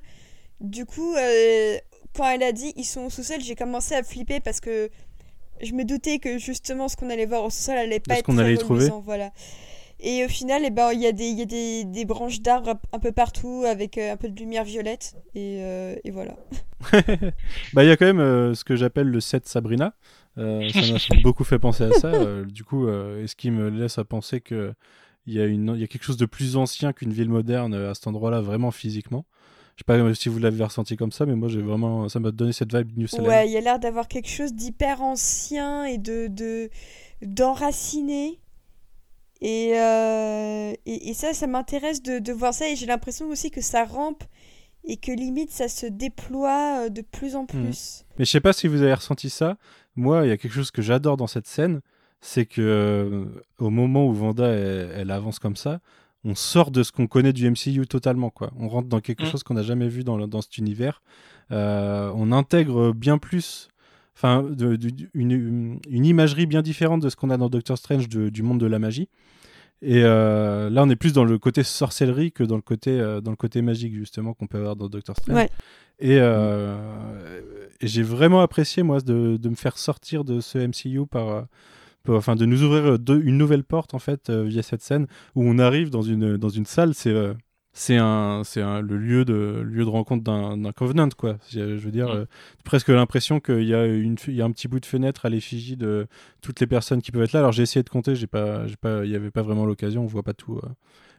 du coup euh, quand elle a dit ils sont au sous-sol j'ai commencé à flipper parce que je me doutais que justement ce qu'on allait voir au sous-sol allait pas être qu'on allait trouver. voilà et au final eh ben, il y a, des, il y a des, des branches d'arbres un- peu partout avec euh, un peu de lumière violette et, euh, et voilà bah, il y a quand même euh, ce que j'appelle le set Sabrina. Euh, ça m'a beaucoup fait penser à ça. euh, du coup, euh, et ce qui me laisse à penser que il y, a une, il y a quelque chose de plus ancien qu'une ville moderne à cet endroit-là, vraiment physiquement. Je sais pas euh, si vous l'avez ressenti comme ça, mais moi, j'ai vraiment, ça m'a donné cette vibe New. Ouais, il y a l'air d'avoir quelque chose d'hyper ancien et de, de d'enraciné. Et, euh, et, et ça, ça m'intéresse de, de voir ça. Et j'ai l'impression aussi que ça rampe et que limite ça se déploie euh, de plus en plus. Mais je sais pas si vous avez ressenti ça. Moi, il y a quelque chose que j'adore dans cette scène, c'est que euh, au moment où Vanda elle, elle avance comme ça, on sort de ce qu'on connaît du MCU totalement. Quoi. On rentre dans quelque Mm. chose qu'on n'a jamais vu dans, le- dans cet univers. Euh, on intègre bien plus, enfin, de- de- une, une imagerie bien différente de ce qu'on a dans Doctor Strange de- du monde de la magie. Et euh, là, on est plus dans le côté sorcellerie que dans le côté, euh, dans le côté magique, justement, qu'on peut avoir dans Doctor Strange. Ouais. Et, euh, et j'ai vraiment apprécié, moi, de, de me faire sortir de ce MCU par. Euh, Enfin, de nous ouvrir euh, une nouvelle porte, en fait, euh, via cette scène où on arrive dans une, dans une salle. C'est. euh, c'est un, c'est un, le lieu de, lieu de rencontre d'un Covenant, quoi. Je veux dire, Mm. euh, presque l'impression qu'il y, a une- il y a un petit bout de fenêtre à l'effigie de toutes les personnes qui peuvent être là. Alors j'ai essayé de compter, j'ai pas, j'ai pas, il n'y avait pas vraiment l'occasion, on voit pas tout euh,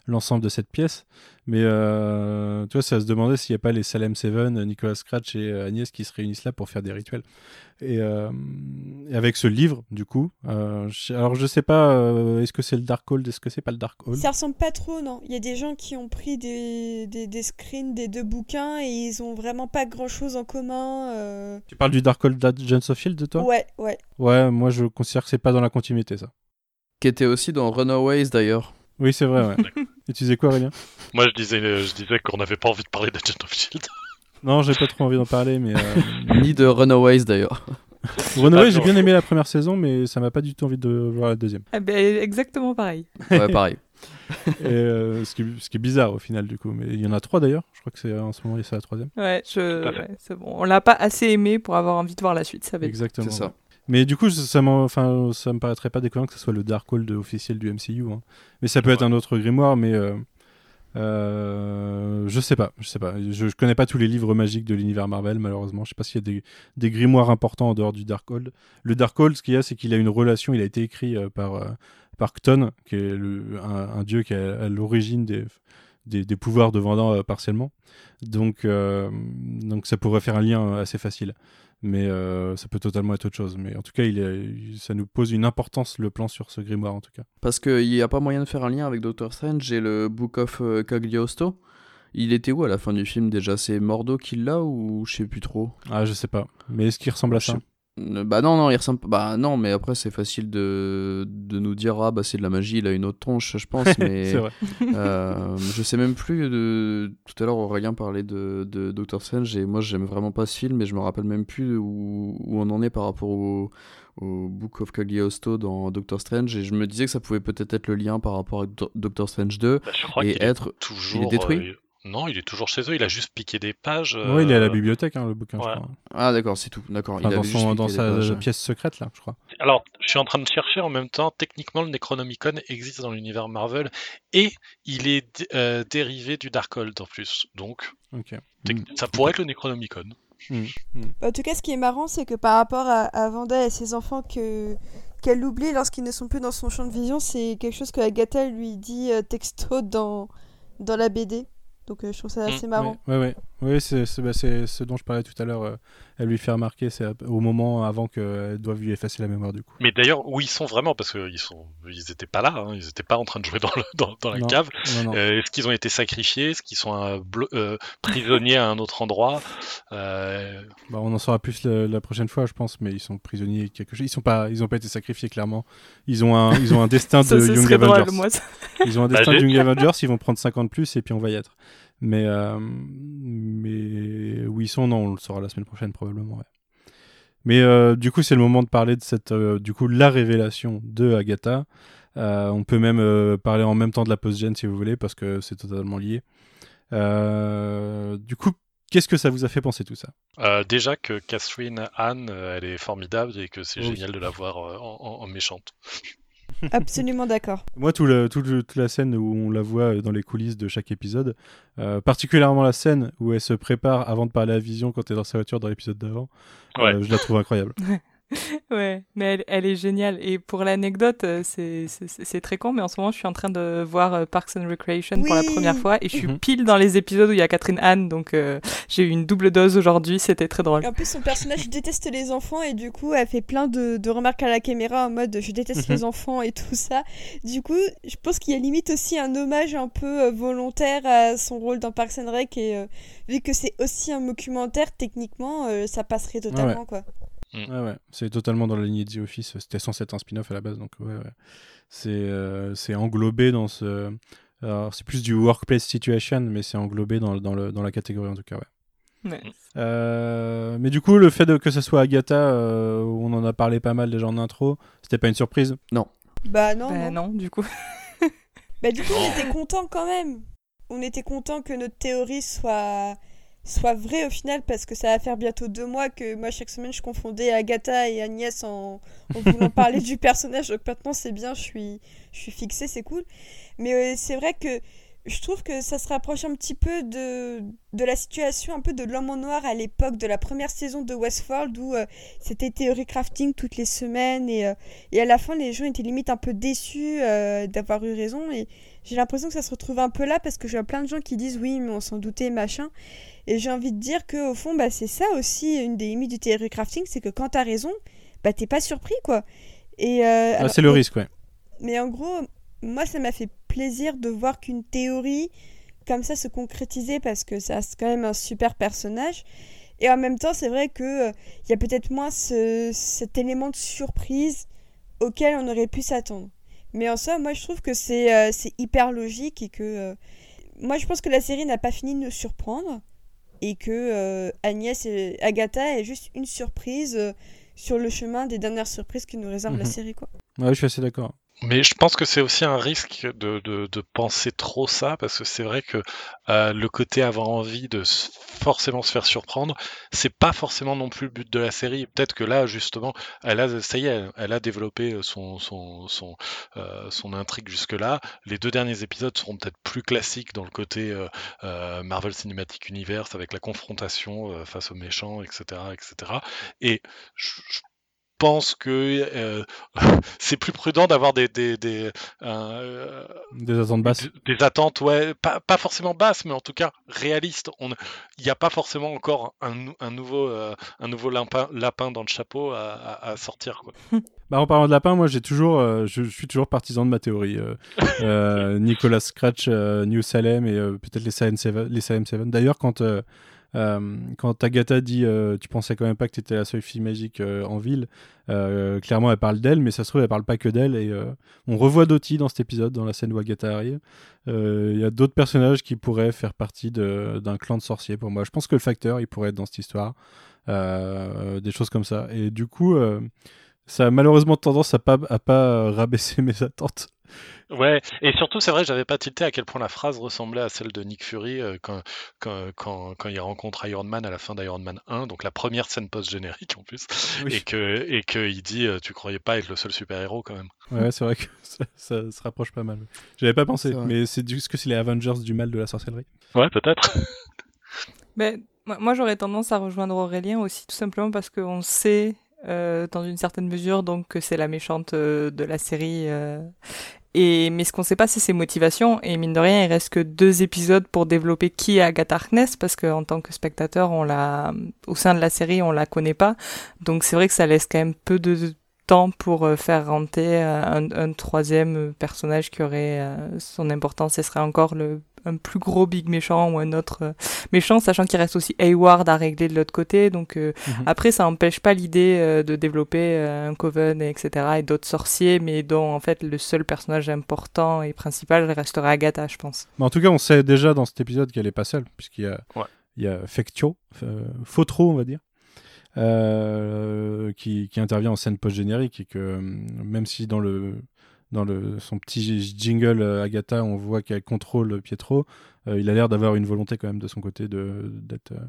l'ensemble de cette pièce. Mais euh, tu vois, ça se demandait s'il n'y a pas les Salem Seven, Nicolas Scratch et euh, Agnès qui se réunissent là pour faire des rituels. Et, euh, et avec ce livre, du coup, euh, je- alors je sais pas, euh, est-ce que c'est le Darkhold, est-ce que c'est pas le Darkhold Ça ressemble pas trop, non. Il y a des gens qui ont pris des, des, des screens des deux bouquins et ils ont vraiment pas grand chose en commun. euh. Tu parles du Darkhold d'Agents of Shield, de toi? Ouais, ouais. Ouais, moi je considère que c'est pas dans la continuité ça. Qui était aussi dans Runaways d'ailleurs. Oui, c'est vrai, ouais. Et tu disais quoi, Aurélien? Moi, je disais, je disais qu'on n'avait pas envie de parler d'Agent of Shield. Non, j'ai pas trop envie d'en parler, mais. Euh... Ni de Runaways d'ailleurs. Runaway, Ah, j'ai bien aimé la première saison, mais ça m'a pas du tout envie de voir la deuxième. Ah ben, exactement pareil. Ouais, pareil. Et, euh, ce, qui, est- ce qui est bizarre au final, du coup. Mais il y en a trois d'ailleurs. Je crois que c'est en ce moment, c'est la troisième. Ouais, je... C'est bon. On l'a pas assez aimé pour avoir envie de voir la suite, ça va être- Exactement. C'est ça. Mais du coup, ça, enfin, me paraîtrait pas déconnant que ce soit le Darkhold officiel du MCU. hein. Mais ça peut être un autre grimoire, mais euh, euh, je sais pas. Je sais pas. Je, je connais pas tous les livres magiques de l'univers Marvel, malheureusement. Je sais pas s'il y a des, des grimoires importants en dehors du Darkhold. Le Darkhold, ce qu'il y a, c'est qu'il a une relation. Il a été écrit euh, par par Cton, qui est le- un, un dieu qui est à, l'origine des, des des pouvoirs de Vanda euh, partiellement. Donc euh, donc ça pourrait faire un lien assez facile mais euh, ça peut totalement être autre chose. Mais en tout cas, il est- ça nous pose une importance le plan sur ce grimoire en tout cas. Parce qu'il n'y a pas moyen de faire un lien avec Doctor Strange. J'ai le Book of euh, Cagliostro. Il était où à la fin du film déjà? C'est Mordo qui l'a ou je sais plus trop? Ah, je sais pas. Mais est-ce qu'il ressemble à Je ça? sais- Bah non, non, il ressemble. Bah non, mais après c'est facile de, de nous dire ah bah c'est de la magie, il a une autre tronche, je pense. Mais vrai. euh, je sais même plus. De... Tout à l'heure Aurélien parlait de, de Doctor Strange et moi j'aime vraiment pas ce film, mais je me rappelle même plus où, où on en est par rapport au, au Book of Cagliostro dans Doctor Strange et je me disais que ça pouvait peut-être être le lien par rapport à Do- Doctor Strange 2 Bah, je crois et qu'il est être toujours. détruit euh, Non, il est toujours chez eux. Il a juste piqué des pages. Ouais, il est à la euh, bibliothèque, hein, le bouquin, ouais. je crois. ah d'accord c'est tout d'accord Enfin, il dans avait son, juste dans piqué sa pièce secrète, là, je crois. Alors, je suis en train de chercher en même temps. Techniquement, le Necronomicon existe dans l'univers Marvel et il est dé- euh, dérivé du Darkhold en plus. Donc, Ok. tec- Mm. ça pourrait être le Necronomicon. Mm. Mm. En tout cas, ce qui est marrant, c'est que par rapport à, à Vanda et ses enfants que qu'elle oublie lorsqu'ils ne sont plus dans son champ de vision, c'est quelque chose que Agatha lui dit euh, texto dans, dans la BD. Donc euh, je trouve ça Mm, assez marrant. Ouais, ouais, ouais. Oui, c'est bah, ce dont je parlais tout à l'heure. Euh, elle lui fait remarquer, c'est au moment avant qu'elle doive lui effacer la mémoire du coup. Mais d'ailleurs, où ils sont vraiment Parce qu'ils sont, ils étaient pas là, hein, ils étaient pas en train de jouer dans, le, dans, la cave. Euh, est-ce qu'ils ont été sacrifiés? Est-ce qu'ils sont euh, prisonniers à un autre endroit? Bah, On en saura plus la, prochaine fois, je pense, mais ils sont prisonniers quelque chose. Ils sont pas, ils ont pas été sacrifiés clairement. Ils ont un, ils ont un destin de Young Avengers. ils ont un destin de Young Avengers. Ils vont prendre 50 plus et puis on va y être. Mais, euh, mais où ils sont, non, on le saura la semaine prochaine probablement. Mais euh, du coup, c'est le moment de parler de cette, euh, du coup, la révélation de Agatha. on peut même parler en même temps de la post-gen si vous voulez, parce que c'est totalement lié. du coup, qu'est-ce que ça vous a fait penser tout ça? Déjà que Catherine Anne, elle est formidable et que c'est génial de la voir en méchante. Absolument d'accord. Moi, tout le, toute la scène où on la voit dans les coulisses de chaque épisode, euh, particulièrement la scène où elle se prépare avant de parler à Vision quand elle est dans sa voiture dans l'épisode d'avant, euh, je la trouve incroyable. ouais, mais elle, est géniale. Et pour l'anecdote, euh, c'est très con, mais en ce moment, je suis en train de voir euh, Parks and Recreation pour la première fois et je suis mhm. pile dans les épisodes où il y a Catherine Anne, donc euh, j'ai eu une double dose aujourd'hui, c'était très drôle. en plus, son personnage déteste les enfants et du coup, elle fait plein de, remarques à la caméra en mode je déteste les mhm. enfants et tout ça. Du coup, je pense qu'il y a limite aussi un hommage un peu volontaire à son rôle dans Parks and Rec et vu que c'est aussi un documentaire, techniquement, ça passerait totalement quoi. Mm. Ouais, ouais. C'est totalement dans la lignée de The Office. C'était censé être un spin-off à la base, donc ouais, ouais. C'est euh, englobé dans ce. C'est plus du workplace situation, mais c'est englobé dans, dans, le, dans la catégorie en tout cas, ouais. Euh, mais du coup, le fait de, que ce soit Agatha, euh, on en a parlé pas mal déjà en intro, c'était pas une surprise? Non. Bah non. Bah, non. du coup. bah du coup, on était content quand même. On était content que notre théorie soit soit vrai au final parce que ça va faire bientôt deux mois que moi chaque semaine je confondais Agatha et Agnès en, en voulant parler du personnage. Donc maintenant c'est bien je suis je suis fixée c'est cool. Mais euh, c'est vrai que je trouve que ça se rapproche un petit peu de, de la situation un peu de l'homme en noir à l'époque de la première saison de Westworld où euh, c'était théorie crafting toutes les semaines et, euh, et, à la fin les gens étaient limite un peu déçus d'avoir eu raison. Et j'ai l'impression que ça se retrouve un peu là parce que je vois plein de gens qui disent oui mais on s'en doutait machin et j'ai envie de dire que au fond, bah, c'est ça aussi une des limites du théorie crafting, c'est que quand t'as raison, bah t'es pas surpris quoi. Et euh, ah, c'est le risque, ouais. Mais en gros, moi, ça m'a fait plaisir de voir qu'une théorie comme ça se concrétisait parce que ça c'est quand même un super personnage. Et en même temps, c'est vrai que il euh, y a peut-être moins ce, cet élément de surprise auquel on aurait pu s'attendre. Mais en soi, moi, je trouve que c'est euh, c'est hyper logique et que moi, je pense que la série n'a pas fini de nous surprendre et que euh, Agnès et Agatha est juste une surprise euh, sur le chemin des dernières surprises que nous réserve la mhm. série quoi. Ouais, je suis assez d'accord. Mais je pense que c'est aussi un risque de, de, penser trop ça, parce que c'est vrai que euh, le côté avoir envie de forcément se faire surprendre, c'est pas forcément non plus le but de la série. Peut-être que là, justement, elle a, ça y est, elle a développé son, son, son, euh, intrigue jusque-là. Les deux derniers épisodes seront peut-être plus classiques dans le côté euh, Marvel Cinematic Universe, avec la confrontation face aux méchants, etc. etc. Et je pense que euh, c'est plus prudent d'avoir des des des, euh, des attentes basses. Des, attentes, ouais, pas, pas forcément basses, mais en tout cas réalistes. Il n'y a pas forcément encore un, un nouveau euh, un nouveau lapin, lapin dans le chapeau à, à, sortir. Quoi. Bah, en parlant de lapin, moi j'ai toujours, je, suis toujours partisan de ma théorie. Nicolas Scratch, New Salem et peut-être les Salem 7. Les Salem 7. D'ailleurs, quand euh, quand Agatha dit euh, tu pensais quand même pas que tu étais la seule fille magique euh, en ville, clairement elle parle d'elle, mais ça se trouve elle parle pas que d'elle. Et on revoit Dottie dans cet épisode, dans la scène où Agatha arrive. Il y a d'autres personnages qui pourraient faire partie d'un clan de sorciers pour moi. Je pense que le facteur il pourrait être dans cette histoire, des choses comme ça. Et du coup, ça a malheureusement tendance à pas, à pas rabaisser mes attentes. Ouais, et surtout, c'est vrai, j'avais pas tilté à quel point la phrase ressemblait à celle de Nick Fury euh, quand, quand, quand, quand, il rencontre Iron Man à la fin d'Iron Man 1, donc la première scène post-générique en plus, et que et qu'il dit euh, Tu croyais pas être le seul super-héros quand même. Ouais, c'est vrai que ça, se rapproche pas mal. J'avais pas pensé, mais c'est juste que c'est les Avengers du mal de la sorcellerie. Ouais, peut-être. mais moi, j'aurais tendance à rejoindre Aurélien aussi, tout simplement parce qu'on sait. Euh, dans une certaine mesure, donc c'est la méchante de la série Et, mais ce qu'on sait pas, c'est ses motivations. Et mine de rien, il reste que deux épisodes pour développer qui est Agatha Harkness, parce qu'en tant que spectateur, on l'a, au sein de la série, on la connaît pas. Donc c'est vrai que ça laisse quand même peu de temps pour euh, faire rentrer euh, un, un, troisième personnage qui aurait euh, son importance. Ce serait encore le un plus gros big méchant ou un autre méchant, sachant qu'il reste aussi Hayward à régler de l'autre côté. Donc mm -hmm. après, ça n'empêche pas l'idée de développer un coven, etc. et d'autres sorciers, mais dont en fait le seul personnage important et principal resterait Agatha, je pense. Mais en tout cas, on sait déjà dans cet épisode qu'elle est pas seule, puisqu'il y a, ouais. il y a Fectio, euh, Fautreau, on va dire. Euh, qui, qui, intervient en scène post-générique et que même si dans le dans le, son petit jingle Agatha, on voit qu'elle contrôle Pietro, euh, il a l'air d'avoir une volonté quand même de son côté d'être euh,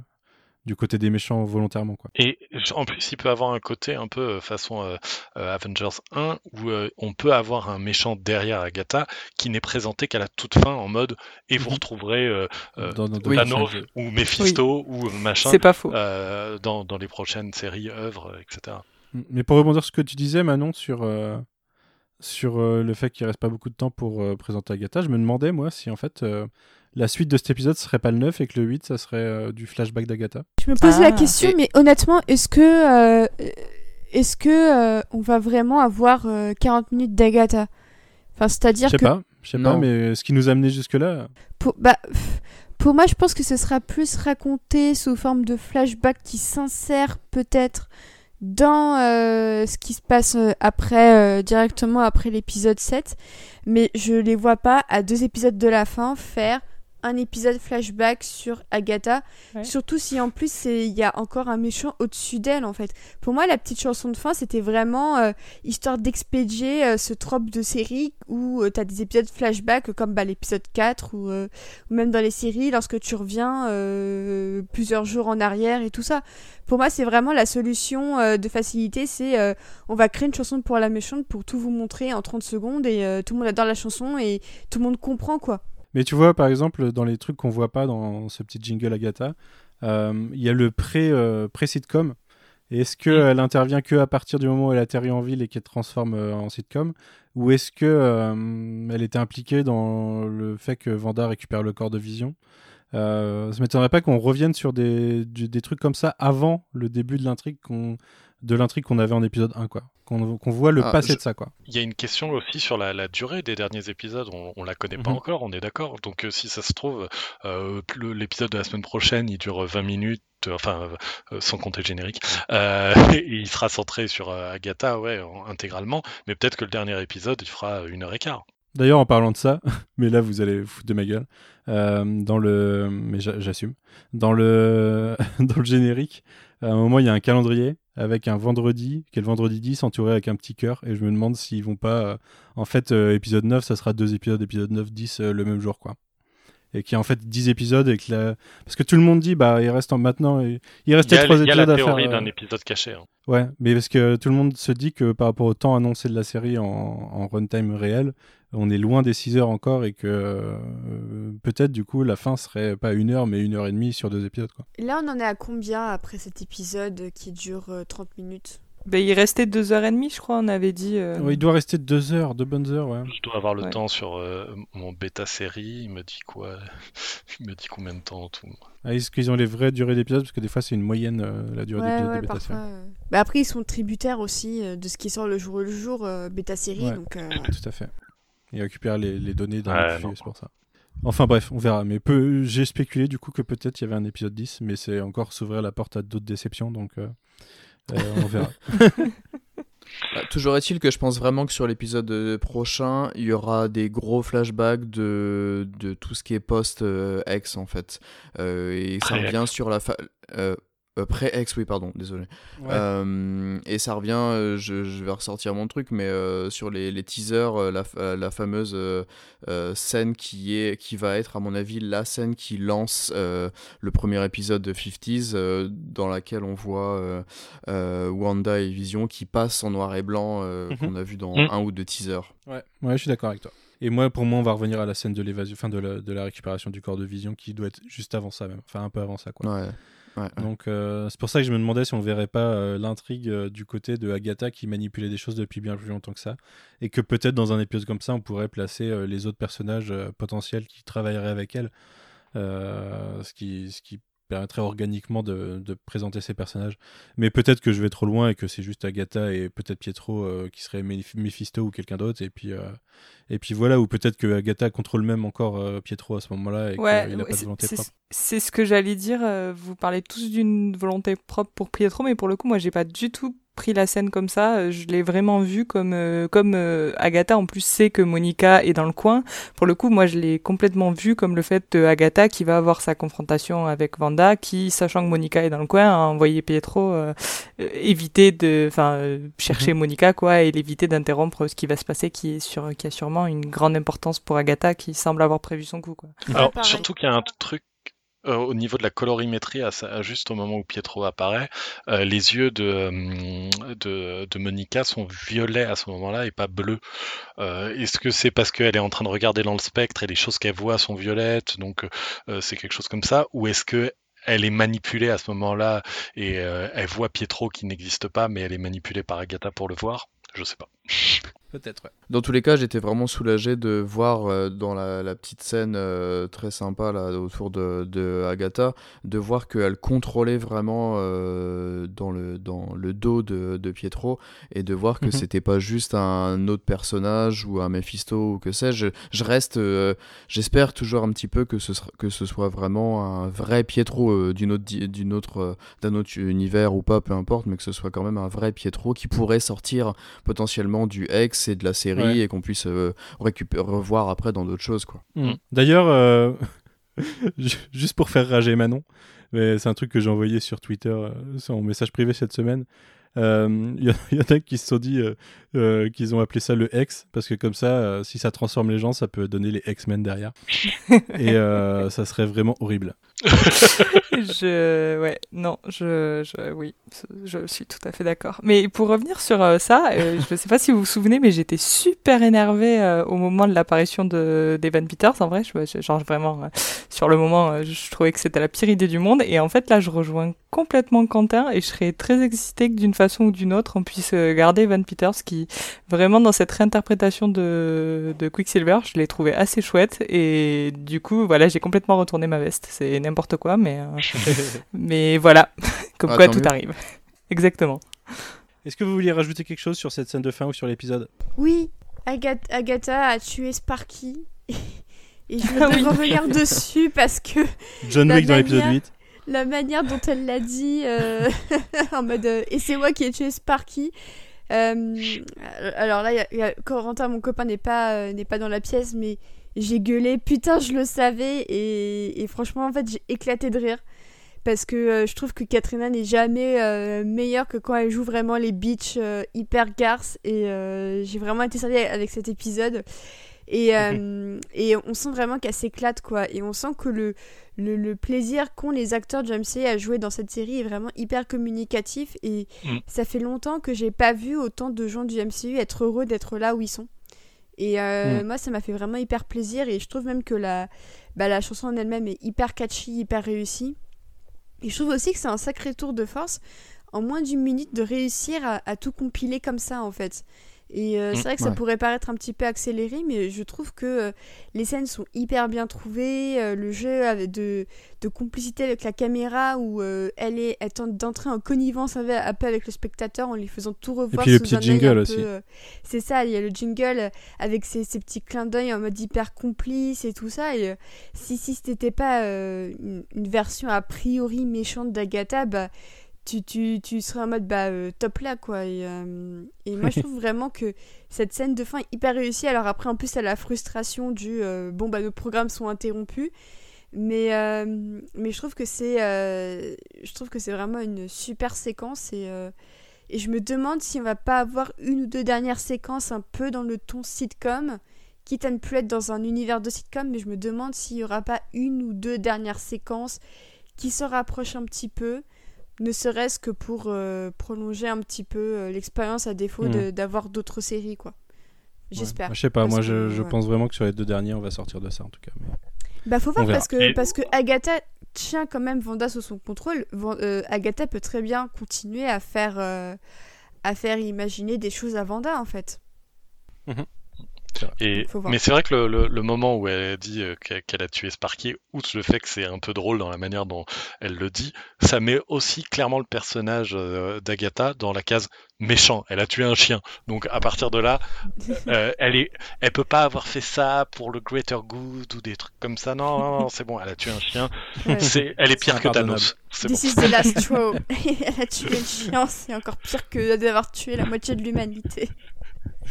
du côté des méchants volontairement. Quoi. Et en plus, il peut avoir un côté un peu façon euh, Avengers 1 où euh, on peut avoir un méchant derrière Agatha qui n'est présenté qu'à la toute fin en mode et vous retrouverez euh, dans, dans Thanos ou Mephisto oui. ou machin. C'est pas faux. dans, dans les prochaines séries, œuvres, etc. Mais pour rebondir sur ce que tu disais, Manon, sur sur euh, le fait qu'il reste pas beaucoup de temps pour euh, présenter Agatha, je me demandais moi si en fait euh, la suite de cet épisode serait pas le 9 et que le 8 ça serait du flashback d'Agatha. Je me pose ah, la question, et... mais honnêtement, est-ce que est-ce que on va vraiment avoir 40 minutes d'Agatha? Enfin, c'est-à-dire que. Je sais pas, je sais pas, mais ce qui nous a amené jusque-là. Pour, bah, pour moi, je pense que ce sera plus raconté sous forme de flashback qui s'insère peut-être dans euh, ce qui se passe euh, après, euh, directement après l'épisode 7, mais je les vois pas à deux épisodes de la fin faire un épisode flashback sur Agatha, ouais. surtout si en plus il y a encore un méchant au-dessus d'elle en fait. Pour moi, la petite chanson de fin, c'était vraiment euh, histoire d'expédier euh, ce trope de série où euh, tu as des épisodes flashback comme bah, l'épisode 4 ou, ou, même dans les séries lorsque tu reviens plusieurs jours en arrière et tout ça. Pour moi, c'est vraiment la solution de facilité, c'est on va créer une chanson pour la méchante pour tout vous montrer en 30 secondes et tout le monde adore la chanson et tout le monde comprend quoi. Mais tu vois, par exemple, dans les trucs qu'on voit pas dans ce petit jingle Agatha, euh, il y a le euh, pré-sitcom. Est-ce qu'elle intervient que à partir du moment où elle atterrit en ville et qu'elle transforme euh, en sitcom? Ou est-ce que elle était impliquée dans le fait que Vanda récupère le corps de Vision? Ça m'étonnerait pas qu'on revienne sur des, des, trucs comme ça avant le début de l'intrigue qu'on de l'intrigue qu'on avait en épisode 1, quoi. Qu'on qu voit le ah, passé je... de ça, quoi. Il y a une question aussi sur la, la durée des derniers épisodes. On, on la connaît mm -hmm. pas Mhm. encore, on est d'accord. Donc, euh, si ça se trouve, euh, l'épisode de la semaine prochaine, il dure 20 minutes, euh, enfin, euh, sans compter le générique. Euh, et il sera centré sur Agatha, ouais, intégralement. Mais peut-être que le dernier épisode, il fera une heure et quart. D'ailleurs, en parlant de ça, mais là vous allez vous foutre de ma gueule, euh, dans le, mais j'assume, dans le, dans le générique, à un moment il y a un calendrier avec un vendredi, qui est le vendredi 10, entouré avec un petit cœur, et je me demande s'ils vont pas, euh, en fait, euh, épisode 9, ça sera deux épisodes, épisode 9, 10 euh, le même jour, quoi. Et qui a en fait 10 épisodes, et que la... parce que tout le monde dit, bah il reste en maintenant, il restait trois épisodes à faire. Il y a la théorie d'un épisode caché. Hein. Ouais, mais parce que tout le monde se dit que par rapport au temps annoncé de la série en, en runtime réel, on est loin des 6 heures encore et que euh, peut-être du coup la fin serait pas une heure mais une heure et demie sur deux épisodes. Quoi. Là on en est à combien après cet épisode qui dure euh, 30 minutes? Ben, il restait deux heures et demie, je crois, on avait dit. Euh... Ouais, il doit rester deux heures, deux bonnes heures, ouais. Je dois avoir le Ouais. temps sur euh, mon bêta série. Il me dit quoi? Il me dit combien de temps en tout Ah, Est-ce qu'ils ont les vraies durées d'épisodes? Parce que des fois c'est une moyenne euh, la durée Ouais, d'épisode ouais, de bêta parfois. série. euh. Bah, après, ils sont tributaires aussi euh, de ce qui sort le jour le jour, euh, bêta série. Ouais. Donc, euh, Tout à fait. Ils récupèrent les, les données dans Ouais, le c'est pour ça. Enfin bref, on verra. Mais peu, j'ai spéculé du coup que peut-être il y avait un épisode 10, mais c'est encore s'ouvrir la porte à d'autres déceptions, donc euh, euh, on verra. Bah, toujours est-il que je pense vraiment que sur l'épisode euh, prochain, il y aura des gros flashbacks de, de tout ce qui est post-ex en fait. Euh, et ça revient sur la fa- euh, pré-ex, oui, pardon, désolé. Ouais. Euh, et ça revient, euh, je, je vais ressortir mon truc, mais euh, sur les, les teasers, la, la fameuse scène qui, est, qui va être, à mon avis, la scène qui lance euh, le premier épisode de 50s, euh, dans laquelle on voit euh, euh, Wanda et Vision qui passent en noir et blanc, euh, Mhm. qu'on a vu dans Mhm. un ou deux teasers. Ouais, ouais, je suis d'accord avec toi. Et moi, pour moi, on va revenir à la scène de l'évasion, enfin de la, de la récupération du corps de Vision, qui doit être juste avant ça même, enfin un peu avant ça, quoi. Ouais. Donc euh, c'est pour ça que je me demandais si on verrait pas euh, l'intrigue euh, du côté de Agatha qui manipulait des choses depuis bien plus longtemps que ça, et que peut-être dans un épisode comme ça, on pourrait placer les autres personnages potentiels qui travailleraient avec elle, ce qui ce qui permettrait organiquement de, de présenter ces personnages. Mais peut-être que je vais trop loin et que c'est juste Agatha et peut-être Pietro euh, qui serait Mephisto ou quelqu'un d'autre, et puis euh, et puis voilà, ou peut-être que Agatha contrôle même encore euh, Pietro à ce moment-là et Ouais, qu'il n'a pas de c'est- volonté propre. c'est ce que j'allais dire. Vous parlez tous d'une volonté propre pour Pietro, mais pour le coup, moi, j'ai pas du tout pris la scène comme ça. Euh, Je l'ai vraiment vu comme euh, comme euh, Agatha en plus sait que Monica est dans le coin. Pour le coup, moi, je l'ai complètement vu comme le fait de Agatha qui va avoir sa confrontation avec Vanda, qui sachant que Monica est dans le coin, a envoyé Pietro euh, euh, éviter de, enfin, euh, chercher Monica quoi et l'éviter d'interrompre ce qui va se passer, qui est sur qui a sûrement une grande importance pour Agatha, qui semble avoir prévu son coup quoi. Alors, surtout qu'il y a un truc euh, au niveau de la colorimétrie, juste au moment où Pietro apparaît, euh, les yeux de, hum, de, Monica sont violets à ce moment-là et pas bleus. Euh, Est-ce que c'est parce qu'elle est en train de regarder dans le spectre et les choses qu'elle voit sont violettes, donc euh, c'est quelque chose comme ça, ou est-ce que elle est manipulée à ce moment-là et euh, elle voit Pietro qui n'existe pas, mais elle est manipulée par Agatha pour le voir? Je sais pas. Peut-être. Ouais. Dans tous les cas, j'étais vraiment soulagé de voir euh, dans la, la petite scène euh, très sympa là autour de, de Agatha, de voir qu'elle contrôlait vraiment euh, dans, le, dans le dos de, de Pietro et de voir que Mhm. c'était pas juste un autre personnage ou un Mephisto ou que sais-je. Je reste, j'espère toujours un petit peu que ce, sera- que ce soit vraiment un vrai Pietro d'une autre, di- d'une autre, d'un autre univers ou pas, peu importe, mais que ce soit quand même un vrai Pietro qui pourrait sortir potentiellement du ex et de la série Ouais. et qu'on puisse euh, récupérer, revoir après dans d'autres choses quoi. Mm. D'ailleurs, euh, ju- juste pour faire rager Manon, mais c'est un truc que j'ai envoyé sur Twitter, euh, sur mon message privé cette semaine. Euh, Il y, y en a qui se sont dit euh, euh, qu'ils ont appelé ça le X, parce que comme ça, euh, si ça transforme les gens, ça peut donner les X-Men derrière. Et euh, ça serait vraiment horrible. je ouais non je, je oui je suis tout à fait d'accord. Mais pour revenir sur euh, ça euh, je sais pas si vous vous souvenez mais j'étais super énervée euh, au moment de l'apparition de d'Evan Peters en vrai je, je- genre vraiment sur le moment je trouvais que c'était la pire idée du monde. Et en fait là je rejoins complètement Quentin et je serais très excitée que d'une façon ou d'une autre on puisse garder Evan Peters qui vraiment dans cette réinterprétation de, de Quicksilver je l'ai trouvé assez chouette. Et du coup voilà j'ai complètement retourné ma veste. C'est n'importe quoi mais euh, mais voilà comme Ah, quoi tout mieux. arrive exactement Est-ce que vous vouliez rajouter quelque chose sur cette scène de fin ou sur l'épisode? Oui, Agat- Agatha a tué Sparky. Et je Ah vais oui. revenir dessus parce que John Wick dans l'épisode manière- 8 la manière dont elle l'a dit, euh, en mode euh, et c'est moi qui ai tué Sparky. Euh, alors là, il y a- y a- Corentin, mon copain, n'est pas, euh, n'est pas dans la pièce, mais j'ai gueulé, putain, je le savais, et, et franchement, en fait, j'ai éclaté de rire. Parce que euh, je trouve que Katrina n'est jamais euh, meilleure que quand elle joue vraiment les bitches euh, hyper garces, et j'ai vraiment été servi avec cet épisode. Et, et on sent vraiment qu'elle s'éclate, quoi. Et on sent que le, le, le plaisir qu'ont les acteurs du MCU à jouer dans cette série est vraiment hyper communicatif. Et Mm. ça fait longtemps que j'ai pas vu autant de gens du MCU être heureux d'être là où ils sont. Et euh, moi, ça m'a fait vraiment hyper plaisir. Et je trouve même que la, bah, la chanson en elle-même est hyper catchy, hyper réussie. Et je trouve aussi que c'est un sacré tour de force en moins d'une minute de réussir à, à tout compiler comme ça, en fait. Et euh, c'est Mm, vrai que ça pourrait paraître un petit peu accéléré, mais je trouve que euh, les scènes sont hyper bien trouvées. euh, le jeu avec de, de complicité avec la caméra où elle, est, elle tente d'entrer en connivence avec, un peu avec le spectateur en lui faisant tout revoir. puis le petit jingle aussi. c'est ça, il y a le jingle avec ses, ses petits clins d'œil en mode hyper complice et tout ça. Et si, si c'était pas euh, une, une version a priori méchante d'Agatha, bah tu, tu, tu serais en mode bah euh, top là quoi. Et, euh, et moi je trouve vraiment que cette scène de fin est hyper réussie. Alors après en plus à la frustration du euh, bon bah nos programmes sont interrompus. Mais mais je trouve que c'est je trouve que c'est vraiment une super séquence. Et et je me demande si on va pas avoir une ou deux dernières séquences un peu dans le ton sitcom quitte à ne plus être dans un univers de sitcom. Mais je me demande s'il y aura pas une ou deux dernières séquences qui se rapprochent un petit peu ne serait-ce que pour euh, prolonger un petit peu euh, l'expérience à défaut de- d'avoir d'autres séries quoi. J'espère. Je sais pas, Parce moi que, je, je ouais. pense vraiment que sur les deux derniers, on va sortir de ça en tout cas. mais- Bah faut voir parce que, parce que Agatha tient quand même Vanda sous son contrôle. Van- euh, Agatha peut très bien continuer à faire, euh, à faire imaginer des choses à Vanda en fait. Faut mais c'est vrai que le, le- le moment où elle dit euh, qu'elle a tué Sparky, outre le fait que c'est un peu drôle dans la manière dont elle le dit, ça met aussi clairement le personnage euh, d'Agatha dans la case méchant. Elle a tué un chien. Donc à partir de là, euh, elle est, elle peut pas avoir fait ça pour le greater good ou des trucs comme ça. Non, non, non, c'est bon. Elle a tué un chien. Ouais. C'est, elle est pire que. Thanos. C'est bon. This is the last straw. Elle a tué le chien, c'est encore pire que d'avoir tué la moitié de l'humanité.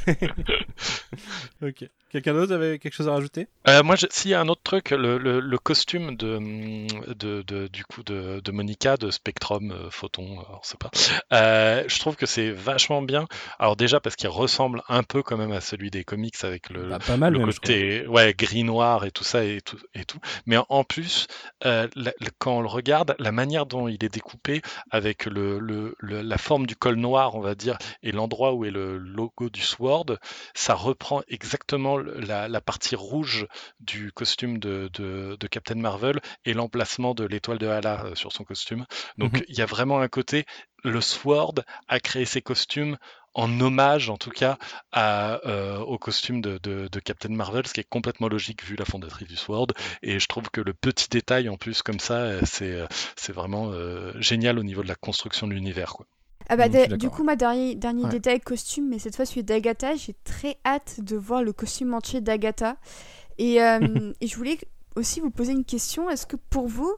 Ok. Quelqu'un d'autre avait quelque chose à rajouter? Euh, moi, je- s'il y a un autre truc, le, le- le costume de, de, de- du coup de, de Monica, de Spectrum, euh, Photon, euh, on sait pas. Euh, je trouve que c'est vachement bien. Alors déjà parce qu'il ressemble un peu quand même à celui des comics avec le, Bah, Pas mal le même, côté ouais gris noir et tout ça et tout et tout. Mais en plus, euh, la- la- quand on le regarde, la manière dont il est découpé avec le, le- le- la forme du col noir, on va dire, et l'endroit où est le logo du Ça reprend exactement la, la partie rouge du costume de, de- de Captain Marvel et l'emplacement de l'étoile de Hala euh, sur son costume. Donc Mhm. il y a vraiment un côté, le Sword a créé ses costumes en hommage en tout cas à, euh, au costume de, de- de Captain Marvel, ce qui est complètement logique vu la fondatrice du Sword. Et je trouve que le petit détail en plus comme ça, euh, c'est c'est vraiment euh, génial au niveau de la construction de l'univers. Ah bah du coup, ma dernier, dernier Ouais. détail costume, mais cette fois celui d'Agatha, j'ai très hâte de voir le costume entier d'Agatha. Et, euh, et je voulais aussi vous poser une question. Est-ce que pour vous,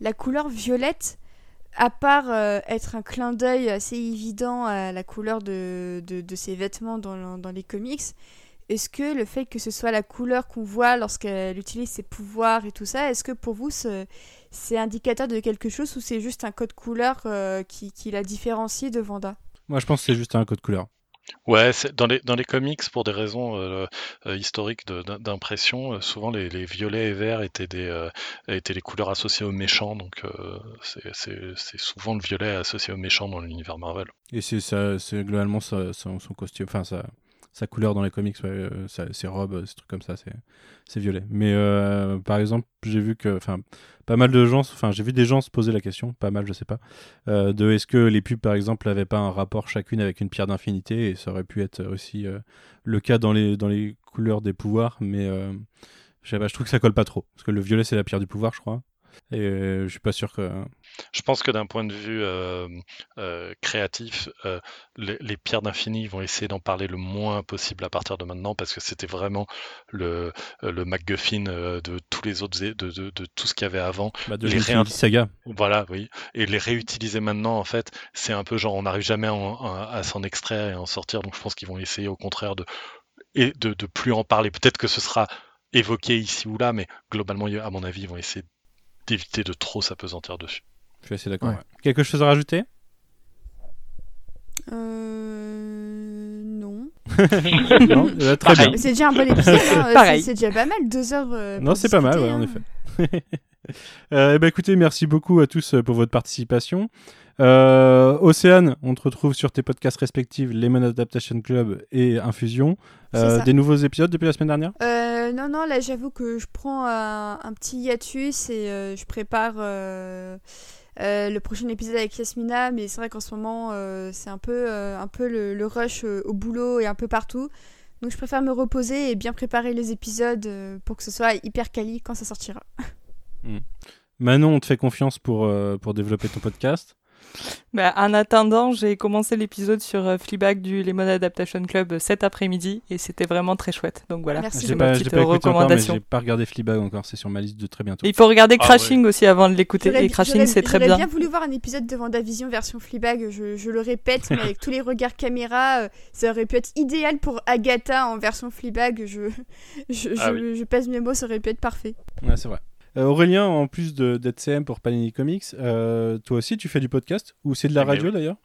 la couleur violette, à part euh, être un clin d'œil assez évident à la couleur de, de, de ses vêtements dans, dans les comics, est-ce que le fait que ce soit la couleur qu'on voit lorsqu'elle utilise ses pouvoirs et tout ça, est-ce que pour vous ce- c'est indicateur de quelque chose ou c'est juste un code couleur euh, qui, qui la différencie de Vanda? Moi, je pense que c'est juste un code couleur. Ouais, dans les, dans les comics, pour des raisons euh, euh, historiques d'impression, euh, souvent les, les violets et verts étaient, des, euh, étaient les couleurs associées aux méchants, donc euh, c'est- c'est c'est souvent le violet associé aux méchants dans l'univers Marvel. Et c'est ça, c'est globalement sa- son, son costume, enfin sa, sa couleur dans les comics, euh, ses robes, ces trucs comme ça, c'est violet. Mais euh, par exemple, j'ai vu que, enfin, pas mal de gens, enfin, j'ai vu des gens se poser la question, pas mal, je sais pas, euh, de est-ce que les pubs, par exemple, n'avaient pas un rapport chacune avec une pierre d'infinité, et ça aurait pu être aussi euh, le cas dans les, dans les couleurs des pouvoirs, mais euh, je sais pas, je trouve que ça colle pas trop, parce que le violet, c'est la pierre du pouvoir, je crois. Et euh, je suis pas sûr que. Je pense que d'un point de vue euh, euh, créatif, euh, les, les pierres d'infini vont essayer d'en parler le moins possible à partir de maintenant, parce que c'était vraiment le, le MacGuffin de tous les autres, de, de, de tout ce qu'il y avait avant. Bah, de Les réin- Saga. Voilà, oui. Et les réutiliser maintenant, en fait, c'est un peu genre on n'arrive jamais à, en- à- à s'en extraire et à en sortir. Donc je pense qu'ils vont essayer au contraire de et de, de plus en parler. Peut-être que ce sera évoqué ici ou là, mais globalement, à mon avis, ils vont essayer d'éviter de trop s'apesantir dessus. Je suis assez d'accord. Ouais. ouais. Quelque chose à rajouter? Euh. Non. Non Euh, Très bien. C'est déjà un bon épisode, hein, Pareil. c'est- déjà pas mal, deux heures. euh, Non, c'est pas mal, ouais, en hein. effet. Euh, eh ben, écoutez, merci beaucoup à tous euh, pour votre participation. Euh, Océane, on te retrouve sur tes podcasts respectifs, Lemon Adaptation Club et Infusion. Euh, des nouveaux épisodes depuis la semaine dernière? Euh, non, non, là j'avoue que je prends un, un petit hiatus et je prépare le prochain épisode avec Yasmina, mais c'est vrai qu'en ce moment c'est un peu, un peu le, le rush au boulot et un peu partout. Donc je préfère me reposer et bien préparer les épisodes pour que ce soit hyper quali quand ça sortira. Manon, on te fait confiance pour, pour développer ton podcast. Bah, en attendant, j'ai commencé l'épisode sur euh, Fleabag du Lemon Adaptation Club euh, cet après-midi et c'était vraiment très chouette. Donc voilà, Merci. c'est J'ai ma petite pas écouté encore, mais recommandation. j'ai pas regardé Fleabag encore. C'est sur ma liste de très bientôt. Et il faut regarder Ah Crashing aussi avant de l'écouter. J'aurais- Et Crashing, c'est très J'aurais bien. bien voulu voir un épisode de Vendavision version Fleabag, je, je le répète, mais avec tous les regards caméra, euh, ça aurait pu être idéal pour Agatha en version Fleabag. Je, je, Ah je, je pèse mes mots, ça aurait pu être parfait. Ouais, c'est vrai. Euh, Aurélien, en plus d'être CM pour Panini Comics, euh, toi aussi tu fais du podcast Ou c'est de la Eh ben radio oui. d'ailleurs?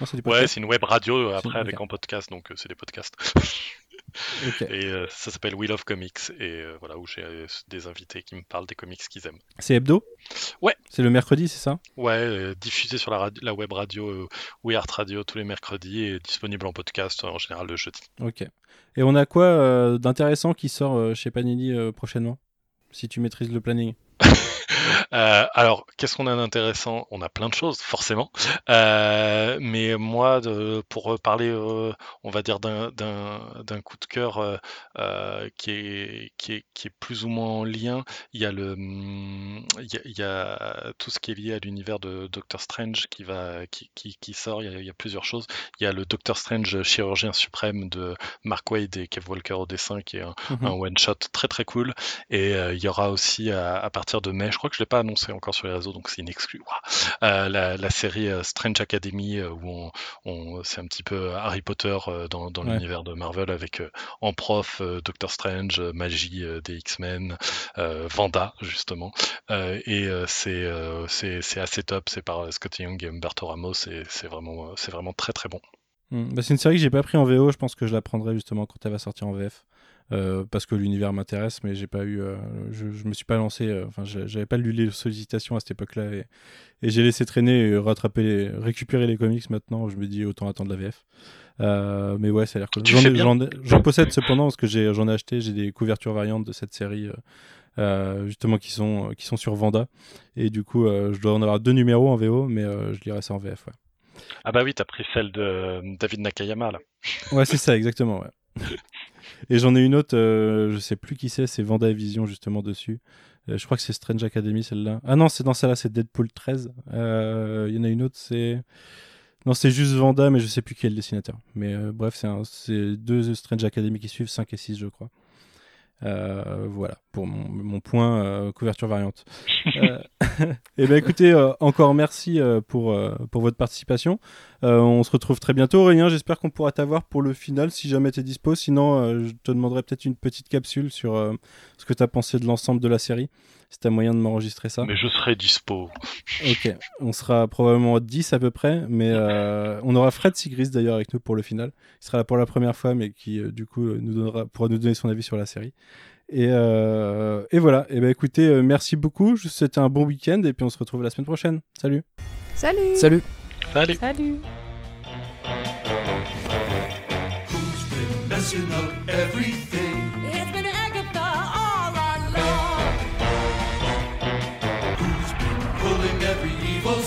Non, Ouais, c'est une web radio euh, après avec en podcast, donc euh, c'est des podcasts. Et euh, ça s'appelle We Love Comics, et euh, voilà, où j'ai des invités qui me parlent des comics qu'ils aiment. C'est hebdo? Ouais. C'est le mercredi, c'est ça? Ouais, diffusé sur la, radio- la web radio We Art Radio tous les mercredis et disponible en podcast en général le jeudi. Ok. Et on a quoi d'intéressant qui sort chez Panini prochainement? Si tu maîtrises le planning. Euh, alors, qu'est-ce qu'on a d'intéressant? On a plein de choses, forcément. Euh, mais moi, de- pour parler, euh, on va dire, d'un- coup de cœur qui, est, qui, est, qui est plus ou moins en lien, il y a, le, hum, il y a, il y a tout ce qui est lié à l'univers de Doctor Strange qui, va, qui, qui, sort. Il y, a, il y a plusieurs choses. Il y a le Doctor Strange chirurgien suprême de Mark Wade et Kev Walker au dessin, qui est un, un one-shot très très cool. Et il y aura aussi à, à partir de mai, je crois que je l'ai pas annoncé encore sur les réseaux, donc c'est une exclu. Ouah. Euh, la, la série euh, Strange Academy, euh, où on, on- c'est un petit peu Harry Potter euh, dans, dans Ouais. l'univers de Marvel, avec en prof Doctor Strange, magie des X-Men, Vanda justement. Et c'est c'est assez top. C'est par Scott Young et Humberto Ramos, et c'est vraiment c'est vraiment très très bon. Hmm. Bah, c'est une série que j'ai pas pris en VO. Je pense que je la prendrai justement quand elle va sortir en VF. Euh, parce que l'univers m'intéresse, mais j'ai pas eu, euh, je, je me suis pas lancé, euh, enfin j'avais pas lu les sollicitations à cette époque-là et, et j'ai laissé traîner et rattraper, les- récupérer les comics maintenant. Je me dis autant attendre la VF. Mais ouais, ça a l'air cool. J'en possède cependant parce que j'en ai, acheté, j'ai des couvertures variantes de cette série. euh, justement qui sont qui sont sur Vanda et du coup euh, je dois en avoir deux numéros en VO mais euh, je lirai ça en VF ouais. Ah bah oui, t'as pris celle de David Nakayama là. Ouais, c'est ça, exactement. Ouais. Et j'en ai une autre, euh, je sais plus qui c'est, c'est Vanda Vision justement dessus. Euh, je crois que c'est Strange Academy celle-là. Ah non, c'est dans celle-là, c'est Deadpool 13. Euh, Il y en a une autre, c'est. Non, c'est juste Vanda, mais je sais plus qui est le dessinateur. Mais euh, bref, c'est deux Strange Academy qui suivent, 5 et 6, je crois. Euh, voilà, pour mon, point euh, couverture variante. Euh, et ben écoutez, euh, encore merci pour, pour votre participation. On se retrouve très bientôt, Aurélien. J'espère qu'on pourra t'avoir pour le final si jamais tu es dispo. Sinon, je te demanderai peut-être une petite capsule sur ce que tu as pensé de l'ensemble de la série. Si tu as moyen de m'enregistrer ça. Mais je serai dispo. Ok, on sera probablement 10 à peu près, mais euh, on aura Fred Sigris d'ailleurs avec nous pour le final. Il sera là pour la première fois, mais qui euh, du coup euh, nous donnera, pourra nous donner son avis sur la série. Et, euh, et voilà, et ben écoutez, euh, merci beaucoup. Je vous souhaite un bon week-end et puis on se retrouve la semaine prochaine. Salut. Salut Salut. Salut everything.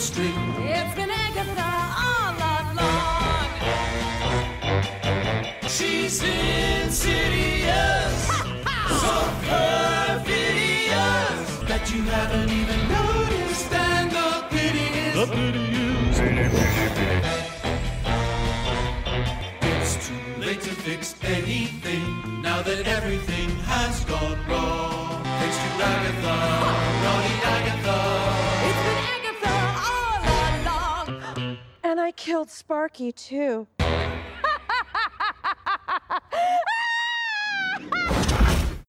Evil string? It's been Agatha all along. She's insidious, so perfidious that you haven't even noticed. And the pity is, the pity is, it's too late to fix anything now that everything has gone wrong. I killed Sparky, too.